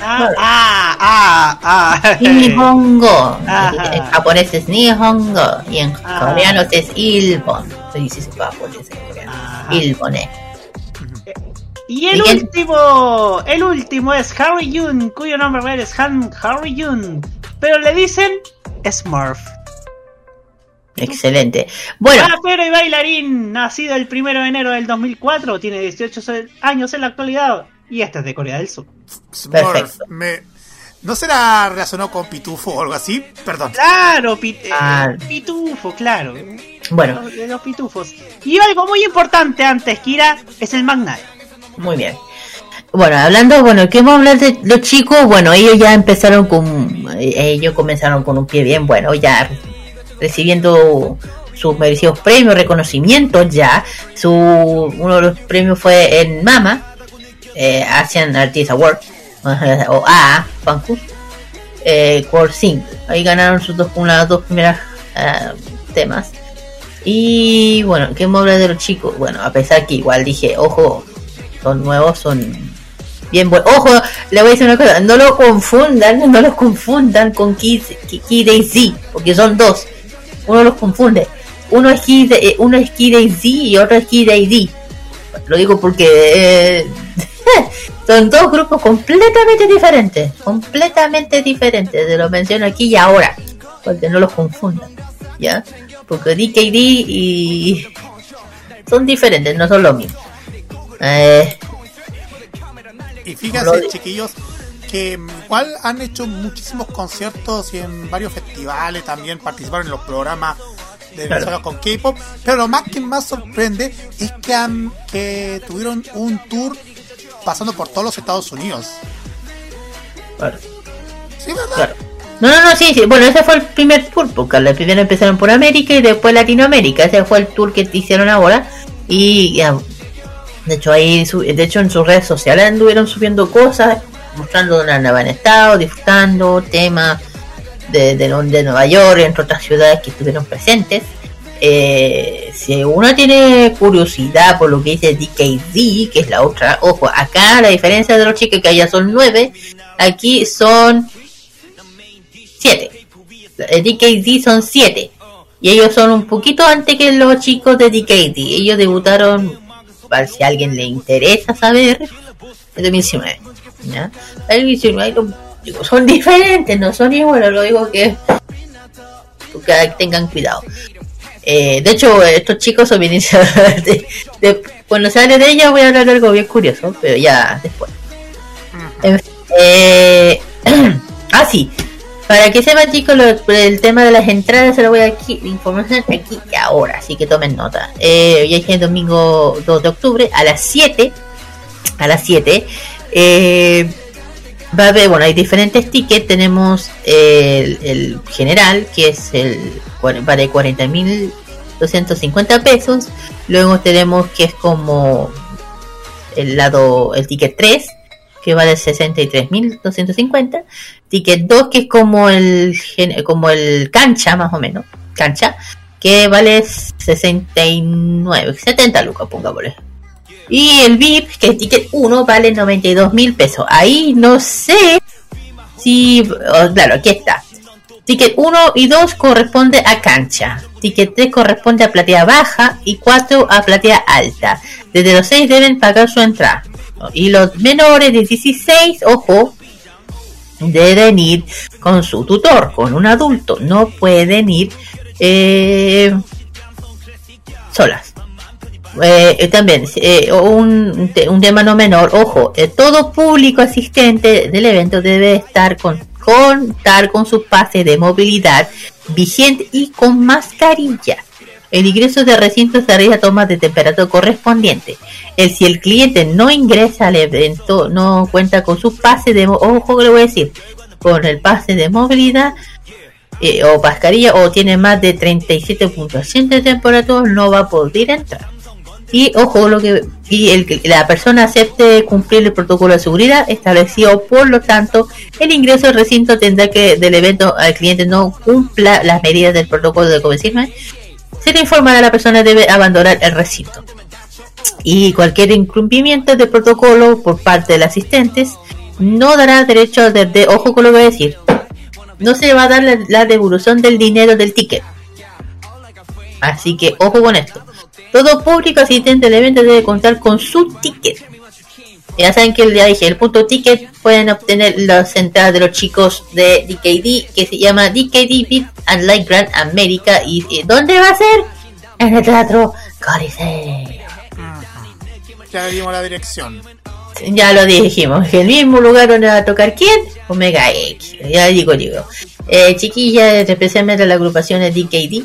Ah, ah, ah, ah. Nihongo. Ajá. En japonés es Nihongo y en coreano es Ilbon. Se dice en japonés en coreano. Ilbone. Y el último, el último es Harry Jun, cuyo nombre real es Han Harry Jun, pero le dicen Smurf. Excelente. Bueno, Rapero y bailarín, nacido el 1 de enero del 2004, tiene 18 se- años en la actualidad y este es de Corea del Sur. Smurf, me- ¿No será relacionado con Pitufo o algo así? Perdón. Claro, pit- eh, Ah. pitufo, claro. Bueno. Los- De los pitufos. Y algo muy importante antes, Kira, es el Magnate. Muy bien. Bueno, hablando, bueno, ¿qué vamos a hablar de los chicos? Bueno, ellos ya empezaron con, ellos comenzaron con un pie bien bueno, ya recibiendo sus merecidos premios, reconocimientos ya. Su, uno de los premios fue en Mama, eh, Asian Artist Award, o AA, Fankus, eh, Core Sync. Ahí ganaron sus dos, unas dos primeras eh, temas. Y bueno, ¿qué me de los chicos? Bueno, a pesar que igual dije, ojo, son nuevos, son bien buenos. Ojo, le voy a decir una cosa, no lo confundan, no los confundan con Kid, Z, porque son dos. Uno los confunde. Uno es Kid, eh, uno es Kid Z y otro es Kid AD. Lo digo porque eh, son dos grupos completamente diferentes, completamente diferentes. Se lo menciono aquí y ahora, porque no los confundan, ¿ya? Porque DKD y son diferentes, no son lo mismo. Eh, Y fíjense, Lo- chiquillos, que mm, igual han hecho muchísimos conciertos y en varios festivales también participaron en los programas de Claro. Con K-pop. Pero lo más que más sorprende es que, han, que tuvieron un tour pasando por todos los Estados Unidos. Claro. Sí, ¿verdad? Claro. No, no, no, sí, sí. Bueno, ese fue el primer tour, porque la primero empezaron por América y después Latinoamérica. Ese fue el tour que hicieron ahora. Y ya, de hecho, ahí, de hecho, en sus redes sociales anduvieron subiendo cosas, mostrando dónde andaban estado, disfrutando temas de, de, de Nueva York, entre otras ciudades que estuvieron presentes. Eh, si uno tiene curiosidad por lo que dice DKZ, que es la otra, ojo, acá la diferencia de los chicos que allá son nueve, aquí son siete. El DKZ son siete. Y ellos son un poquito antes que los chicos de DKZ. Ellos debutaron, para si a alguien le interesa saber, en 2019. ¿ya? El 2019 los chicos son diferentes, no son iguales, lo digo que, que tengan cuidado. Eh, de hecho, estos chicos son bien de, de- cuando se hable de ella voy a hablar de algo bien curioso, pero ya después. Eh, ah, sí. Para que sepan chicos lo- el tema de las entradas se lo voy a aquí, información aquí y ahora, así que tomen nota. Eh, ya es el domingo 2 de octubre a las 7. A las 7. Eh, va a haber, bueno, hay diferentes tickets. Tenemos el, el general, que es el vale 40.250 pesos. Luego tenemos que es como el lado, el ticket 3, que vale 63.250. Ticket 2, que es como el, como el cancha, más o menos. Cancha, que vale 69, 70 lucas, pongámosle. Y el VIP, que es ticket 1, vale 92 mil pesos. Ahí no sé si. oh, claro, aquí está. Ticket 1 y 2 corresponde a cancha. Ticket 3 corresponde a platea baja y 4 a platea alta. Desde los 6 deben pagar su entrada. Y los menores de 16, ojo, deben ir con su tutor, con un adulto. No pueden ir eh, solas. Eh, eh, también eh, un, un te- un tema no menor, ojo, eh, todo público asistente del evento debe estar con contar con su pase de movilidad vigente y con mascarilla. El ingreso de recinto se realiza a toma de temperatura correspondiente. El, si el cliente no ingresa al evento, no cuenta con su pase de ojo le voy a decir, con el pase de movilidad eh, o mascarilla o tiene más de 37.8 de temperatura, no va a poder entrar. Y ojo, lo que y el, que la persona acepte cumplir el protocolo de seguridad establecido, por lo tanto, el ingreso al recinto tendrá que del evento al cliente no cumpla las medidas del protocolo de COVID-19. Se le informará a la persona debe abandonar el recinto. Y cualquier incumplimiento del protocolo por parte de los asistentes no dará derecho de, ojo con lo que voy a decir, no se va a dar la devolución del dinero del ticket. Así que ojo con esto. Todo público asistente al evento debe contar con su ticket. Ya saben que ya dije, el punto ticket pueden obtener las entradas de los chicos de DKD que se llama DKD Beat and Light Grand America. ¿Y eh, dónde va a ser? En el teatro Coliseo. Ya le dimos la dirección. Ya lo dijimos, el mismo lugar donde va a tocar quién? Omega X. Ya digo, digo. Eh, chiquillas, especialmente las agrupaciones DKD,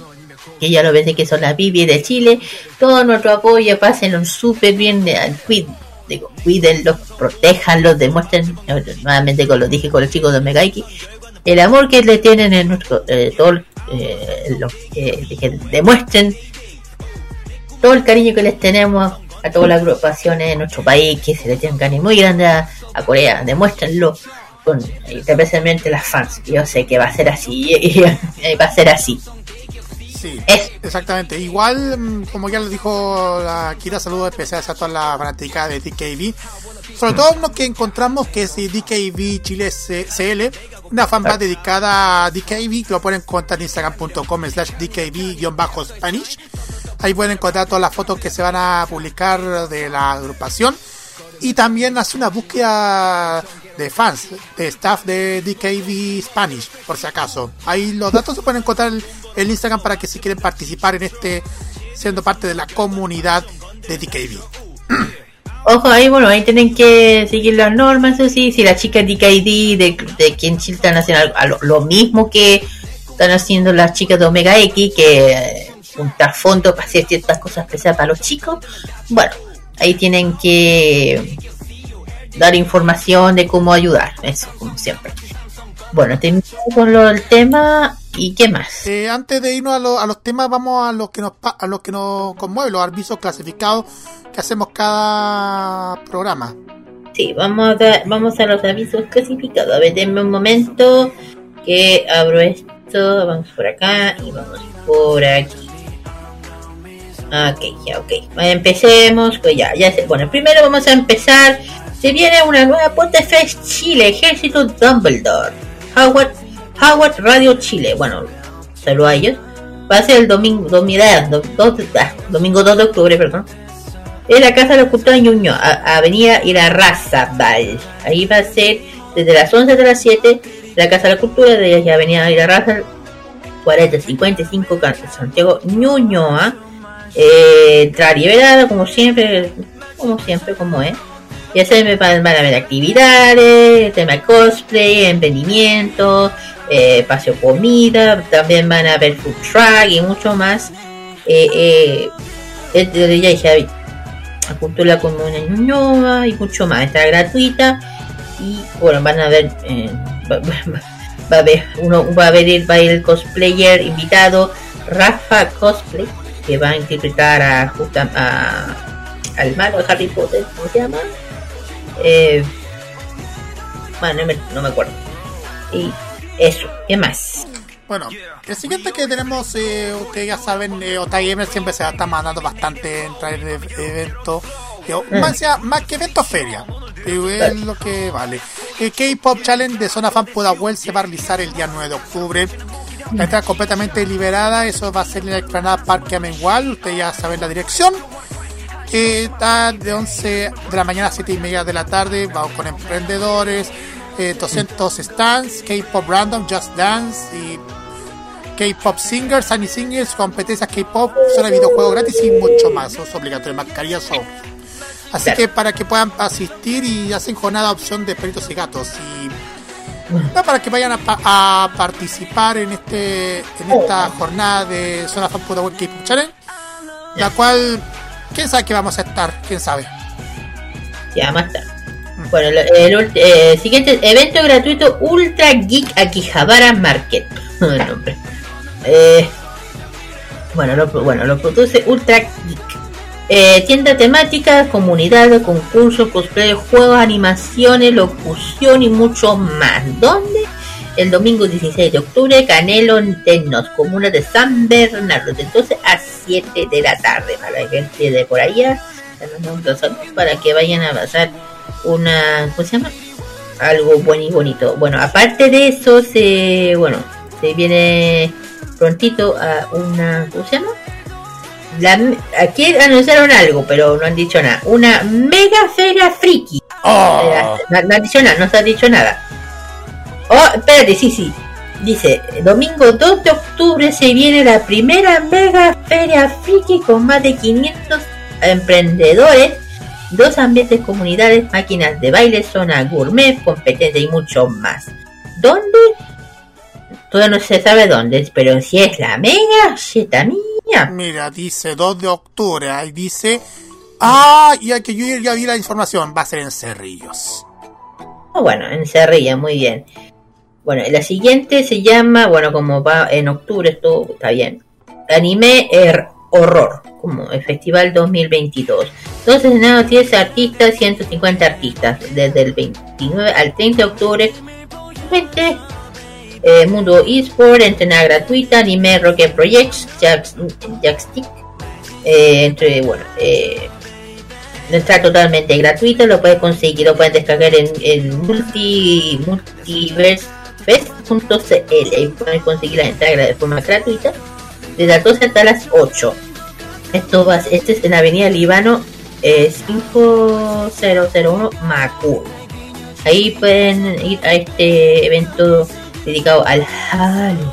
que ya lo ves que son las Bibi de Chile, todo nuestro apoyo, pásenlo súper bien, eh, digo, cuídenlos, protéjanlos, demuestren, eh, nuevamente como lo dije con los chicos de X, el amor que le tienen en nuestro, eh, todo, lo que, demuestren todo el cariño que les tenemos a todas las agrupaciones de nuestro país, que se le tienen cariño muy grande a, Corea, demuéstrenlo con especialmente las fans. Yo sé que va a ser así, va a ser así. Sí, exactamente. Igual, mm, como ya lo dijo la Kira, saludos especiales a toda la fanática de DKB. Sobre todo lo que encontramos que es DKB Chile CL, una fanpage dedicada a DKB, que lo pueden encontrar en instagram.com slash DKB-Spanish. Ahí pueden encontrar todas las fotos que se van a publicar de la agrupación. Y también hace una búsqueda de fans, de staff de DKB Spanish, por si acaso. Ahí los datos se pueden encontrar en el Instagram para que si quieren participar en este, siendo parte de la comunidad de DKB. Ojo, ahí bueno, ahí tienen que seguir las normas, eso sí, si las chicas DKD, de, de quien están haciendo lo, mismo que están haciendo las chicas de Omega X, que eh, juntar fondos para hacer ciertas cosas especiales para los chicos, bueno, ahí tienen que dar información de cómo ayudar, eso, como siempre. Bueno, terminamos con lo del tema y qué más. Eh, antes de irnos a, lo- a los temas, vamos a lo que nos a lo que nos conmueve, los avisos clasificados que hacemos cada programa. Sí, vamos a, vamos a los avisos clasificados. A ver, denme un momento que abro esto. Vamos por acá y vamos por aquí. Ok, ya, ok. Empecemos. Pues ya, ya sé. Bueno, primero vamos a empezar. Se viene una nueva Potefest Chile, Ejército Dumbledore. Howard, Howard Radio Chile. Bueno, saludo a ellos. Va a ser el domingo, domingo, domingo 2 de octubre, perdón en la Casa de la Cultura de Ñuñoa, a- Avenida Irarrázaval. Ahí va a ser desde las 11 de las 7, la Casa de la Cultura de la Avenida Irarrázaval, 4055 Can- Santiago Ñuñoa. Eh, liberada, como siempre, como siempre, como es. Ya se me van, a haber actividades, tema cosplay, emprendimiento, eh, espacio comida, también van a haber food truck y mucho más. Eh, eh, ya dije, la cultura común en Ñuñoa y mucho más. Está gratuita y bueno, van a ver, eh, va, a haber uno, va a el, va a ir el cosplayer invitado Rafa Cosplay que va a interpretar a, justa- a al malo de Harry Potter, ¿cómo se llama? Eh, bueno, no me, no me acuerdo. Y eso, ¿qué más? Bueno, el siguiente que tenemos, eh, ustedes ya saben, eh, Otai Gamer siempre se está mandando bastante en traer eventos, eh, Mm. más, sea- más que eventos feria, eh, es lo que vale. El K-Pop Challenge de Zona Fan Pudahuel se va a realizar el día 9 de octubre. La entrada completamente liberada, eso va a ser en la explanada Parque Amengual, ustedes ya saben la dirección. Eh, está de 11 de la mañana a 7 y media de la tarde, vamos con emprendedores, eh, 200 stands, K-Pop Random, Just Dance y K-Pop Singers, Sunny Singers, competencias K-Pop, zona de videojuegos gratis y mucho más. Es obligatorio, mascarillas son. Así que para que puedan asistir y hacen jornada opción de peritos y gatos y no, para que vayan a, pa- a participar en este en esta jornada de Zona Fan Puda Web K-Pop Challenge, la cual quién sabe que vamos a estar, quién sabe. Ya, más tarde. Bueno, el, eh, siguiente evento gratuito Ultra Geek Akihabara Market. el nombre. Eh, bueno, lo, bueno, lo produce Ultra Geek. Eh, tienda temática, comunidad, concursos, cosplay, juegos, animaciones, locución y mucho más. ¿Dónde? El domingo 16 de octubre, Canelo en Tecnos, comuna de San Bernardo, de 12 a 7 de la tarde. Para la gente de por allá, saludos para que vayan a pasar una, ¿cómo se llama? algo bueno y bonito. Bueno, aparte de eso, se bueno, se viene prontito a una, ¿cómo se llama? La, aquí anunciaron algo, pero no han dicho nada. Una mega feria friki. Eh, No, no han dicho nada, no se ha dicho nada. Oh, espérate, sí, sí. Dice, domingo 2 de octubre se viene la primera mega feria friki con más de 500 emprendedores, dos ambientes comunidades, máquinas de baile, zona gourmet, competencia y mucho más. ¿Dónde? Todavía no se sabe dónde, pero si es la mega, sheta mía. Mira, dice 2 de octubre. Ahí dice. Ah, y hay que yo ya vi la información. Va a ser en Cerrillos. Ah, Bueno, en Cerrilla, muy bien. Bueno, la siguiente se llama, bueno, como va en octubre, esto está bien. Anime er, Horror, como el Festival 2022. Dos escenarios, 10 artistas, 150 artistas, desde el 29 al 30 de octubre. Gente, eh, Mundo eSport, entrenar gratuita, Anime Rocket Projects, Jack- Jackstick, eh, entre, bueno, eh, está totalmente gratuito, lo puedes conseguir, lo puedes descargar en, en multi, multiversefest.cl y puedes conseguir la entrada de forma gratuita desde las 12 hasta las 8. Esto va, este es en Avenida Líbano eh, 5001 Macul. Ahí pueden ir a este evento dedicado al Halloween.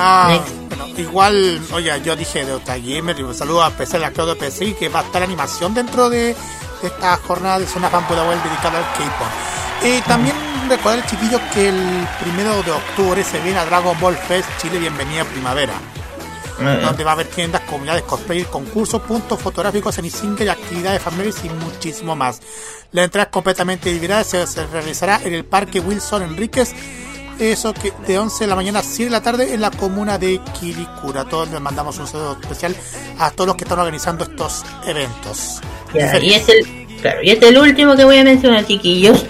Ah, bueno, igual, oye, yo dije de Otagamer un saludo a especial a Claudio PC que va a estar animación dentro de, de esta jornada de Zona Fan Pudahuel dedicada al K-pop. Eh, también recordar, chiquillos, que el primero de octubre se viene a Dragon Ball Fest Chile Bienvenida Primavera. donde va a haber tiendas, comunidades, cosplay, concursos, puntos fotográficos y actividades familiares y muchísimo más. La entrada es completamente liberada, se, se realizará en el Parque Wilson Enríquez, eso que de 11 de la mañana a 7 de la tarde en la comuna de Quiricura. Todos les mandamos un saludo especial a todos los que están organizando estos eventos. Y es el, claro, y este es el último que voy a mencionar, chiquillos.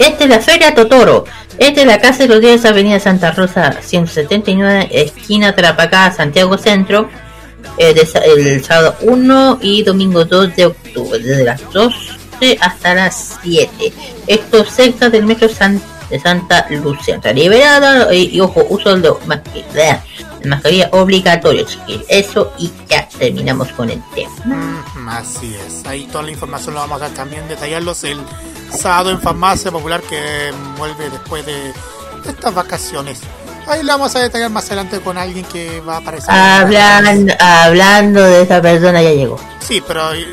Este es la Feria Totoro. Este es la Casa de los Días, Avenida Santa Rosa 179, esquina Tarapacá, Santiago Centro. eh, el sábado 1 y domingo 2 de octubre, desde las 12 hasta las 7. Esto cerca del metro San- de Santa Lucía. Está liberada y, y ojo, uso masque- de mascarilla obligatorio, chiquillos. Eso y ya terminamos con el tema. Mm, Así es, ahí toda la información lo vamos a también detallarlos el sábado en Farmacia Popular que vuelve después de estas vacaciones. Ahí lo vamos a detallar más adelante con alguien que va a aparecer. Hablando, hablando de esa persona ya llegó. Sí, pero eh,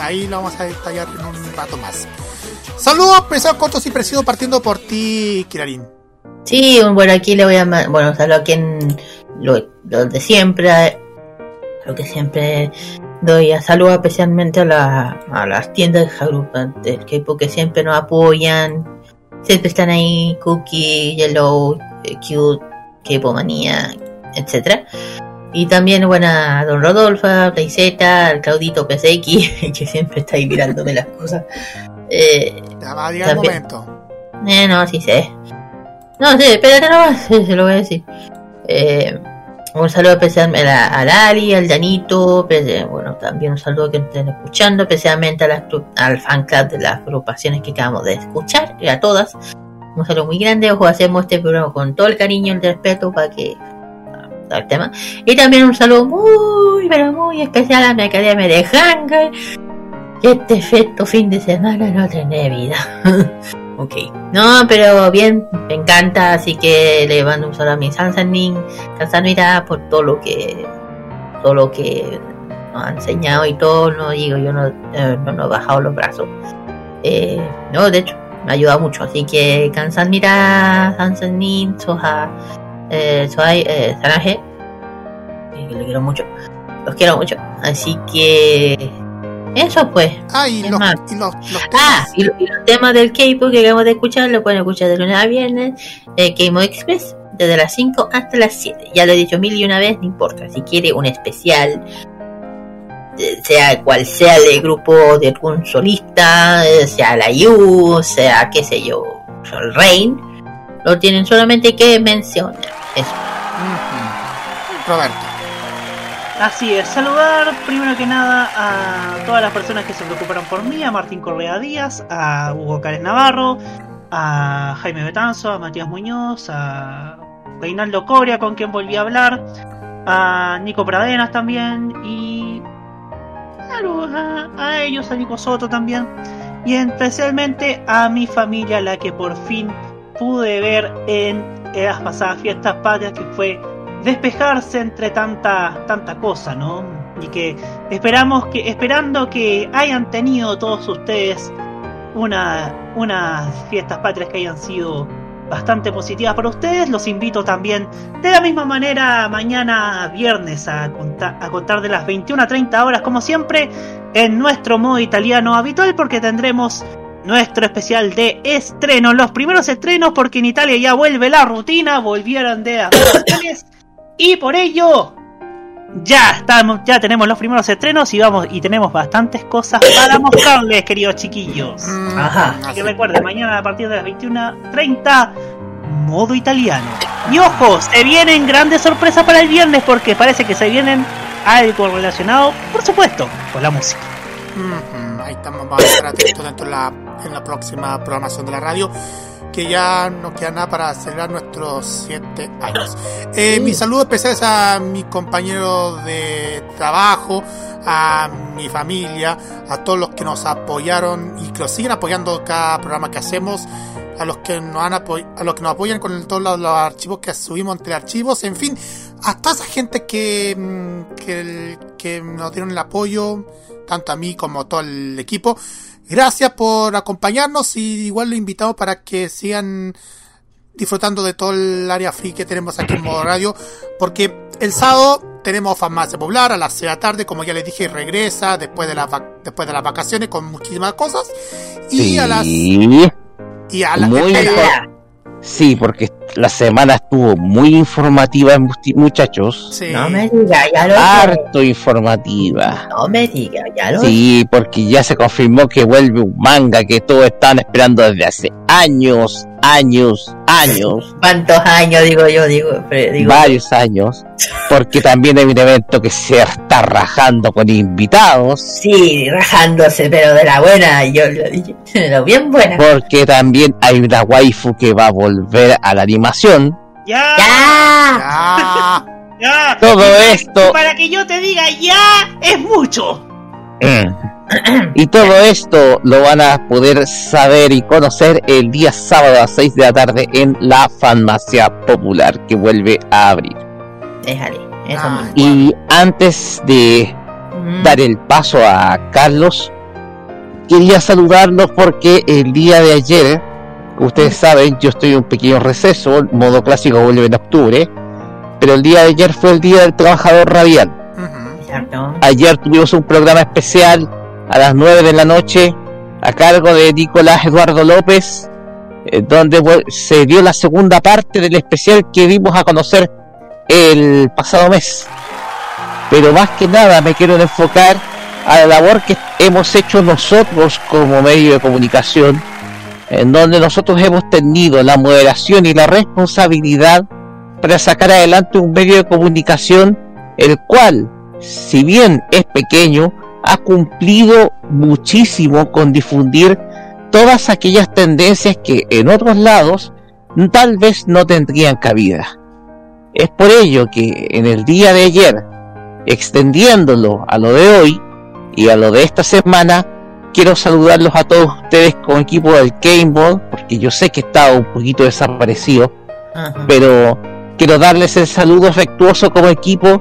ahí lo vamos a detallar en un rato más. Saludos, pesados, cortos y precisos, partiendo por ti, Kirarin. Sí, bueno, aquí le voy a bueno, saludo a quien lo, lo de siempre, lo que siempre doy a saludo especialmente a, la, a las tiendas agrupantes que porque siempre nos apoyan, siempre están ahí, Cookie, Yellow, eh, Cute, K-Manía, etcétera. Y también, bueno, a Don Rodolfo, a Playseta, al Claudito PSX, que siempre está ahí mirándome las cosas. Eh, Ya va a llegar el momento. eh, no, sí sé. No, sí, espérate nomás, se lo voy a decir. Eh, un saludo especial a, a Lali, al Danito, pues, bueno, también un saludo que estén escuchando, especialmente a las al fan club de las agrupaciones que acabamos de escuchar, y a todas. Un saludo muy grande, ojo, hacemos este programa con todo el cariño y el respeto para que ah, el tema. Y también un saludo muy, pero muy especial a mi academia de Hangar, este efecto fin de semana no tiene vida. Ok. No, pero bien, me encanta, así que le mando un saludo a mi Sansanin, Sansanira por todo lo que todo lo que nos ha enseñado y todo, no digo, yo no, eh, no nos he bajado los brazos. Eh, no, de hecho, me ha ayudado mucho, así que Sansanira, Sansanin, Soha, eh, Sohai, eh, Sanaje, que le quiero mucho, los quiero mucho, así que eso pues. Ah, y ¿Qué los, y los, los Ah, y, lo- y los temas del K-pop que acabamos de escuchar lo pueden escuchar de lunes a viernes, eh, K-Mo Express, desde las 5 hasta las 7. Ya lo he dicho mil y una vez, no importa. Si quiere un especial, eh, sea cual sea el grupo de algún solista, eh, sea la You, sea qué sé yo, el Rain, lo tienen solamente que mencionar. Eso. Roberto. Así es, saludar primero que nada a todas las personas que se preocuparon por mí, a Martín Correa Díaz, a Hugo Cárez Navarro, a Jaime Betanzo, a Matías Muñoz, a Reinaldo Coria con quien volví a hablar, a Nico Pradenas también y claro, a, a ellos, a Nico Soto también y especialmente a mi familia, la que por fin pude ver en las pasadas fiestas patrias, que fue despejarse entre tanta tanta cosa, ¿no? Y que esperamos que esperando que hayan tenido todos ustedes una unas fiestas patrias que hayan sido bastante positivas para ustedes. Los invito también de la misma manera mañana viernes a contar, a contar de las 21 a 30 horas, como siempre, en nuestro modo italiano habitual, porque tendremos nuestro especial de estreno, los primeros estrenos, porque en Italia ya vuelve la rutina, volvieron de vacaciones, y por ello ya estamos, ya tenemos los primeros estrenos y vamos y tenemos bastantes cosas para mostrarles, queridos chiquillos. Ajá. Así que recuerden, mañana a partir de las 21.30, modo italiano. Y ojo, se vienen grandes sorpresas para el viernes porque parece que se vienen algo relacionado, por supuesto, con la música. Ahí estamos, vamos a estar atentos dentro de la, en la próxima programación de la radio, que ya no queda nada para celebrar nuestros siete años. Eh, Mis saludos especiales a mis compañeros de trabajo, a mi familia, a todos los que nos apoyaron y que nos siguen apoyando cada programa que hacemos, a los que nos han a los que nos apoyan con todos los, los archivos que subimos entre archivos, en fin, a toda esa gente que, mm, que, que nos dieron el apoyo, tanto a mí como a todo el equipo. Gracias por acompañarnos y igual lo invitamos para que sigan disfrutando de todo el área free que tenemos aquí en Modo Radio, porque el sábado tenemos Farmacia Popular a las 6 de la tarde, como ya les dije, regresa después de las después de las vacaciones con muchísimas cosas y a las y a las Muy Sí, porque la semana estuvo muy informativa, muchachos. No me diga, ya lo Harto informativa. No me diga, ya lo Sí, porque ya se confirmó que vuelve un manga que todos están esperando desde hace años, años, años, ¿Cuántos años digo yo? Digo, varios años, porque también hay un evento que se está rajando con invitados. Sí, rajándose, pero de la buena, yo lo dije, de lo bien buena. Porque también hay una waifu que va a volver a la animación. ¡Ya! ¡Ya! ¡Ya! Todo esto- Para que yo te diga ya, es mucho. Y todo esto lo van a poder saber y conocer el día sábado a las 6 de la tarde en la Farmacia Popular que vuelve a abrir. Déjale, eso mismo. Y antes de dar el paso a Carlos, quería saludarlos porque el día de ayer, como ustedes saben, yo estoy en un pequeño receso, el modo clásico vuelve en octubre, pero el día de ayer fue el Día del Trabajador Radial. Exacto. Ayer tuvimos un programa especial a las 9 de la noche a cargo de Nicolás Eduardo López, eh, donde se dio la segunda parte del especial que dimos a conocer el pasado mes. Pero más que nada me quiero enfocar a la labor que hemos hecho nosotros como medio de comunicación, en donde nosotros hemos tenido la moderación y la responsabilidad para sacar adelante un medio de comunicación el cual, si bien es pequeño, ha cumplido muchísimo con difundir todas aquellas tendencias que en otros lados tal vez no tendrían cabida. Es por ello que en el día de ayer, extendiéndolo a lo de hoy y a lo de esta semana, quiero saludarlos a todos ustedes con equipo del Gameball, porque yo sé que estaba un poquito desaparecido, pero quiero darles el saludo afectuoso como equipo,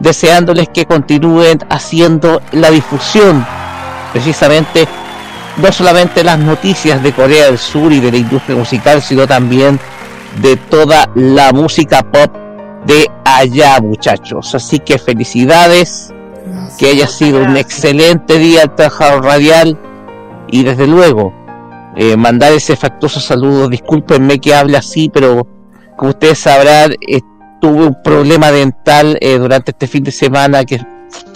deseándoles que continúen haciendo la difusión, precisamente no solamente las noticias de Corea del Sur y de la industria musical, sino también de toda la música pop de allá, muchachos. Así que felicidades, que haya sido un excelente día al trabajador radial y desde luego eh, mandar ese afectuoso saludo. Discúlpenme que hable así, pero como ustedes sabrán, eh, tuve un problema dental eh, durante este fin de semana que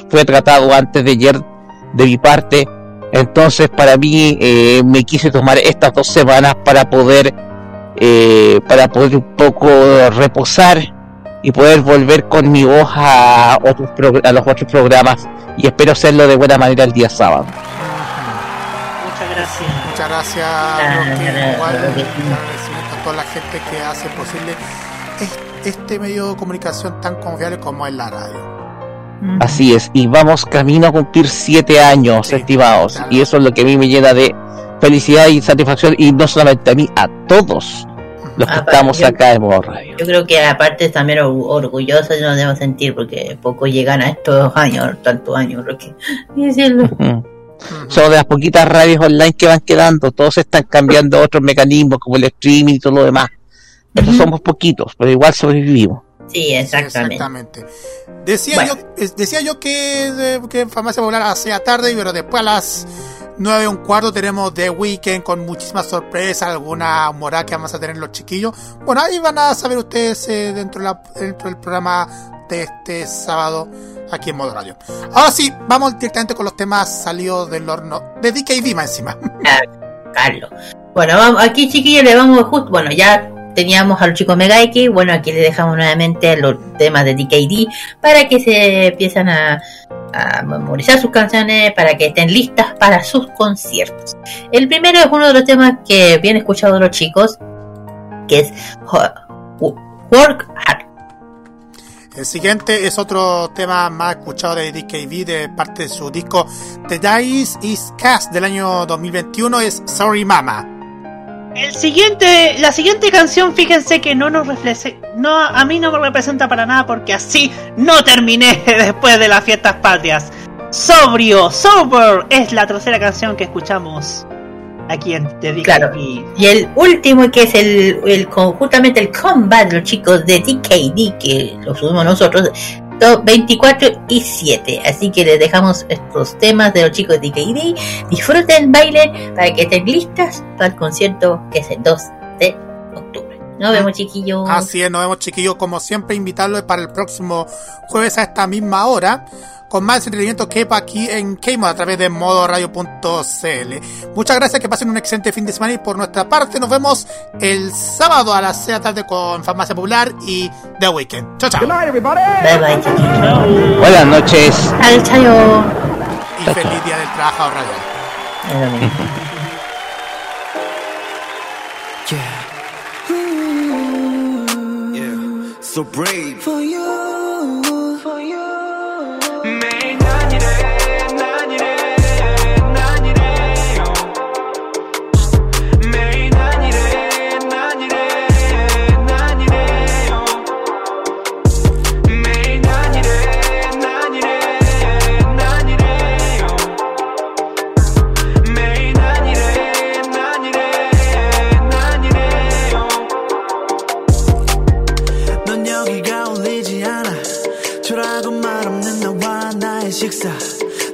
fue tratado antes de ayer de mi parte. Entonces, para mí, eh, me quise tomar estas dos semanas para poder, eh, para poder un poco reposar y poder volver con mi voz a, otros a los otros programas y espero hacerlo de buena manera el día sábado. Muchas gracias. Muchas gracias. Igual, agradecimiento a toda la gente que hace posible es- este medio de comunicación tan confiable como es la radio. Así es, y vamos camino a cumplir siete años, estimados, y eso es lo que a mí me llena de felicidad y satisfacción, y no solamente a mí, a todos los que Ah, estamos yo- acá en Modo Radio. Yo creo que aparte también or- orgullosos nos debemos sentir porque pocos llegan a estos años, tantos años, Roque. Y decirlo. Mm. Son de las poquitas radios online que van quedando, todos están cambiando otros mecanismos como el streaming y todo lo demás. Pero somos poquitos, pero igual sobrevivimos. Sí, exactamente. Exactamente. Decía yo, es- decía yo que, que en Farmacia Popular hacía tarde, pero después a las 9 un cuarto tenemos The Weekend con muchísimas sorpresas, alguna morada que vamos a tener los chiquillos. Bueno, ahí van a saber ustedes eh, dentro, de la- dentro del programa de este sábado aquí en Modo Radio. Ahora sí, vamos directamente con los temas salidos del horno de DKV más encima. Carlos. Bueno, vamos, aquí chiquillos le vamos justo, bueno, ya teníamos a los chicos Megaiki, bueno, aquí le dejamos nuevamente los temas de DKD para que se empiezan a, memorizar sus canciones, para que estén listas para sus conciertos. El primero es uno de los temas que bien escuchado de los chicos, que es Work Hard. El siguiente es otro tema más escuchado de DKV de parte de su disco The Dice is Cast del año 2021 es Sorry Mama. El siguiente, la siguiente canción, fíjense que no nos refleje, no, a mí no me representa para nada porque así no terminé después de las fiestas patrias. Sobrio, Sober es la tercera canción que escuchamos aquí en The. Claro. Y el último que es el, el justamente el combat los chicos de DKD que lo subimos nosotros 24 y 7 así que les dejamos estos temas de los chicos de DKD disfruten bailen para que estén listas para el concierto que es el 2 de nos vemos chiquillos Así es, nos vemos chiquillos como siempre invitarlos para el próximo jueves a esta misma hora con más entretenimiento que aquí en K-Mod a través de modoradio.cl. Muchas gracias, que pasen un excelente fin de semana y por nuestra parte nos vemos el sábado a las 6 de la tarde con Farmacia Popular y The Weekend. Chao, chao. bye bye chiquillos Buenas noches. al chayo Y feliz día del trabajador radial. So brave. For you,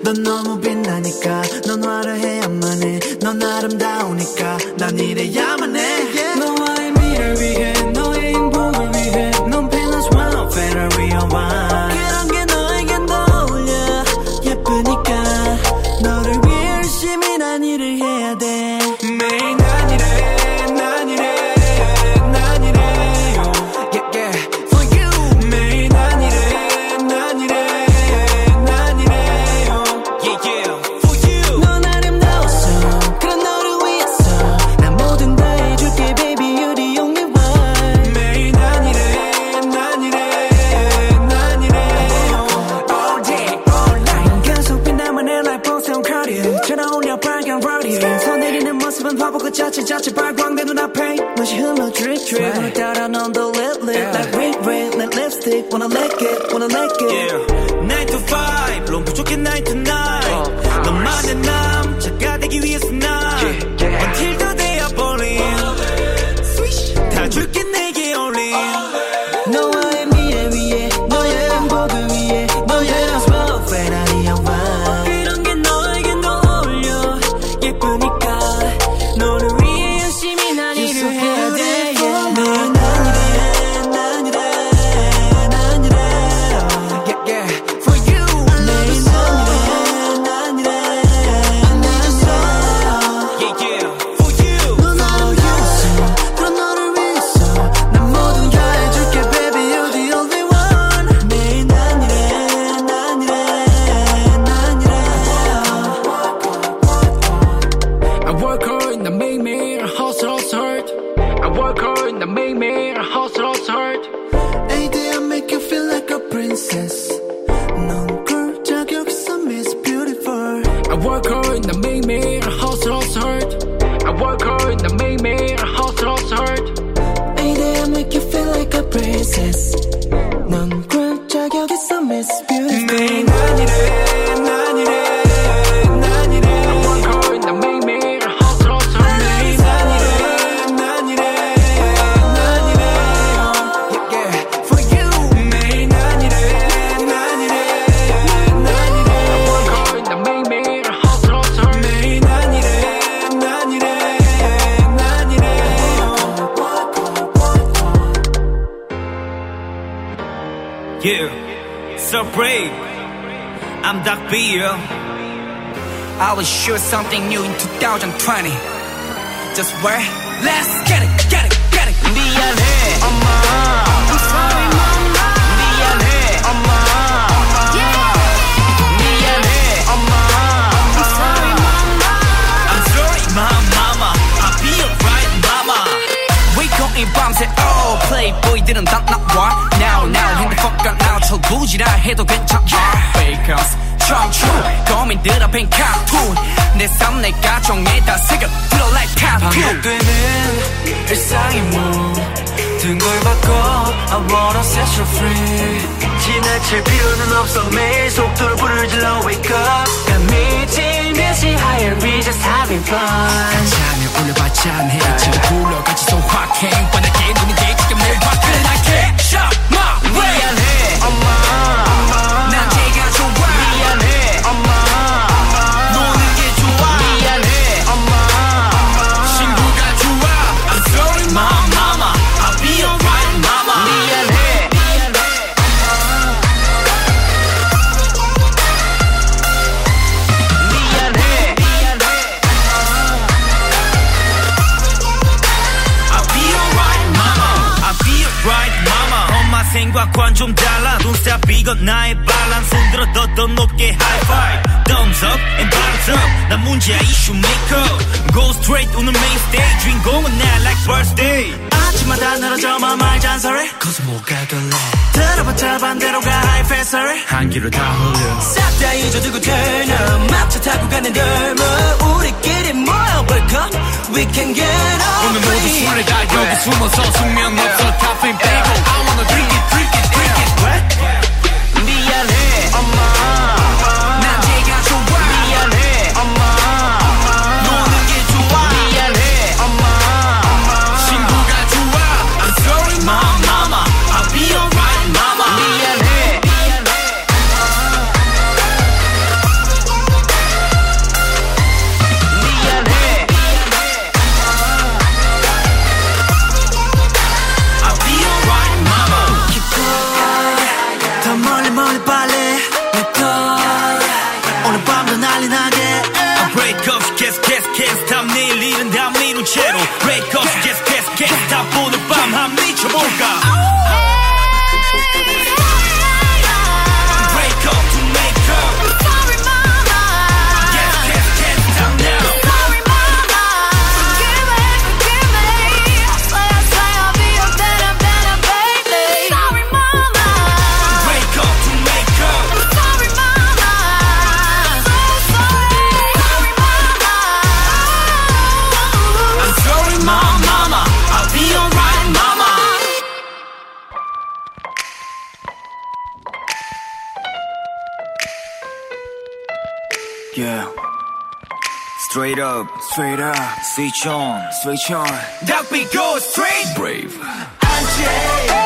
넌 너무 빛나니까. 넌 화려해야만 해넌 아름다우니까. 난 이래야 wanna lick it wanna lick it yeah. will shoot something new in 2020. Just wait, let's get it, get it, get it. 미안해, 엄마. I'm sorry, mama. 미안해, 엄마. 미안해, 엄마. I'm sorry, mama. I'm sorry, mama. I'll be alright, mama. We going 밤새 oh playboy들은 다 나와 now now 핸드폰과 now 철부지라 해도 괜찮아 Wake up 청춘 고민들 앞엔 카툰 내삶 내 가정에 다 새겨 들어 like tattoo 반복되는 일상이 뭐든걸 바꿔 I wanna set you free 지나칠 필요는 없어 매일 속도를 부르질러 wake up 난 미치듯이 higher we just having fun 잠을 올려봤자 해 지금 불러같이 소확행 뻔하게 눈이 생각과는 좀 달라 Don't stop 이건 나의 balance 흔들어 더 높게 high five Thumbs up and bottoms up 난 문제야 이슈 maker Go straight 오늘 main stage 주인공은 나 like birthday 아침마다 늘어져만 말 잔소리 Cause 뭐가 될래 들어봤자 반대로 가 high faster 한 귀로 다 흘려 싹다 잊어두고 turn up 막차 타고 가는 덜머 우리끼리 모여볼까 We can get up 오늘 모두 술을 다 여기 숨어서 숙면 없어 카페인 빼고 I wanna drink it drink it drink it Shabuka. Up, straight up, switch on, switch on. That we go straight Brave. 네